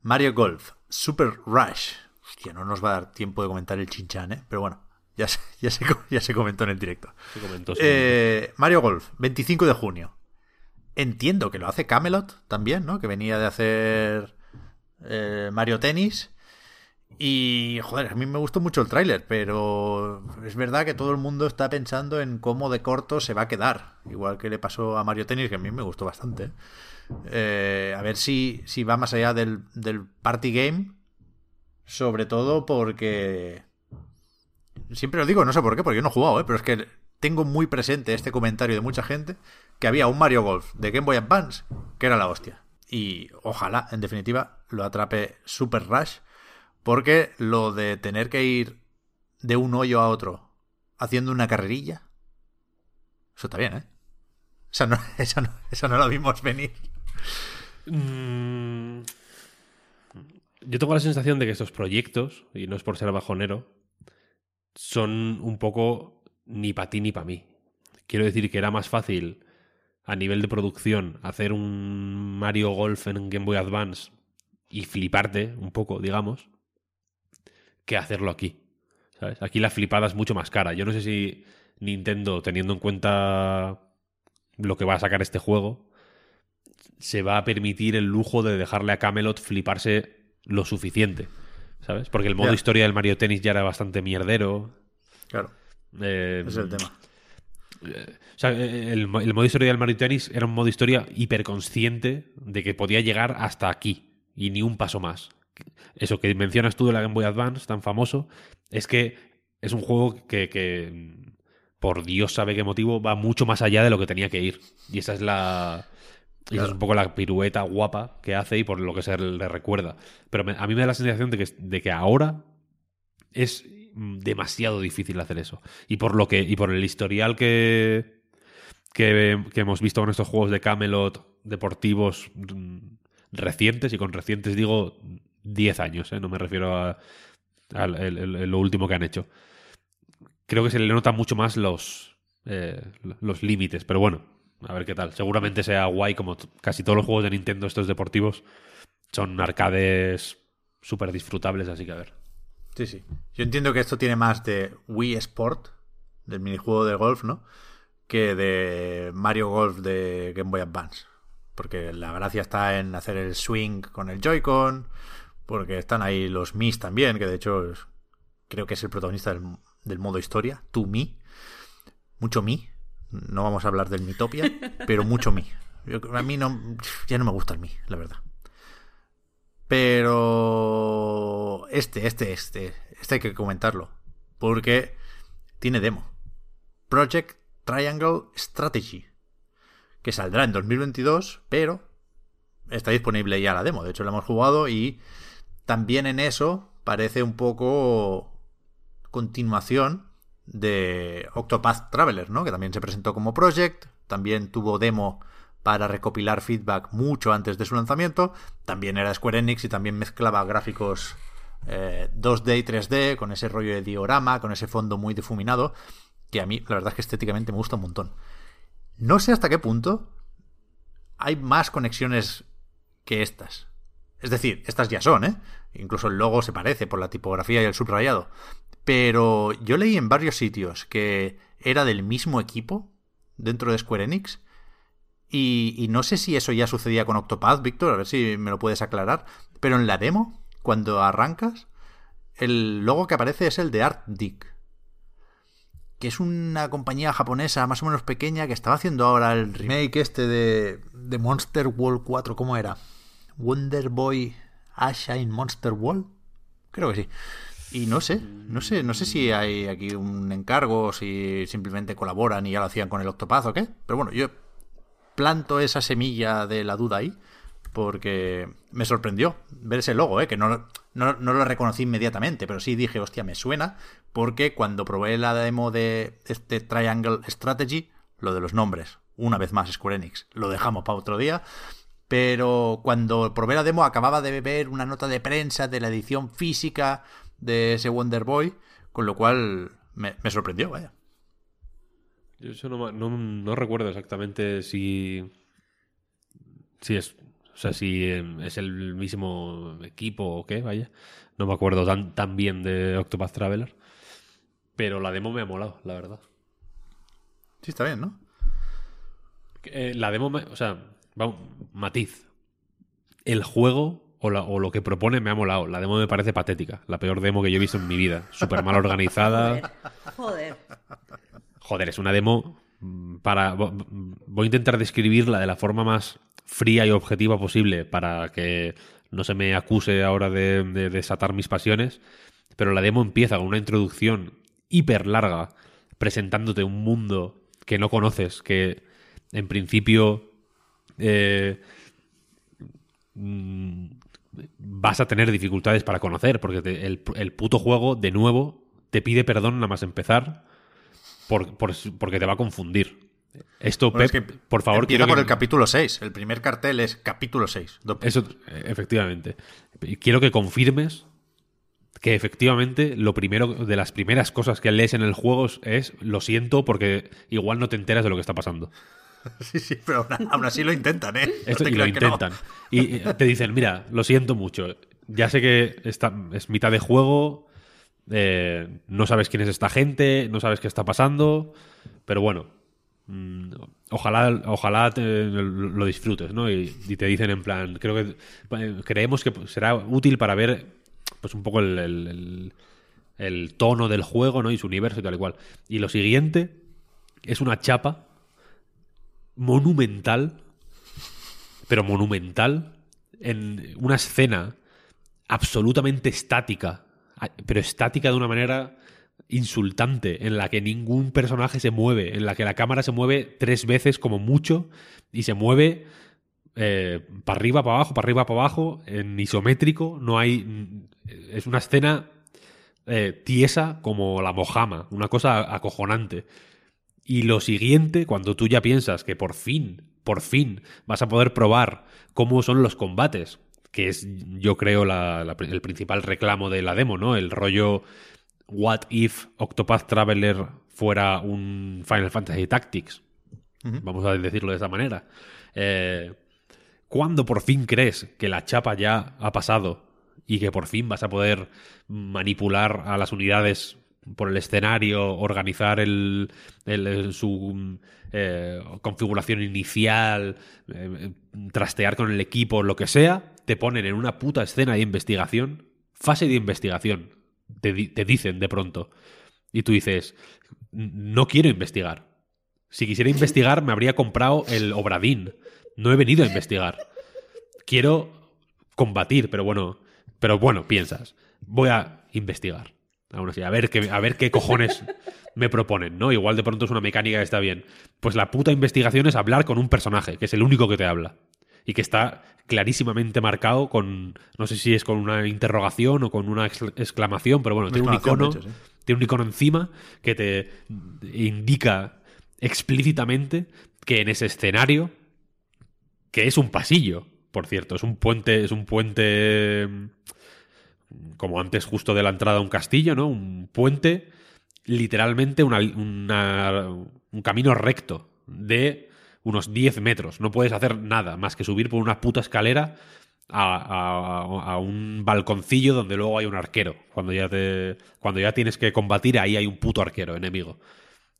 Mario Golf Super Rush. Hostia, no nos va a dar tiempo de comentar el chinchan, ¿eh? Pero bueno, ya se, ya ya se comentó en el directo. Eh, Mario Golf, 25 de junio. Entiendo que lo hace Camelot también, ¿no? Que venía de hacer eh, Mario Tennis. Y, joder, a mí me gustó mucho el tráiler, pero es verdad que todo el mundo está pensando en cómo de corto se va a quedar. Igual que le pasó a Mario Tennis, que a mí me gustó bastante. Eh, a ver si, si va más allá del, del party game. Sobre todo porque... Siempre lo digo, no sé por qué, porque yo no he jugado, ¿eh? pero es que tengo muy presente este comentario de mucha gente que había un Mario Golf de Game Boy Advance que era la hostia. Y ojalá, en definitiva, lo atrape Super Rush porque lo de tener que ir de un hoyo a otro haciendo una carrerilla, eso está bien, ¿eh? Esa no, esa no, esa no la vimos venir. Mm. Yo tengo la sensación de que estos proyectos, y no es por ser bajonero, son un poco ni para ti ni para mí. Quiero decir que era más fácil a nivel de producción hacer un Mario Golf en Game Boy Advance y fliparte un poco, digamos, que hacerlo aquí. ¿sabes? Aquí la flipada es mucho más cara. Yo no sé si Nintendo, teniendo en cuenta lo que va a sacar este juego, se va a permitir el lujo de dejarle a Camelot fliparse lo suficiente. ¿Sabes? Porque el modo historia del Mario Tennis ya era bastante mierdero. Claro, Eh, es el tema. o sea, el, el modo historia del Mario Tennis era un modo historia hiperconsciente de que podía llegar hasta aquí y ni un paso más. Eso que mencionas tú de la Game Boy Advance, tan famoso, es que es un juego que, que, por Dios sabe qué motivo, va mucho más allá de lo que tenía que ir. Y esa es la. esa es un poco la pirueta guapa que hace y por lo que se le recuerda. Pero me- a mí me da la sensación de que, de que ahora es demasiado difícil hacer eso. Y por lo que. Y por el historial que. que, que hemos visto con estos juegos de Camelot deportivos recientes, y con recientes digo 10 años, ¿eh? no me refiero a, lo último que han hecho. Creo que se le nota mucho más los, eh, los límites, pero bueno, a ver qué tal. Seguramente sea guay como casi todos los juegos de Nintendo, estos deportivos, son arcades súper disfrutables, así que a ver. Sí, sí. Yo entiendo que esto tiene más de Wii Sport, del minijuego de golf, ¿no? Que de Mario Golf de Game Boy Advance. Porque la gracia está en hacer el swing con el Joy-Con, porque están ahí los Mis también, que de hecho es- creo que es el protagonista del, del modo historia, Tu Mi. Mucho Mi. No vamos a hablar del Mitopia, pero mucho Mi. Yo- a mí no, ya no me gusta el Mi, la verdad. Pero este, este, este, este hay que comentarlo. Porque tiene demo. Project Triangle Strategy. Que saldrá en 2022, pero está disponible ya la demo. De hecho, la hemos jugado y también en eso parece un poco continuación de Octopath Traveler, ¿no? Que también se presentó como Project, también tuvo demo para recopilar feedback mucho antes de su lanzamiento, también era Square Enix y también mezclaba gráficos eh, 2D y 3D con ese rollo de diorama, con ese fondo muy difuminado, que a mí la verdad es que estéticamente me gusta un montón. No sé hasta qué punto hay más conexiones que estas. Es decir, estas ya son, ¿eh? Incluso el logo se parece por la tipografía y el subrayado. Pero yo leí en varios sitios que era del mismo equipo dentro de Square Enix. Y, no sé si eso ya sucedía con Octopath, Víctor, a ver si me lo puedes aclarar. Pero en la demo, cuando arrancas, el logo que aparece es el de ArtDick. Que es una compañía japonesa más o menos pequeña que estaba haciendo ahora el remake este de, Monster World 4. ¿Cómo era? Wonder Boy Ashine Monster World. Creo que sí. Y no sé, no sé, no sé si hay aquí un encargo si simplemente colaboran y ya lo hacían con el Octopath o qué. Pero bueno, yo planto esa semilla de la duda ahí porque me sorprendió ver ese logo, ¿eh? que no, no, no lo reconocí inmediatamente, pero sí dije, hostia, me suena, porque cuando probé la demo de este Triangle Strategy, lo de los nombres, una vez más Square Enix, lo dejamos para otro día, pero cuando probé la demo acababa de ver una nota de prensa de la edición física de ese Wonder Boy, con lo cual me, sorprendió, vaya. Yo eso no, no, no recuerdo exactamente si. Si es. O sea, si eh, es el mismo equipo o qué, vaya. No me acuerdo tan, tan bien de Octopath Traveler. Pero la demo me ha molado, la verdad. Sí, está bien, ¿no? Eh, la demo, me- o sea, vamos, matiz. El juego o, la- o lo que propone me ha molado. La demo me parece patética. La peor demo que yo he visto en mi vida. Súper mal organizada. Joder. Joder, es una demo para... vo- Voy a intentar describirla de la forma más fría y objetiva posible para que no se me acuse ahora de, de desatar mis pasiones. Pero la demo empieza con una introducción hiper larga presentándote un mundo que no conoces, que en principio eh, mm, vas a tener dificultades para conocer, porque te- el, el puto juego, de nuevo, te pide perdón nada más empezar por, por- porque te va a confundir. Esto, Bueno, es Pep, que por favor, empieza quiero por que- el capítulo 6. El primer cartel es capítulo 6. dos puntos. Eso, efectivamente. Quiero que confirmes que efectivamente lo primero de las primeras cosas que lees en el juego es- lo siento porque igual no te enteras de lo que está pasando. Sí, sí, pero aún, así lo intentan, ¿eh? No Esto, y lo no. intentan. Y te dicen, mira, lo siento mucho. Ya sé que está, es mitad de juego, eh, no sabes quién es esta gente, no sabes qué está pasando, pero bueno, mm, ojalá, ojalá te- lo disfrutes, ¿no? Y, y te dicen en plan, creo que creemos que será útil para ver pues un poco el, el- tono del juego, ¿no? Y su universo y tal y cual. Y lo siguiente es una chapa monumental pero monumental, en una escena absolutamente estática, pero estática de una manera insultante, en la que ningún personaje se mueve, en la que la cámara se mueve tres veces como mucho y se mueve eh, para arriba, para abajo, para arriba, para abajo, en isométrico, no hay... Es una escena eh, tiesa como la mojama, una cosa acojonante. Y lo siguiente, cuando tú ya piensas que por fin, por fin vas a poder probar cómo son los combates, que es, yo creo, la- la- el principal reclamo de la demo, ¿no? El rollo What if Octopath Traveler fuera un Final Fantasy Tactics? Vamos a decirlo de esa manera. Eh, ¿Cuándo por fin crees que la chapa ya ha pasado y que por fin vas a poder manipular a las unidades por el escenario, organizar el, el- el- su eh, configuración inicial, eh, trastear con el equipo, lo que sea? Te ponen en una puta escena de investigación, fase de investigación, te dicen de pronto. Y tú dices, no quiero investigar. Si quisiera investigar, me habría comprado el Obradín. No he venido a investigar. Quiero combatir, pero bueno, pero bueno, piensas, voy a investigar. Aún así, a ver qué, a ver qué cojones me proponen, ¿no? Igual de pronto es una mecánica que está bien. Pues la puta investigación es hablar con un personaje, que es el único que te habla. Y que está clarísimamente marcado con, no sé si es con una interrogación o con una excla- exclamación, pero bueno, tiene un icono, de hecho, sí. tiene un icono encima que te indica explícitamente que en ese escenario, que es un pasillo, por cierto, es un puente, es un puente mm, como antes justo de la entrada a un castillo, ¿no? Un puente, literalmente un camino recto de unos 10 metros. No puedes hacer nada más que subir por una puta escalera a, a- a un balconcillo donde luego hay un arquero. Cuando ya, te, cuando ya tienes que combatir, ahí hay un puto arquero enemigo.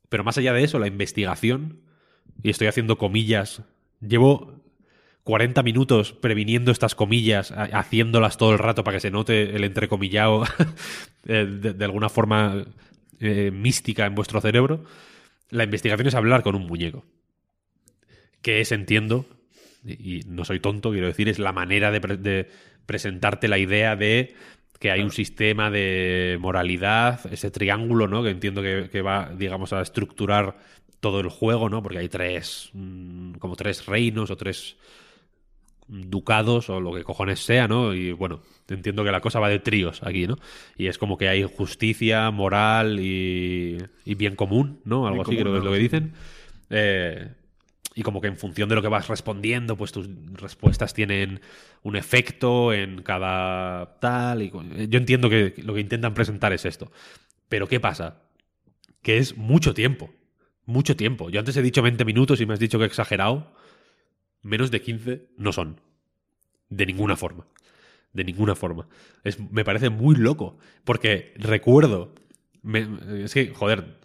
Pero más allá de eso, la investigación, y estoy haciendo comillas, llevo 40 minutos previniendo estas comillas, ha- haciéndolas todo el rato para que se note el entrecomillado eh, de, de alguna forma eh, mística en vuestro cerebro. La investigación es hablar con un muñeco. Que es, entiendo, y y no soy tonto, quiero decir, es la manera de, pre- de presentarte la idea de que hay un sistema de moralidad, ese triángulo, ¿no? Que entiendo que, que va, digamos, a estructurar todo el juego, ¿no? Porque hay tres, mm, como tres reinos o tres ducados o lo que cojones sea, ¿no? Y bueno, entiendo que la cosa va de tríos aquí, ¿no? Y es como que hay justicia, moral y, y bien común, ¿no? Algo Bien así creo que es lo que dicen. Eh, y como que en función de lo que vas respondiendo, pues tus respuestas tienen un efecto en cada tal. Y, cu- yo entiendo que lo que intentan presentar es esto. Pero ¿qué pasa? Que es mucho tiempo. Mucho tiempo. Yo antes he dicho 20 minutos y me has dicho que he exagerado. Menos de 15 no son. De ninguna forma. De ninguna forma. Es, me parece muy loco. Porque recuerdo. es que, joder.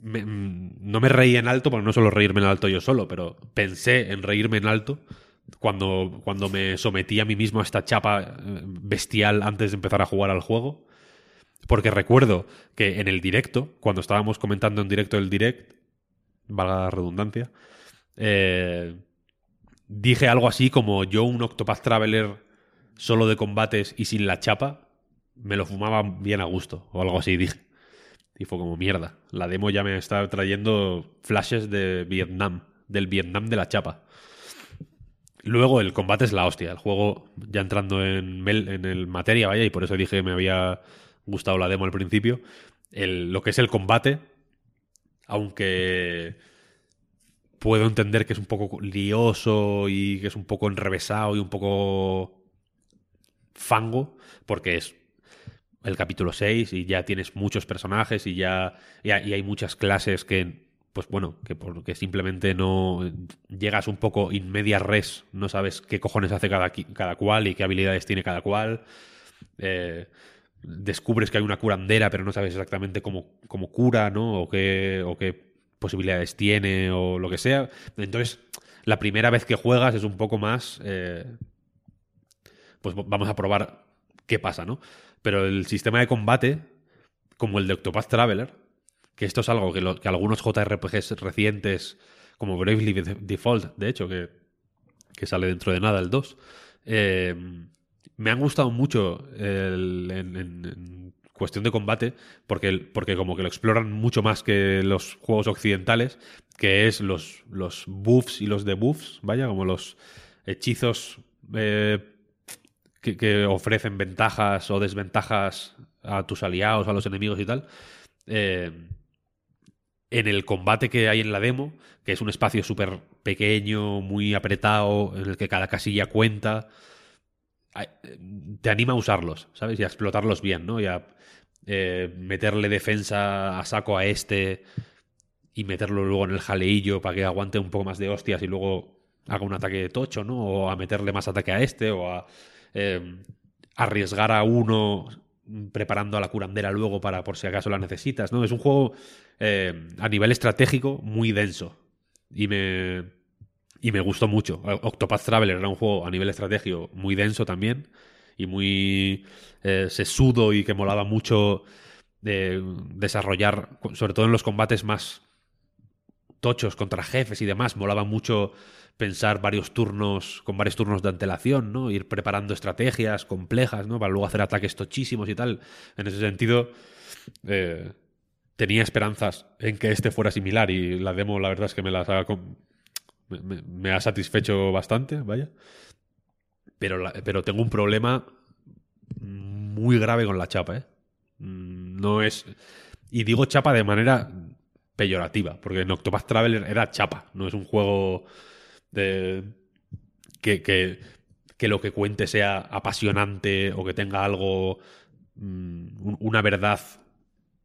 mm, no me reí en alto, porque no suelo reírme en alto yo solo, pero pensé en reírme en alto cuando, cuando me sometí a mí mismo a esta chapa eh, bestial antes de empezar a jugar al juego. Porque recuerdo que en el directo, cuando estábamos comentando en directo el direct, valga la redundancia, eh, dije algo así como yo un Octopath Traveler solo de combates y sin la chapa, me lo fumaba bien a gusto, o algo así dije. Y fue como mierda. La demo ya me está trayendo flashes de Vietnam, del Vietnam de la chapa. Luego el combate es la hostia. El juego, ya entrando en, en el materia, vaya, y por eso dije que me había gustado la demo al principio. lo que es el combate, aunque puedo entender que es un poco lioso y que es un poco enrevesado y un poco fango, porque es el capítulo 6 y ya tienes muchos personajes y ya, y hay muchas clases que pues bueno, que porque simplemente no llegas un poco in media res, no sabes qué cojones hace cada, cada cual y qué habilidades tiene cada cual. Eh, descubres que hay una curandera, pero no sabes exactamente cómo, cómo cura, ¿no? O qué, o qué posibilidades tiene o lo que sea. Entonces, la primera vez que juegas es un poco más... Eh, pues vamos a probar qué pasa, ¿no? Pero el sistema de combate, como el de Octopath Traveler, que esto es algo que, algunos JRPGs recientes, como Bravely Default, de hecho, que, que sale dentro de nada el 2, eh, me han gustado mucho en, cuestión de combate, porque, porque como que lo exploran mucho más que los juegos occidentales, que es los, los buffs y los debuffs, vaya, como los hechizos eh, que, ofrecen ventajas o desventajas a tus aliados, a los enemigos y tal. Eh, en el combate que hay en la demo, que es un espacio súper pequeño, muy apretado, en el que cada casilla cuenta, te anima a usarlos, ¿sabes? Y a explotarlos bien, ¿no? Y a eh, meterle defensa a saco a este y meterlo luego en el jaleillo para que aguante un poco más de hostias y luego haga un ataque de tocho, ¿no? O a meterle más ataque a este o a eh, arriesgar a uno preparando a la curandera luego para por si acaso la necesitas, ¿no? Es un juego eh, a nivel estratégico muy denso y me, y me gustó mucho. Octopath Traveler era un juego a nivel estratégico muy denso también y muy eh, sesudo y que molaba mucho de desarrollar, sobre todo en los combates más tochos contra jefes y demás, molaba mucho pensar varios turnos, con varios turnos de antelación, ¿no? Ir preparando estrategias complejas, ¿no? Para luego hacer ataques tochísimos y tal. En ese sentido, eh, tenía esperanzas en que este fuera similar y la demo, la verdad es que me las me, ha satisfecho bastante, vaya. Pero, pero tengo un problema muy grave con la chapa, ¿eh? Mm, no es... Y digo chapa de manera peyorativa, porque en Octopath Traveler era chapa, no es un juego de que, que, lo que cuente sea apasionante o que tenga algo, mm, una verdad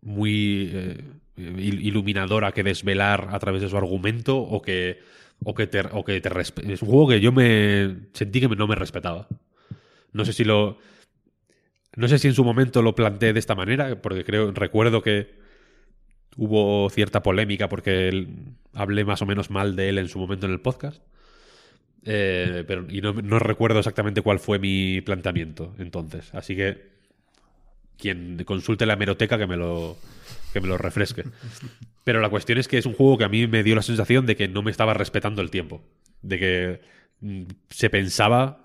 muy eh, iluminadora que desvelar a través de su argumento o que, o que te, o que te Es un juego que yo me sentí que no me respetaba. No sé si lo... No sé si en su momento lo planteé de esta manera, porque creo, recuerdo que hubo cierta polémica porque hablé más o menos mal de él en su momento en el podcast. Eh, pero, y no, recuerdo exactamente cuál fue mi planteamiento entonces. Así que quien consulte la hemeroteca que me lo, que me lo refresque. Pero la cuestión es que es un juego que a mí me dio la sensación de que no me estaba respetando el tiempo. De que mm, se pensaba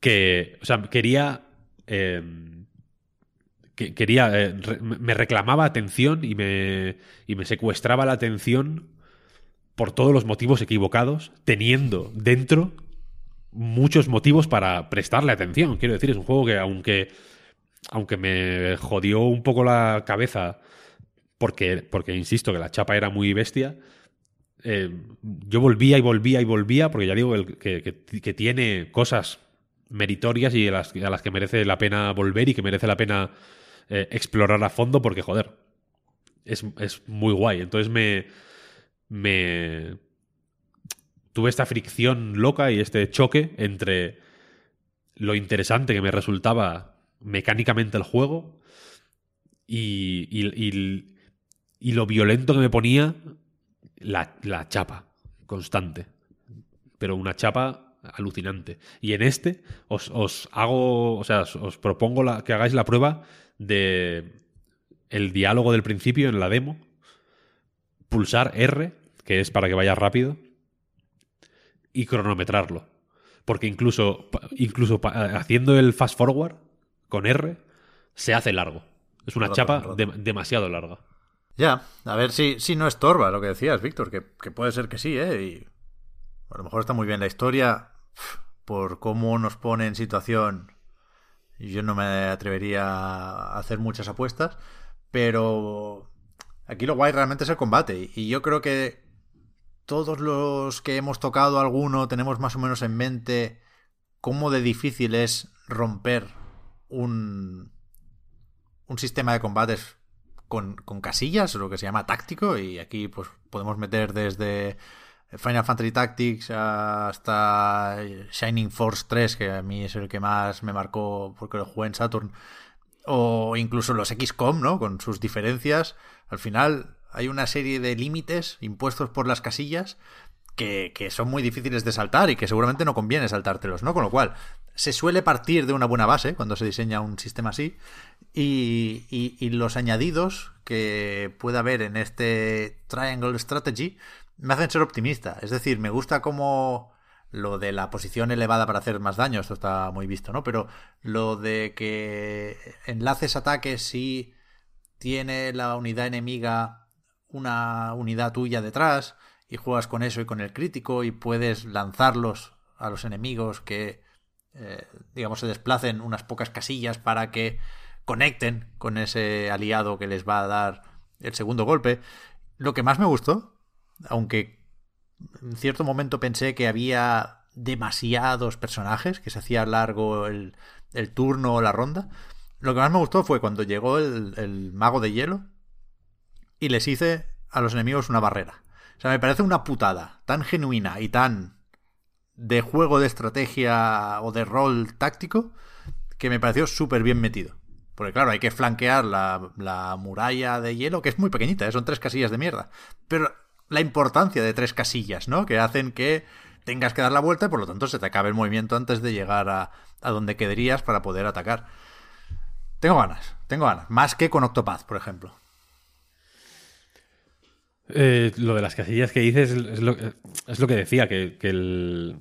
que. O sea, quería. Em, que, quería. Eh, me reclamaba atención y me, y me secuestraba la atención por todos los motivos equivocados, teniendo dentro muchos motivos para prestarle atención. Quiero decir, es un juego que aunque, aunque me jodió un poco la cabeza, porque, porque insisto que la chapa era muy bestia, eh, yo volvía y volvía y volvía, porque ya digo que, que, tiene cosas meritorias y a las, a las, que merece la pena volver y que merece la pena eh, explorar a fondo, porque joder, es, es muy guay. Entonces me me tuve esta fricción loca y este choque entre lo interesante que me resultaba mecánicamente el juego y, y, lo violento que me ponía la, la, chapa constante. pero una chapa alucinante. Y en este os, os hago, o sea, os, propongo la, que hagáis la prueba de el diálogo del principio en la demo, pulsar R, que es para que vaya rápido, y cronometrarlo. Porque incluso, incluso haciendo el fast forward con R, se hace largo. Es una Rato, chapa rato. de- demasiado larga. Ya, a ver si, si no estorba lo que decías, Víctor, que, que puede ser que sí, ¿eh? Y a lo mejor está muy bien la historia, por cómo nos pone en situación, yo no me atrevería a hacer muchas apuestas, pero aquí lo guay realmente es el combate. Y- Y yo creo que todos los que hemos tocado alguno tenemos más o menos en mente cómo de difícil es romper un, un sistema de combates con, con casillas, lo que se llama táctico, y aquí pues podemos meter desde Final Fantasy Tactics hasta Shining Force 3, que a mí es el que más me marcó porque lo jugué en Saturn, o incluso los XCOM, ¿no? Con sus diferencias. Al final hay una serie de límites impuestos por las casillas que, son muy difíciles de saltar y que seguramente no conviene saltártelos, ¿no? Con lo cual, se suele partir de una buena base cuando se diseña un sistema así y, y- y los añadidos que pueda haber en este Triangle Strategy me hacen ser optimista. Es decir, me gusta como lo de la posición elevada para hacer más daño, esto está muy visto, ¿no? Pero lo de que enlaces ataques si tiene la unidad enemiga una unidad tuya detrás y juegas con eso y con el crítico y puedes lanzarlos a los enemigos que eh, digamos se desplacen unas pocas casillas para que conecten con ese aliado que les va a dar el segundo golpe. Lo que más me gustó, aunque en cierto momento pensé que había demasiados personajes, que se hacía largo el, el turno o la ronda, lo que más me gustó fue cuando llegó el, el mago de hielo y les hice a los enemigos una barrera. O sea, me parece una putada tan genuina y tan de juego de estrategia o de rol táctico que me pareció súper bien metido. Porque claro, hay que flanquear la, la muralla de hielo, que es muy pequeñita, ¿eh? son tres casillas de mierda. Pero la importancia de tres casillas, ¿no? Que hacen que tengas que dar la vuelta y por lo tanto se te acabe el movimiento antes de llegar a, a donde quedarías para poder atacar. Tengo ganas, tengo ganas. Más que con Octopath, por ejemplo. Eh, lo de las casillas que dices es, lo, es lo que decía, que, que, el-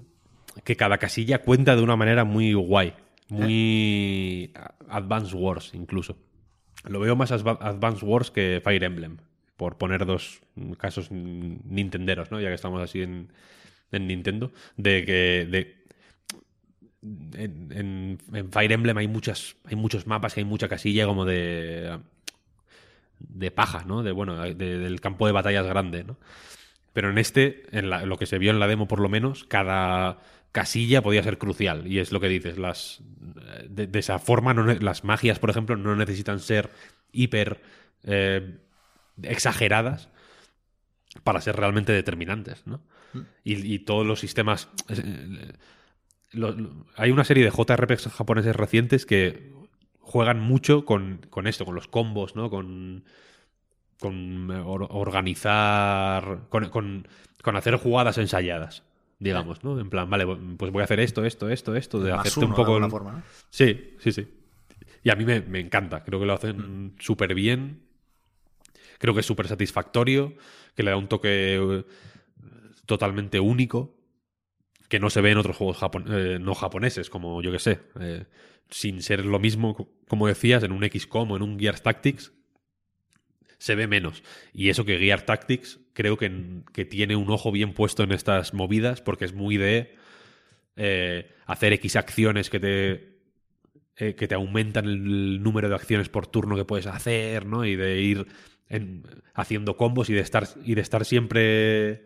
que cada casilla cuenta de una manera muy guay, muy Advance Wars incluso. Lo veo más Adva- Advance Wars que Fire Emblem, por poner dos casos nintenderos, ¿no? Ya que estamos así en, en Nintendo, de que en Fire Emblem hay muchas hay muchos mapas que hay mucha casilla como de de paja, ¿no? De bueno, de- del campo de batallas grande, ¿no? Pero en este, en la- lo que se vio en la demo por lo menos, cada casilla podía ser crucial. Y es lo que dices, las de, de esa forma no las magias, por ejemplo, no necesitan ser hiper eh, exageradas para ser realmente determinantes, ¿no? Y, y todos los sistemas. eh, lo- lo- hay una serie de JRPGs japoneses recientes que juegan mucho con, con esto, con los combos, ¿no? Con, con or- organizar, con, con- con hacer jugadas ensayadas, digamos, ¿no? En plan, vale, pues voy a hacer esto, esto, esto, esto, de Más hacerte uno, un de poco... el- forma, ¿no? Sí, sí, sí. Y a mí me, me encanta, creo que lo hacen súper bien, creo que es súper satisfactorio, que le da un toque eh, totalmente único, que no se ve en otros juegos eh, no japoneses, como yo que sé, eh, sin ser lo mismo, co- como decías, en un XCOM o en un Gears Tactics, se ve menos. Y eso que Gear Tactics creo que, que tiene un ojo bien puesto en estas movidas, porque es muy de eh, hacer X acciones que te, que te aumentan el número de acciones por turno que puedes hacer, ¿no? Y de ir en- haciendo combos y de estar, y de estar siempre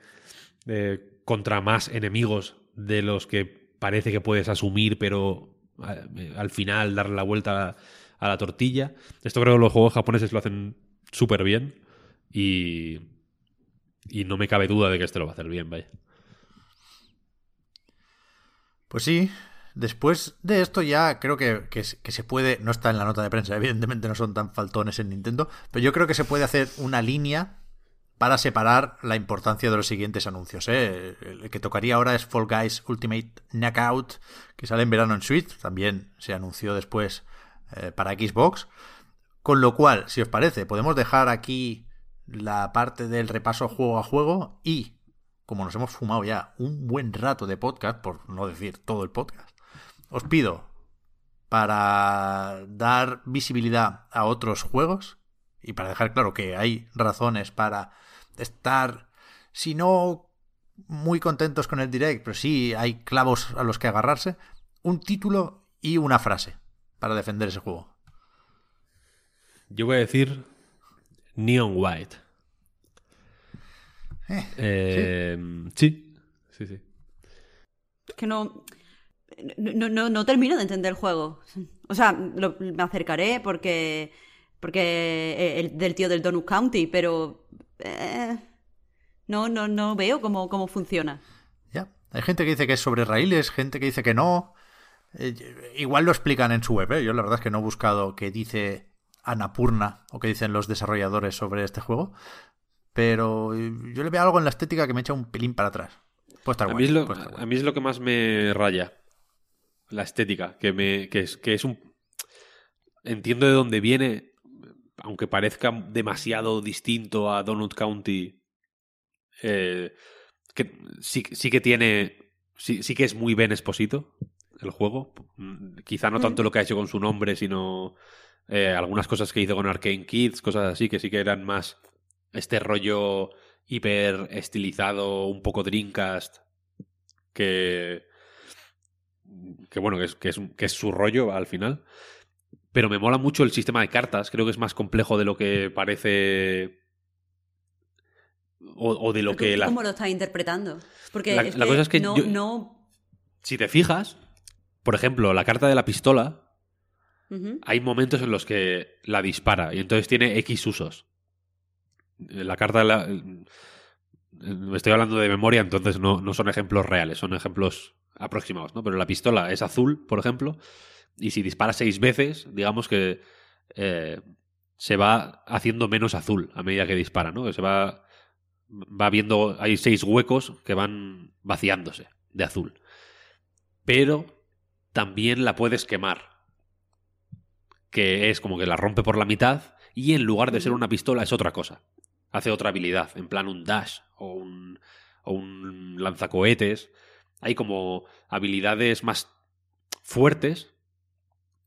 contra más enemigos de los que parece que puedes asumir, pero eh, al final darle la vuelta a, la tortilla. Esto creo que los juegos japoneses lo hacen súper bien y, y no me cabe duda de que este lo va a hacer bien, vaya. Pues sí, después de esto ya creo que, que, que se puede, no está en la nota de prensa, evidentemente no son tan faltones en Nintendo, pero yo creo que se puede hacer una línea para separar la importancia de los siguientes anuncios. ¿eh? El que tocaría ahora es Fall Guys Ultimate Knockout, que sale en verano en Switch, también se anunció después eh, para Xbox. Con lo cual, si os parece, podemos dejar aquí la parte del repaso juego a juego y, como nos hemos fumado ya un buen rato de podcast, por no decir todo el podcast, os pido para dar visibilidad a otros juegos y para dejar claro que hay razones para estar, si no muy contentos con el direct, pero sí hay clavos a los que agarrarse, un título y una frase para defender ese juego. Yo voy a decir Neon White. Eh, Eh, ¿sí? sí, sí, que no, no, no, no termino de entender el juego. O sea, lo- me acercaré porque porque el del tío del Donut County, pero eh, no, no, no veo cómo, cómo funciona. Ya. Hay gente que dice que es sobre raíles, gente que dice que no. Eh, igual lo explican en su web, ¿eh? Yo la verdad es que no he buscado qué dice Anapurna o qué dicen los desarrolladores sobre este juego. Pero eh, yo le veo algo en la estética que me echa un pelín para atrás. Puede estar A guay, mí, es lo, puede estar guay. a mí es lo que más me raya. La estética. Que, me, que, es, que es un. Entiendo de dónde viene. Aunque parezca demasiado distinto a Donut County. eh, que sí, sí que tiene. Sí, sí que es muy Ben Esposito. El juego. Mm, Quizá no tanto lo que ha hecho con su nombre, sino. eh, algunas cosas que hizo con Arcane Kids, cosas así, que sí que eran más. Este rollo hiper estilizado, un poco Dreamcast, que, que bueno, que es, que, es, que es su rollo al final. Pero me mola mucho el sistema de cartas, creo que es más complejo de lo que parece... O, o de lo ¿Tú- que... la- ¿Cómo lo estás interpretando? Porque La- es la cosa es que no, yo- no- Si te fijas, por ejemplo, la carta de la pistola, hay momentos en los que la dispara y entonces tiene X usos. La carta de la... Me estoy hablando de memoria, entonces no, no son ejemplos reales, son ejemplos aproximados, ¿no? Pero la pistola es azul, por ejemplo, y si dispara seis veces, digamos que eh, se va haciendo menos azul a medida que dispara, ¿no? Que se va, va viendo, hay seis huecos que van vaciándose de azul. Pero también la puedes quemar que es como que la rompe por la mitad y en lugar de ser una pistola es otra cosa. Hace otra habilidad, en plan un dash o un, o un lanzacohetes. Hay como habilidades más fuertes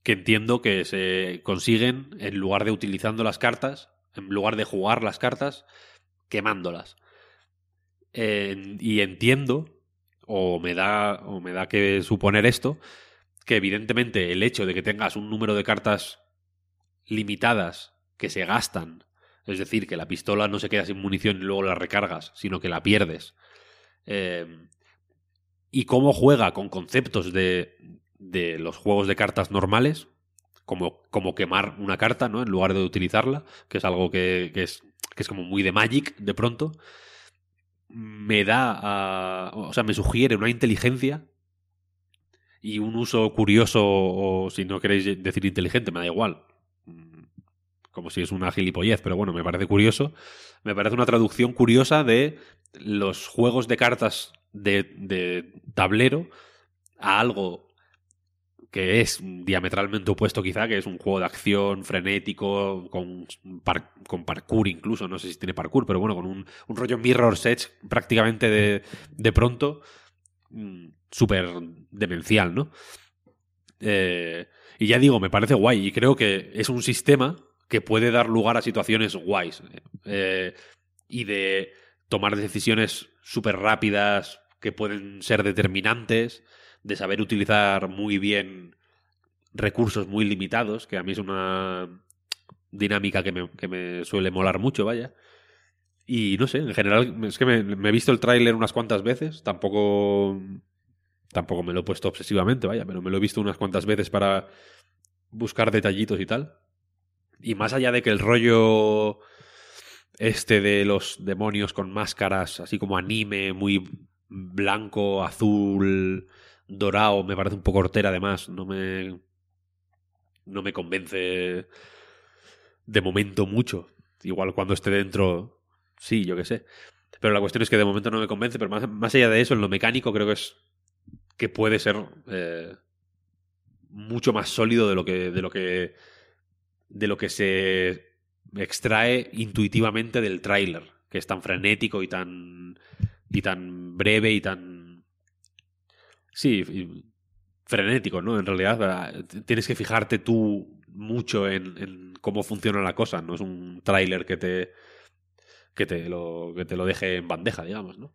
que entiendo que se consiguen en lugar de utilizando las cartas, en lugar de jugar las cartas, quemándolas. Y entiendo, o me da, o me da que suponer esto, que evidentemente el hecho de que tengas un número de cartas limitadas que se gastan, es decir, que la pistola no se queda sin munición y luego la recargas, sino que la pierdes, eh, y cómo juega con conceptos de, de los juegos de cartas normales, como, como quemar una carta, ¿no? En lugar de utilizarla, que es algo que, que es, que es como muy de Magic de pronto, me da, o sea, me sugiere una inteligencia y un uso curioso, o si no queréis decir inteligente, me da igual. Mm, Como si es una gilipollez, pero bueno, me parece curioso. Me parece una traducción curiosa de los juegos de cartas de, de tablero a algo que es diametralmente opuesto quizá, que es un juego de acción frenético, con, con parkour incluso, no sé si tiene parkour, pero bueno, con un, rollo Mirror's Edge prácticamente de, de pronto, mm, súper demencial, ¿no? Eh, y ya digo, me parece guay y creo que es un sistema que puede dar lugar a situaciones guays eh, y de tomar decisiones súper rápidas que pueden ser determinantes, de saber utilizar muy bien recursos muy limitados, que a mí es una dinámica que me, que me suele molar mucho, vaya. Y no sé, en general, es que me, he visto el tráiler unas cuantas veces, tampoco tampoco me lo he puesto obsesivamente, vaya, pero me lo he visto unas cuantas veces para buscar detallitos y tal. Y más allá de que el rollo este de los demonios con máscaras, así como anime, muy blanco, azul, dorado, me parece un poco hortera además, no me no me convence de momento mucho. Igual cuando esté dentro sí, yo qué sé. Pero la cuestión es que de momento no me convence, pero más, más allá de eso, en lo mecánico creo que es que puede ser eh, mucho más sólido de lo que de lo que de lo que se extrae intuitivamente del tráiler, que es tan frenético y tan y tan breve y tan sí, frenético, ¿no? En realidad tienes que fijarte tú mucho en, cómo funciona la cosa, no es un tráiler que te que te lo que te lo deje en bandeja, digamos, ¿no?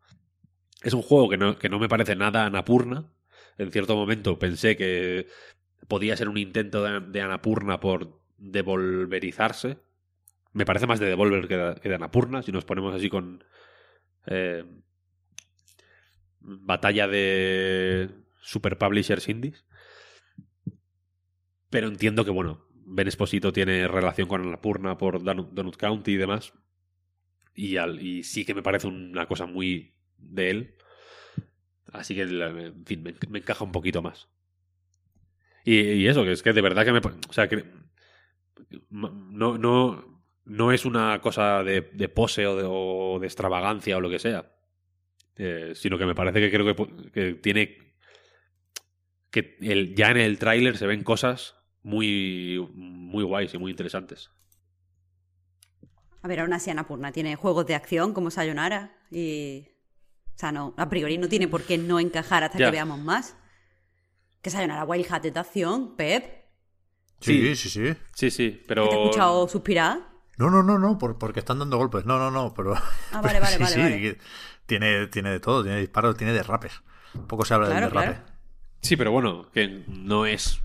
Es un juego que no, que no me parece nada Anapurna. En cierto momento pensé que podía ser un intento de, de Anapurna por devolverizarse. Me parece más de Devolver que de, que Anapurna, si nos ponemos así con eh, batalla de super publishers indies. Pero entiendo que, bueno, Ben Esposito tiene relación con Anapurna por Donut, County y demás. Y, al, y sí que me parece una cosa muy de él. Así que, en fin, me, encaja un poquito más. Y, eso, que es que de verdad que me. O sea, que. No, no, no es una cosa de, de pose o de, extravagancia o lo que sea. Eh, sino que me parece que creo que, que tiene. Que el, ya en el tráiler se ven cosas muy, muy guays y muy interesantes. A ver, aún así Anapurna tiene juegos de acción como Sayonara y... O sea, no, a priori no tiene por qué no encajar hasta Ya. que veamos más. Que Sayonara Wild Hat es de acción, Pep. Sí, sí, sí. Sí, sí, pero. ¿Te he escuchado suspirar? No, no, no, no, por- porque están dando golpes. No, no, no, pero. Ah, vale, vale, sí, vale, sí, vale. Tiene, tiene de todo, tiene disparos, tiene derrapes. Poco se habla Claro, del derrape. claro. Sí, pero bueno, que no es.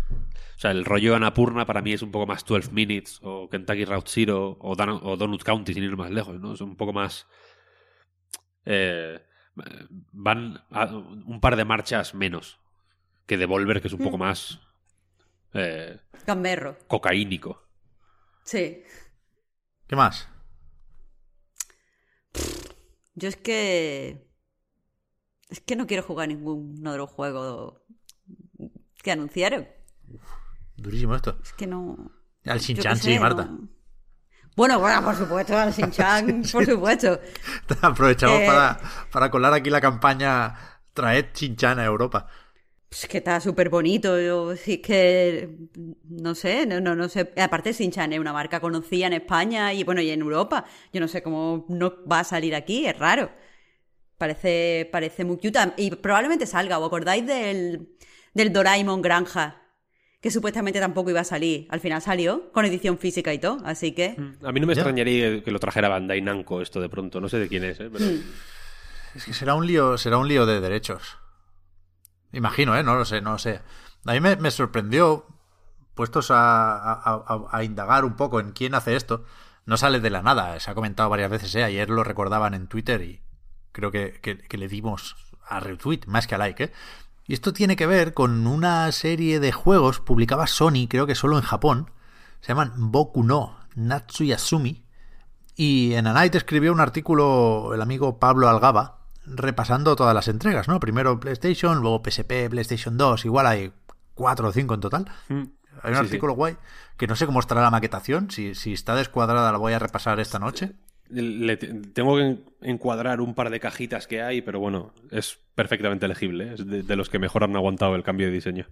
O sea, el rollo Anapurna para mí es un poco más 12 Minutes o Kentucky Route Zero o, Dan- o Donut County sin ir más lejos, ¿no? Es un poco más. eh, van a un par de marchas menos que Devolver, que es un poco más. eh, Gamberro. cocaínico. Sí. ¿Qué más? Yo es que. Es que no quiero jugar ninguno de los juegos que anunciaron. Durísimo esto. Es que no. Al Shin-Chan, sí, Marta. no- Bueno, bueno, por supuesto, al Shin-Chan, por supuesto. Aprovechamos Eh. para, para colar aquí la campaña Traed Chin-Chan a Europa. Es que está súper bonito. Yo, sí, es que. No sé, no, no, no sé. Aparte, Shin-Chan es una marca conocida en España y bueno, y en Europa. Yo no sé cómo no va a salir aquí, es raro. Parece, parece muy cute. Y probablemente salga. ¿Os acordáis del, del Doraemon Granja? Que supuestamente tampoco iba a salir. Al final salió, con edición física y todo. Así que. A mí no me Ya. extrañaría que lo trajera Bandai Namco esto de pronto. No sé de quién es, ¿eh? Pero... Es que será un lío, será un lío de derechos. Imagino, ¿eh? No lo sé, no lo sé. A mí me, me sorprendió, puestos a, indagar un poco en quién hace esto. No sale de la nada, se ha comentado varias veces, ¿eh? Ayer lo recordaban en Twitter y creo que, que- le dimos a retweet más que a like, ¿eh? Y esto tiene que ver con una serie de juegos, publicaba Sony, creo que solo en Japón, se llaman Boku no Natsuyasumi, y en A Night escribió un artículo el amigo Pablo Algaba repasando todas las entregas, ¿no? Primero PlayStation, luego PSP, PlayStation 2, igual hay cuatro o cinco en total. Mm. Hay un Sí, artículo guay que no sé cómo estará la maquetación, si, si está descuadrada la voy a repasar esta noche. Le- tengo que en- encuadrar un par de cajitas que hay, pero bueno, es perfectamente legible. ¿eh? Es de, de los que mejor han aguantado el cambio de diseño.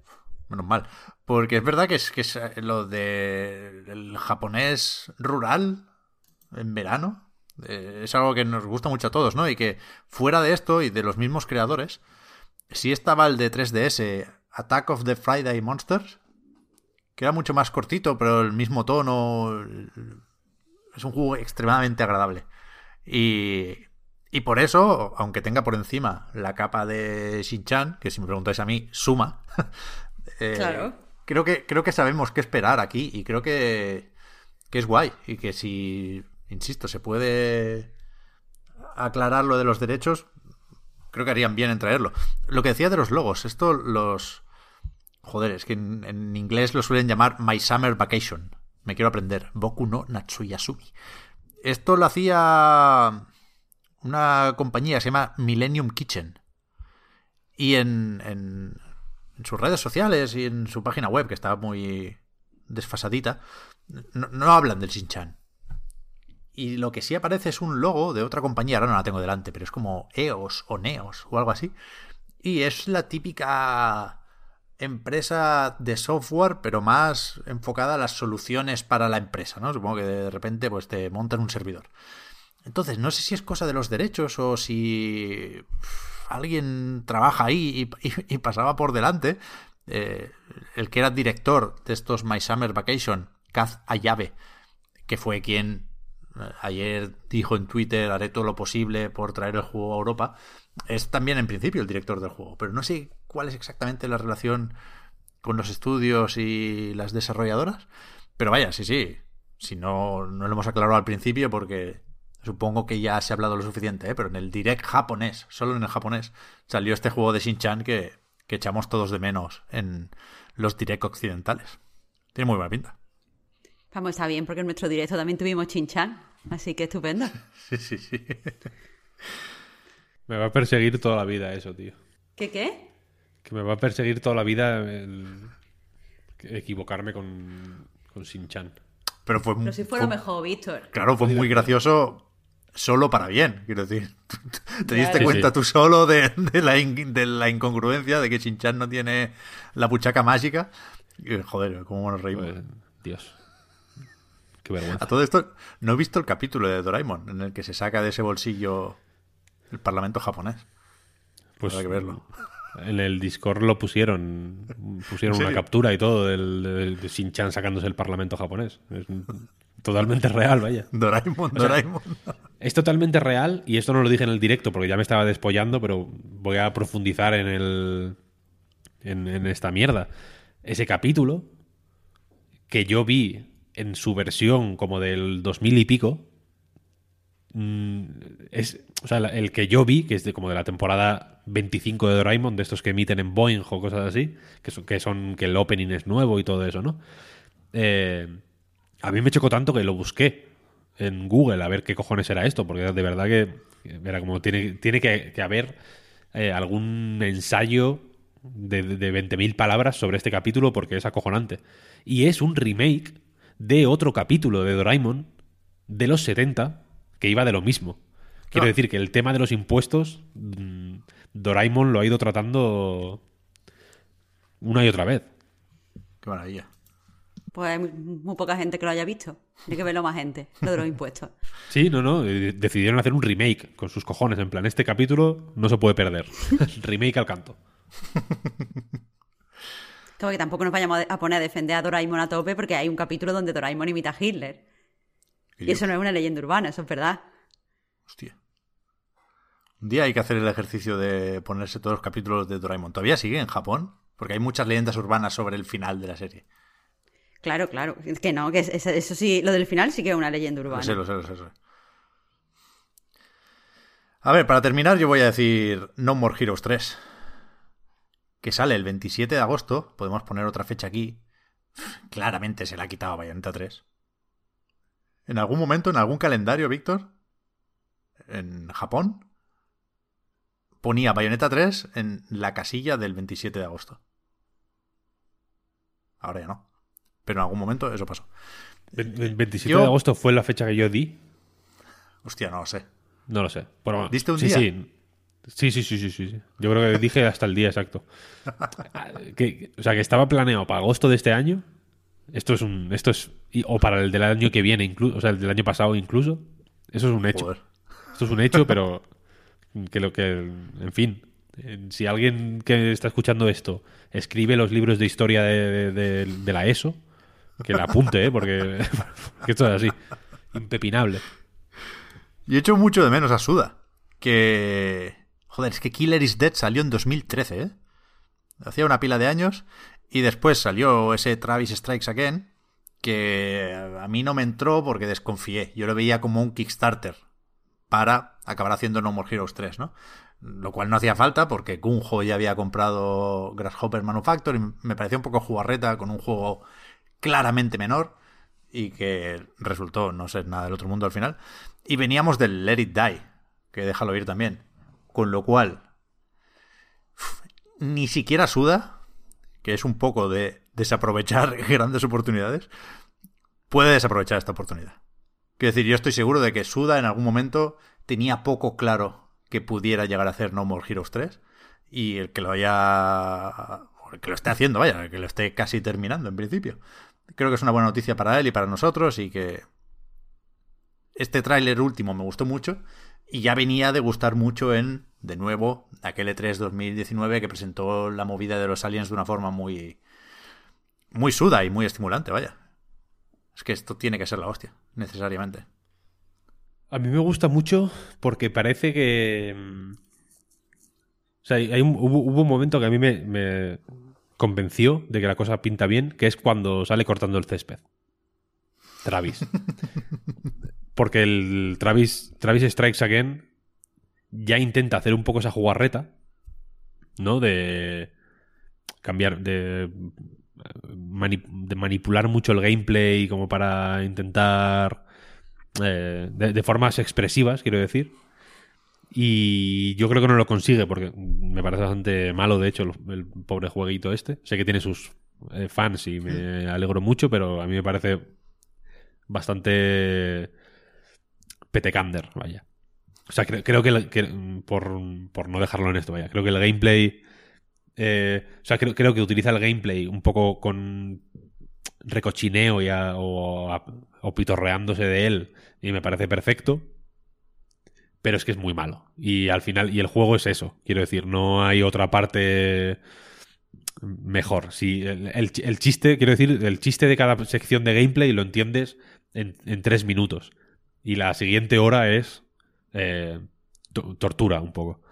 Menos mal. Porque es verdad que es, que es eh, lo de el japonés rural en verano. Eh, es algo que nos gusta mucho a todos, ¿no? Y que fuera de esto y de los mismos creadores, sí estaba el de 3DS, Attack of the Friday Monsters, que era mucho más cortito, pero el mismo tono. Es un juego extremadamente agradable. Y, y por eso, aunque tenga por encima la capa de Shin-Chan, que si me preguntáis a mí, suma. eh, Claro. Creo que, creo que sabemos qué esperar aquí y creo que, que es guay. Y que si, insisto, se puede aclarar lo de los derechos, creo que harían bien en traerlo. Lo que decía de los logos, esto los... Joder, es que en, inglés lo suelen llamar My Summer Vacation. Me quiero aprender. Boku no Natsuyasumi. Esto lo hacía una compañía se llama Millennium Kitchen. Y en, en, sus redes sociales y en su página web, que está muy desfasadita, no hablan del Shin-Chan. Y lo que sí aparece es un logo de otra compañía, ahora no la tengo delante, pero es como EOS o NEOS o algo así. Y es la típica empresa de software, pero más enfocada a las soluciones para la empresa, ¿no? Supongo que de repente pues te montan un servidor. Entonces, no sé si es cosa de los derechos o si alguien trabaja ahí y, pasaba por delante. Eh, el que era director de estos My Summer Vacation, Kaz Ayabe, que fue quien ayer dijo en Twitter haré todo lo posible por traer el juego a Europa, es también en principio el director del juego, pero no sé cuál es exactamente la relación con los estudios y las desarrolladoras. Pero vaya, sí, sí. Si no, no lo hemos aclarado al principio porque Supongo que ya se ha hablado lo suficiente, ¿eh? pero en el direct japonés, solo en el japonés, salió este juego de Shin-Chan que, echamos todos de menos en los direct occidentales. Tiene muy buena pinta. Vamos, está bien, porque en nuestro directo también tuvimos Shin-Chan, así que estupendo. sí, sí, sí. Me va a perseguir toda la vida eso, tío. ¿Qué qué? Que me va a perseguir toda la vida el... equivocarme con, con Shin-Chan. Pero fue Pero si fue, lo mejor, Víctor. Claro, fue muy gracioso solo para bien, quiero decir. Te diste cuenta tú solo de, la incongruencia de que Shinchan no tiene la puchaca mágica. joder, cómo nos reímos. Pues, Dios. Qué vergüenza. A todo esto, no he visto el capítulo de Doraemon en el que se saca de ese bolsillo el parlamento japonés. Pues hay que verlo. En el Discord lo pusieron. Pusieron una captura y todo del, de, Shinchan sacándose el parlamento japonés. Es totalmente real, vaya. Doraemon, Doraemon. Es totalmente real, y esto no lo dije en el directo porque ya me estaba despollando, pero voy a profundizar en el. en, esta mierda. Ese capítulo que yo vi en su versión como del 2000 y pico. Mm, es, o sea, el que yo vi, que es de, como de la temporada 25 de Doraemon, de estos que emiten en Boeing o cosas así, que son, que son que el opening es nuevo y todo eso, ¿no? Eh, a mí me chocó tanto que lo busqué en Google a ver qué cojones era esto, porque de verdad que era como tiene, tiene que, haber eh, algún ensayo de, de 20.000 palabras sobre este capítulo porque es acojonante. Y es un remake de otro capítulo de Doraemon de los 70 que iba de lo mismo. Quiero decir que el tema de los impuestos, mm, Doraemon lo ha ido tratando una y otra vez. Qué maravilla. Pues hay muy, poca gente que lo haya visto. Tiene que verlo más gente, lo de los impuestos. Sí, no, no. Eh, decidieron hacer un remake con sus cojones. En plan, este capítulo no se puede perder. remake al canto. Como que tampoco nos vayamos a poner a defender a Doraemon a tope porque hay un capítulo donde Doraemon imita a Hitler. Y, eso no es una leyenda urbana, eso es verdad. Hostia. Un día hay que hacer el ejercicio de ponerse todos los capítulos de Doraemon. ¿Todavía sigue en Japón? Porque hay muchas leyendas urbanas sobre el final de la serie. Claro, claro. Es que no, que eso sí, lo del final sí que es una leyenda urbana. Lo sé, lo sé, lo sé, lo sé. A ver, para terminar yo voy a decir No More Heroes 3. Que sale el 27 de agosto. Podemos poner otra fecha aquí. Claramente se la ha quitado Bayonetta 3. En algún momento, en algún calendario, Víctor, en Japón, ponía Bayonetta 3 en la casilla del 27 de agosto. Ahora ya no. Pero en algún momento eso pasó. ¿El 27 de agosto fue la fecha que yo di? Hostia, no lo sé. No lo sé. ¿Diste un sí, día? Sí. Sí, sí, sí, sí, Yo creo que dije hasta el día exacto. o sea, que estaba planeado para agosto de este año. Esto es un. Esto es. O para el del año que viene, incluso. O sea, el del año pasado incluso. Eso es un hecho. Esto es un hecho, pero. Que lo que. En fin. Si alguien que está escuchando esto escribe los libros de historia de la ESO, que la apunte, ¿eh? Porque, esto es así. Impepinable. Y he hecho mucho de menos a Suda. Que. Joder, es que Killer is Dead salió en 2013, ¿eh? Hacía una pila de años. Y después salió ese Travis Strikes Again. Que a mí no me entró porque desconfié. Yo lo veía como un Kickstarter. Para acabar haciendo No More Heroes 3, ¿no? Lo cual no hacía falta porque Kunjo ya había comprado Grasshopper Manufacture y me parecía un poco jugarreta con un juego claramente menor y que resultó no ser nada del otro mundo al final. Y veníamos del Let It Die, que déjalo ir también. Con lo cual, ni siquiera Suda, que es un poco de desaprovechar grandes oportunidades, puede desaprovechar esta oportunidad. Quiero decir, yo estoy seguro de que Suda en algún momento tenía poco claro que pudiera llegar a hacer No More Heroes 3 y el que lo haya el que lo esté haciendo, vaya, que lo esté casi terminando en principio. Creo que es una buena noticia para él y para nosotros y que este tráiler último me gustó mucho y ya venía de gustar mucho en, de nuevo, aquel E3 2019 que presentó la movida de los aliens de una forma muy muy suda y muy estimulante, vaya. Es que esto tiene que ser la hostia, necesariamente. A mí me gusta mucho porque parece que... mm, O sea, hay un- hubo, hubo un momento que a mí me, me convenció de que la cosa pinta bien, que es cuando sale cortando el césped. Travis. Porque el Travis, Travis Strikes Again ya intenta hacer un poco esa jugarreta, ¿no? De cambiar, de, mani- de manipular mucho el gameplay como para intentar eh, de, de formas expresivas, quiero decir. Y yo creo que no lo consigue porque me parece bastante malo, de hecho, el, el pobre jueguito este. Sé que tiene sus eh, fans y me alegro mucho, pero a mí me parece bastante petecander, vaya. O sea, cre- creo que, por, por no dejarlo en esto, vaya, creo que el gameplay... eh, o sea, creo, que utiliza el gameplay un poco con recochineo y o, pitorreándose de él y me parece perfecto pero es que es muy malo. Y al final y el juego es eso quiero decir no hay otra parte mejor. Si el, el- chiste quiero decir el chiste de cada sección de gameplay lo entiendes en, en tres minutos y la siguiente hora es eh, to- tortura un poco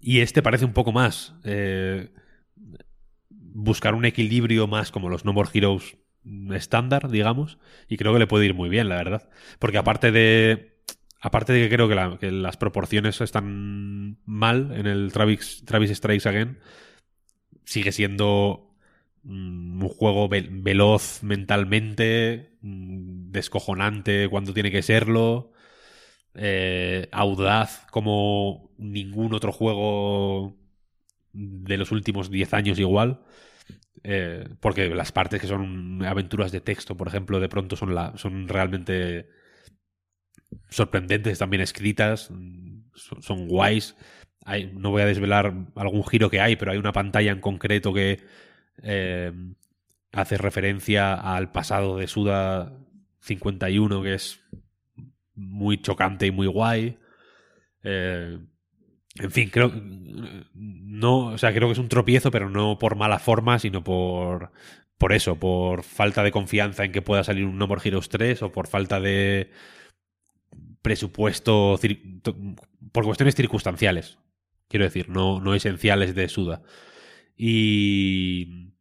y este parece un poco más eh, buscar un equilibrio más como los No More Heroes estándar, digamos, y creo que le puede ir muy bien, la verdad. Porque aparte de. Aparte de que creo que, que las proporciones están mal en el Travis, Travis Strikes Again, sigue siendo un juego ve- veloz mentalmente, mm, descojonante cuando tiene que serlo, eh, audaz como ningún otro juego de los últimos 10 años igual. Eh, porque las partes que son aventuras de texto, por ejemplo, de pronto son, la, son realmente sorprendentes, también escritas, mm, son, guays. No voy a desvelar algún giro que hay, pero hay una pantalla en concreto que eh, hace referencia al pasado de Suda 51, que es muy chocante y muy guay. Eh, en fin, creo no, o sea, creo que es un tropiezo, pero no por mala forma, sino por por eso, por falta de confianza en que pueda salir un No More Heroes 3 o por falta de presupuesto por cuestiones circunstanciales. Quiero decir, no, no esenciales de Suda. Y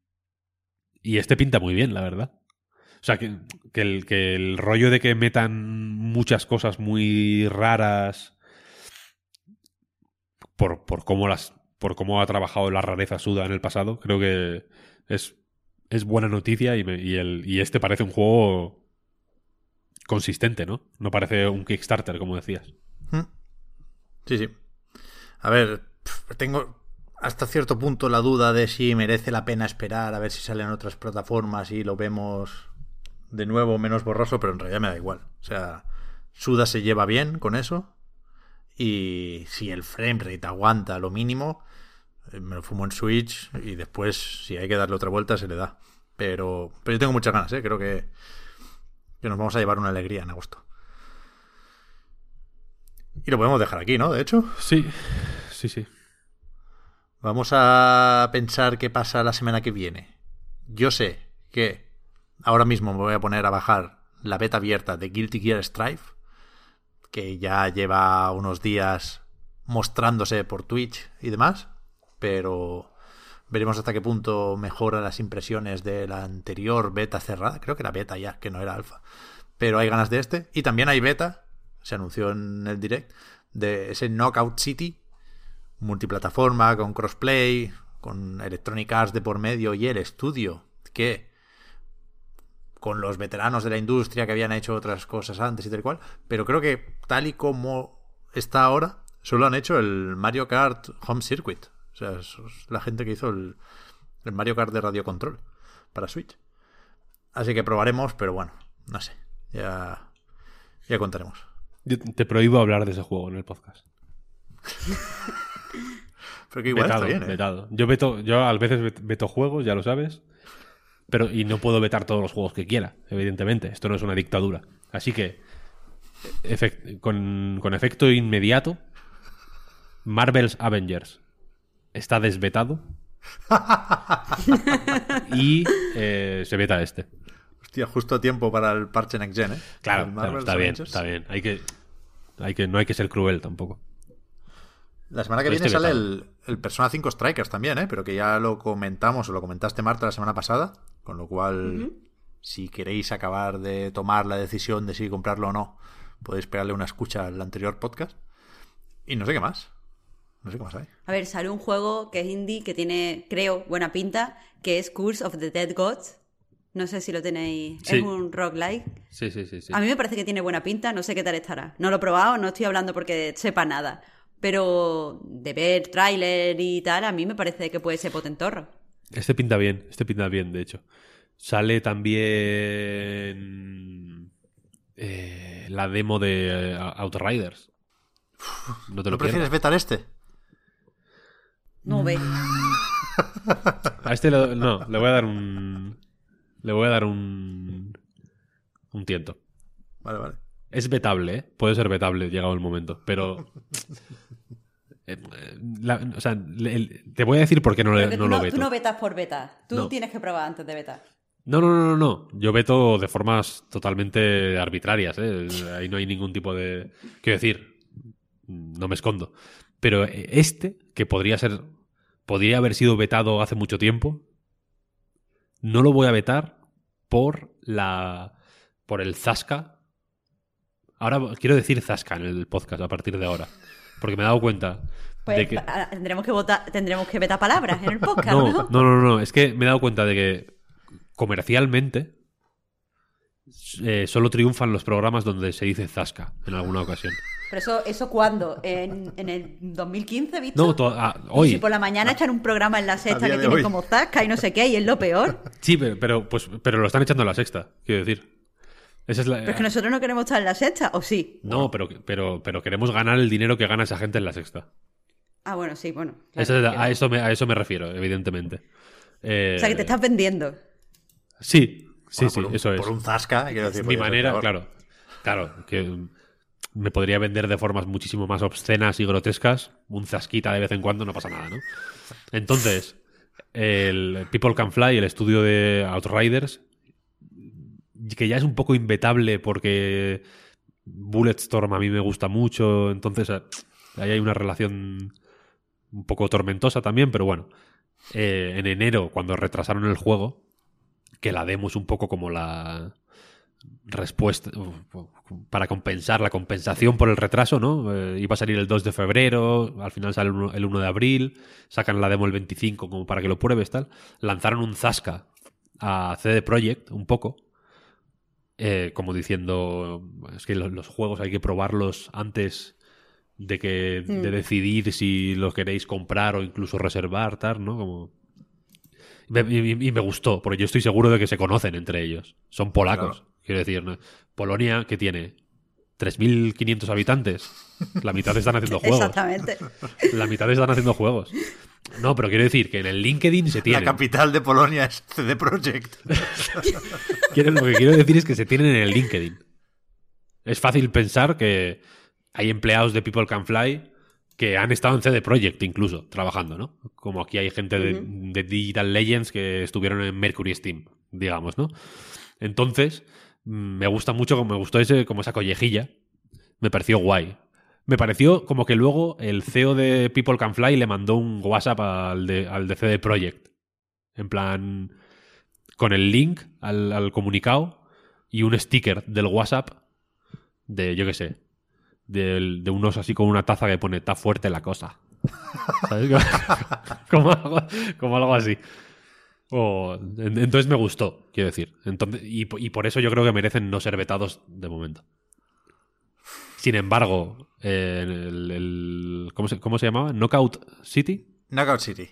y este pinta muy bien, la verdad. O sea, que, que el, que el rollo de que metan muchas cosas muy raras por, por cómo las por cómo ha trabajado la rareza suda en el pasado, creo que es, es buena noticia y, me- y, el, y este parece un juego consistente, ¿no? No parece un Kickstarter, como decías. Mm. Sí, sí. A ver, tengo hasta cierto punto la duda de si merece la pena esperar a ver si salen otras plataformas y lo vemos de nuevo menos borroso, pero en realidad me da igual. O sea, Suda se lleva bien con eso y si el framerate aguanta lo mínimo, eh, me lo fumo en Switch y después si hay que darle otra vuelta se le da. Pero, pero yo tengo muchas ganas, ¿eh? creo que, que nos vamos a llevar una alegría en agosto. Y lo podemos dejar aquí, ¿no? De hecho. Sí, sí, sí. Vamos a pensar qué pasa la semana que viene. Yo sé que ahora mismo me voy a poner a bajar la beta abierta de Guilty Gear Strive, que ya lleva unos días mostrándose por Twitch y demás, pero veremos hasta qué punto mejora las impresiones de la anterior beta cerrada. Creo que era beta ya, que no era alfa. Pero hay ganas de este. Y también hay beta, se anunció en el direct, de ese Knockout City, multiplataforma, con crossplay, con Electronic Arts de por medio y el estudio que con los veteranos de la industria que habían hecho otras cosas antes y tal y cual, pero creo que tal y como está ahora, solo han hecho el Mario Kart Home Circuit. O sea, es la gente que hizo el, el Mario Kart de Radio Control para Switch. Así que probaremos, pero bueno, no sé. Ya Ya contaremos. Yo te prohíbo hablar de ese juego en el podcast. Pero que igual vetado, está bien, ¿eh? vetado. Yo veto, yo a veces vet- veto juegos, ya lo sabes. Pero, y no puedo vetar todos los juegos que quiera, evidentemente. Esto no es una dictadura. Así que, con, con efecto inmediato, Marvel's Avengers está desvetado. y eh, se veta este. Hostia, justo a tiempo para el parche Next Gen, ¿eh? Claro, está bien, está bien. Hay que, hay que, no hay que ser cruel tampoco. La semana que viene sale el, el Persona 5 Strikers también, ¿eh? Pero que ya lo comentamos o lo comentaste Marta la semana pasada. Con lo cual, si queréis acabar de tomar la decisión de si comprarlo o no, podéis pegarle una escucha al anterior podcast. Y no sé qué más. No sé qué más hay. A ver, sale un juego que es indie, que tiene, creo, buena pinta, que es Curse of the Dead Gods. No sé si lo tenéis. Sí. Es un roguelike. Sí, sí, sí. sí. A mí me parece que tiene buena pinta, no sé qué tal estará. No lo he probado, no estoy hablando porque sepa nada. Pero de ver tráiler y tal, a mí me parece que puede ser potentorro. Este pinta bien, este pinta bien, de hecho. Sale también eh, la demo de eh, Outriders. No te ¿No lo prefieres pierdas. vetar este? No ve. A este lo- no, le voy a dar un. Le voy a dar un. Un tiento. Vale, vale. Es vetable, ¿eh? Puede ser vetable llegado el momento, pero. eh, la- o sea, el- te voy a decir por qué no, le- Porque no tú, lo no, veto. tú no vetas por beta. Tú No. tienes que probar antes de vetar. No, no, no, no, no. Yo veto de formas totalmente arbitrarias. ¿eh? Ahí no hay ningún tipo de. Quiero decir, no me escondo. Pero este, que podría ser. Podría haber sido vetado hace mucho tiempo. No lo voy a vetar por la. por el Zasca. Ahora quiero decir Zasca en el podcast a partir de ahora. Porque me he dado cuenta Pues de que. ah, tendremos que votar, tendremos que vetar palabras en el podcast, No, ¿no? no, no, no. Es que me he dado cuenta de que comercialmente eh, solo triunfan los programas donde se dice Zasca en alguna ocasión. Pero eso, ¿eso cuándo? ¿En, en el 2015, visto? No, to- ah, Y hoy. si por la mañana echan un programa en la sexta que tiene hoy. como zasca y no sé qué, y es lo peor. Sí, pero, pero, pues, pero lo están echando a la sexta, quiero decir. Esa es la... Pero es que nosotros no queremos estar en la sexta, ¿o sí? No, pero, pero, pero queremos ganar el dinero que gana esa gente en la sexta. Ah, bueno, sí, bueno. claro, Esa es la- pero- a, eso me, a eso me refiero, evidentemente. Eh, O sea, que te estás vendiendo. Sí, sí, Bueno, sí, un, eso es. Por un zasca, quiero decir. mi manera, claro. Claro, que me podría vender de formas muchísimo más obscenas y grotescas. Un zasquita de vez en cuando no pasa nada, ¿no? Entonces, el People Can Fly, el estudio de Outriders, que ya es un poco invetable porque Bulletstorm a mí me gusta mucho, entonces eh, ahí hay una relación un poco tormentosa también, pero bueno. Eh, en enero, cuando retrasaron el juego, que la demo es un poco como la respuesta para compensar la compensación por el retraso, ¿no? Eh, iba a salir el 2 de febrero, al final sale el 1, el 1 de abril, sacan la demo el 25 como para que lo pruebes, tal. Lanzaron un Zasca a CD Projekt un poco, eh, como diciendo, es que los, los juegos hay que probarlos antes de que de decidir si los queréis comprar o incluso reservar, tal, ¿no? Como y, y- y me gustó, porque yo estoy seguro de que se conocen entre ellos. Son polacos. Claro. Quiero decir, ¿no? Polonia, que tiene 3.500 habitantes. La mitad están haciendo juegos. Exactamente. La mitad están haciendo juegos. No, pero quiero decir que en el LinkedIn se La tienen. capital de Polonia es CD Projekt. Quiero- lo que quiero decir es que se tienen en el LinkedIn. Es fácil pensar que hay empleados de People Can Fly que han estado en CD Projekt incluso, trabajando, ¿no? Como aquí hay gente de, de Digital Legends que estuvieron en Mercury Steam, digamos, ¿no? Entonces, me gusta mucho, como me gustó ese, como esa collejilla. Me pareció guay. Me pareció como que luego el CEO de People Can Fly le mandó un WhatsApp al de, al de CD Projekt. En plan, con el link al, comunicado y un sticker del WhatsApp de, yo qué sé, del- de unos así con una taza que pone, está fuerte la cosa. ¿Sabes? como, como algo así. O- en- entonces me gustó, quiero decir. Entonces, y, po- y por eso yo creo que merecen no ser vetados de momento. Sin embargo, eh, el, el- ¿cómo, se, ¿cómo se llamaba? Knockout City. Knockout City.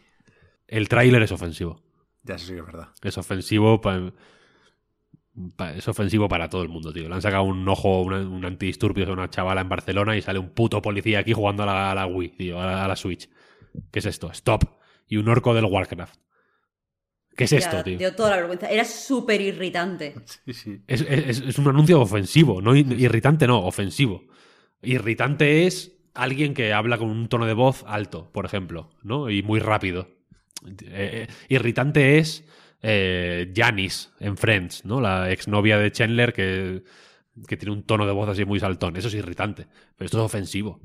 El tráiler es ofensivo. Ya, eso sí que es verdad. Es ofensivo. pa- Pa- Es ofensivo para todo el mundo, tío. Le han sacado un ojo, una- un antidisturbios a una chavala en Barcelona y sale un puto policía aquí jugando a la, a la Wii, tío, a la, a la Switch. ¿Qué es esto? Stop. Y un orco del Warcraft. ¿Qué es esto, Ya, tío? Dio toda la vergüenza. Era súper irritante. Sí, sí. Es, es- es un anuncio ofensivo, no ir- irritante, no, ofensivo. Irritante es alguien que habla con un tono de voz alto, por ejemplo, ¿no? Y muy rápido. Eh, eh, irritante es eh, Janice en Friends, ¿no? La exnovia de Chandler que, que tiene un tono de voz así muy saltón. Eso es irritante. Pero esto es ofensivo.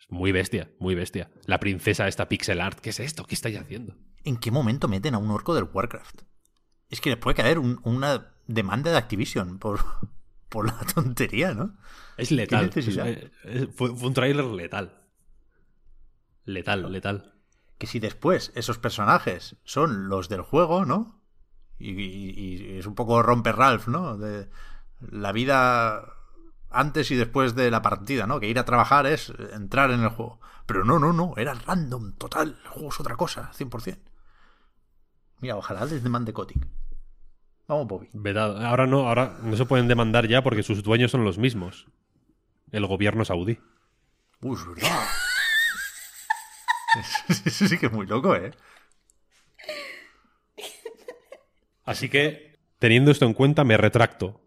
Es muy bestia, muy bestia. La princesa esta pixel art. ¿Qué es esto? ¿Qué estáis haciendo? ¿En qué momento meten a un orco del Warcraft? Es que les puede caer un- una demanda de Activision por, por la tontería, ¿no? Es letal. necesidad? Es- es- fue, fue un tráiler letal. Letal, letal. Que si después esos personajes son los del juego, ¿no? Y, y- y es un poco romper Ralph, ¿no? De la vida antes y después de la partida, ¿no? Que ir a trabajar es entrar en el juego. Pero no, no, no, era random, total. El juego es otra cosa, 100%. Mira, ojalá les demande Kotick. Vamos, Bobby. Vedado. Ahora no, ahora no se pueden demandar ya porque sus dueños son los mismos. El gobierno saudí. Uy, es verdad. Eso sí que es muy loco, ¿eh? Así que, teniendo esto en cuenta, me retracto.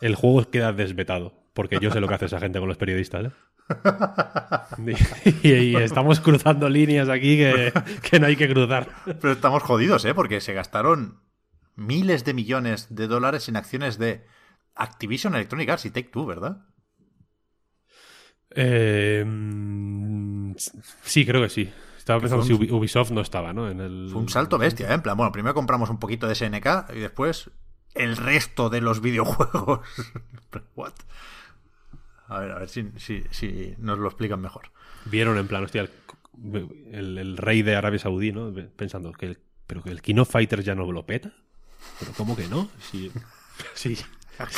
El juego queda desvetado. Porque yo sé lo que hace esa gente con los periodistas, ¿eh? Y, y estamos cruzando líneas aquí que, que no hay que cruzar. Pero estamos jodidos, ¿eh? Porque se gastaron miles de millones de dólares en acciones de Activision Electronic Arts y Take Two, ¿verdad? Eh, sí, creo que sí. Estaba pensando si Ubisoft no estaba, ¿no? En el... Fue un salto bestia, ¿eh? En plan, bueno, primero compramos un poquito de SNK y después el resto de los videojuegos. What? A ver, a ver si, si, si nos lo explican mejor. Vieron en plan, hostia, el, el- el rey de Arabia Saudí, ¿no? Pensando que el, pero que el King of Fighters ya no lo peta. Pero ¿cómo que no? Sí,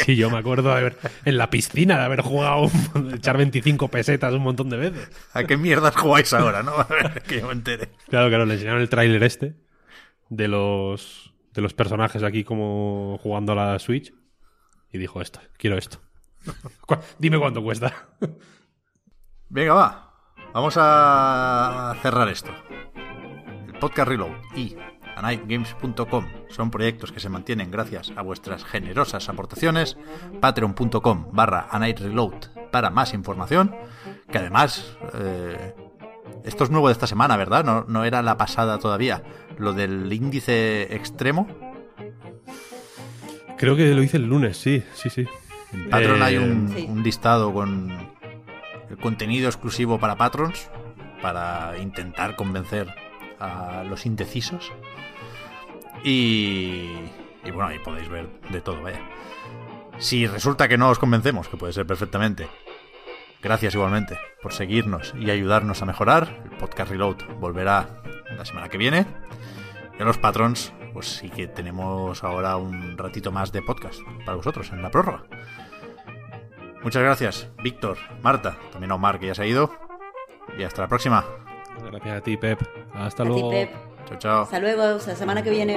yo me acuerdo de haber, en la piscina de haber jugado, de echar 25 pesetas un montón de veces. ¿A qué mierdas jugáis ahora, no? A ver, que yo me entere. Claro, claro, le enseñaron el tráiler este de los, de los personajes aquí como jugando a la Switch y dijo esto, quiero esto. Dime cuánto cuesta. Venga, va. Vamos a cerrar esto. El podcast Reload y anightgames.com son proyectos que se mantienen gracias a vuestras generosas aportaciones. Patreon.com barra anightreload para más información. Que además, eh, esto es nuevo de esta semana, ¿verdad? No, no era la pasada todavía. Lo del índice extremo. Creo que lo hice el lunes, sí, sí, sí. En Patreon Eh, hay un, Sí. un listado con el contenido exclusivo para patrons para intentar convencer a los indecisos. Y, y bueno, ahí podéis ver de todo, vaya. Si resulta que no os convencemos, que puede ser perfectamente, gracias igualmente por seguirnos y ayudarnos a mejorar. El podcast Reload volverá la semana que viene. Y a los patrons, pues sí que tenemos ahora un ratito más de podcast para vosotros en la prórroga. Muchas gracias, Víctor, Marta, también a Omar que ya se ha ido. Y hasta la próxima. Gracias a ti, Pep. Hasta A ti, luego. Pep. Chao, chao. Hasta luego, hasta la semana que viene.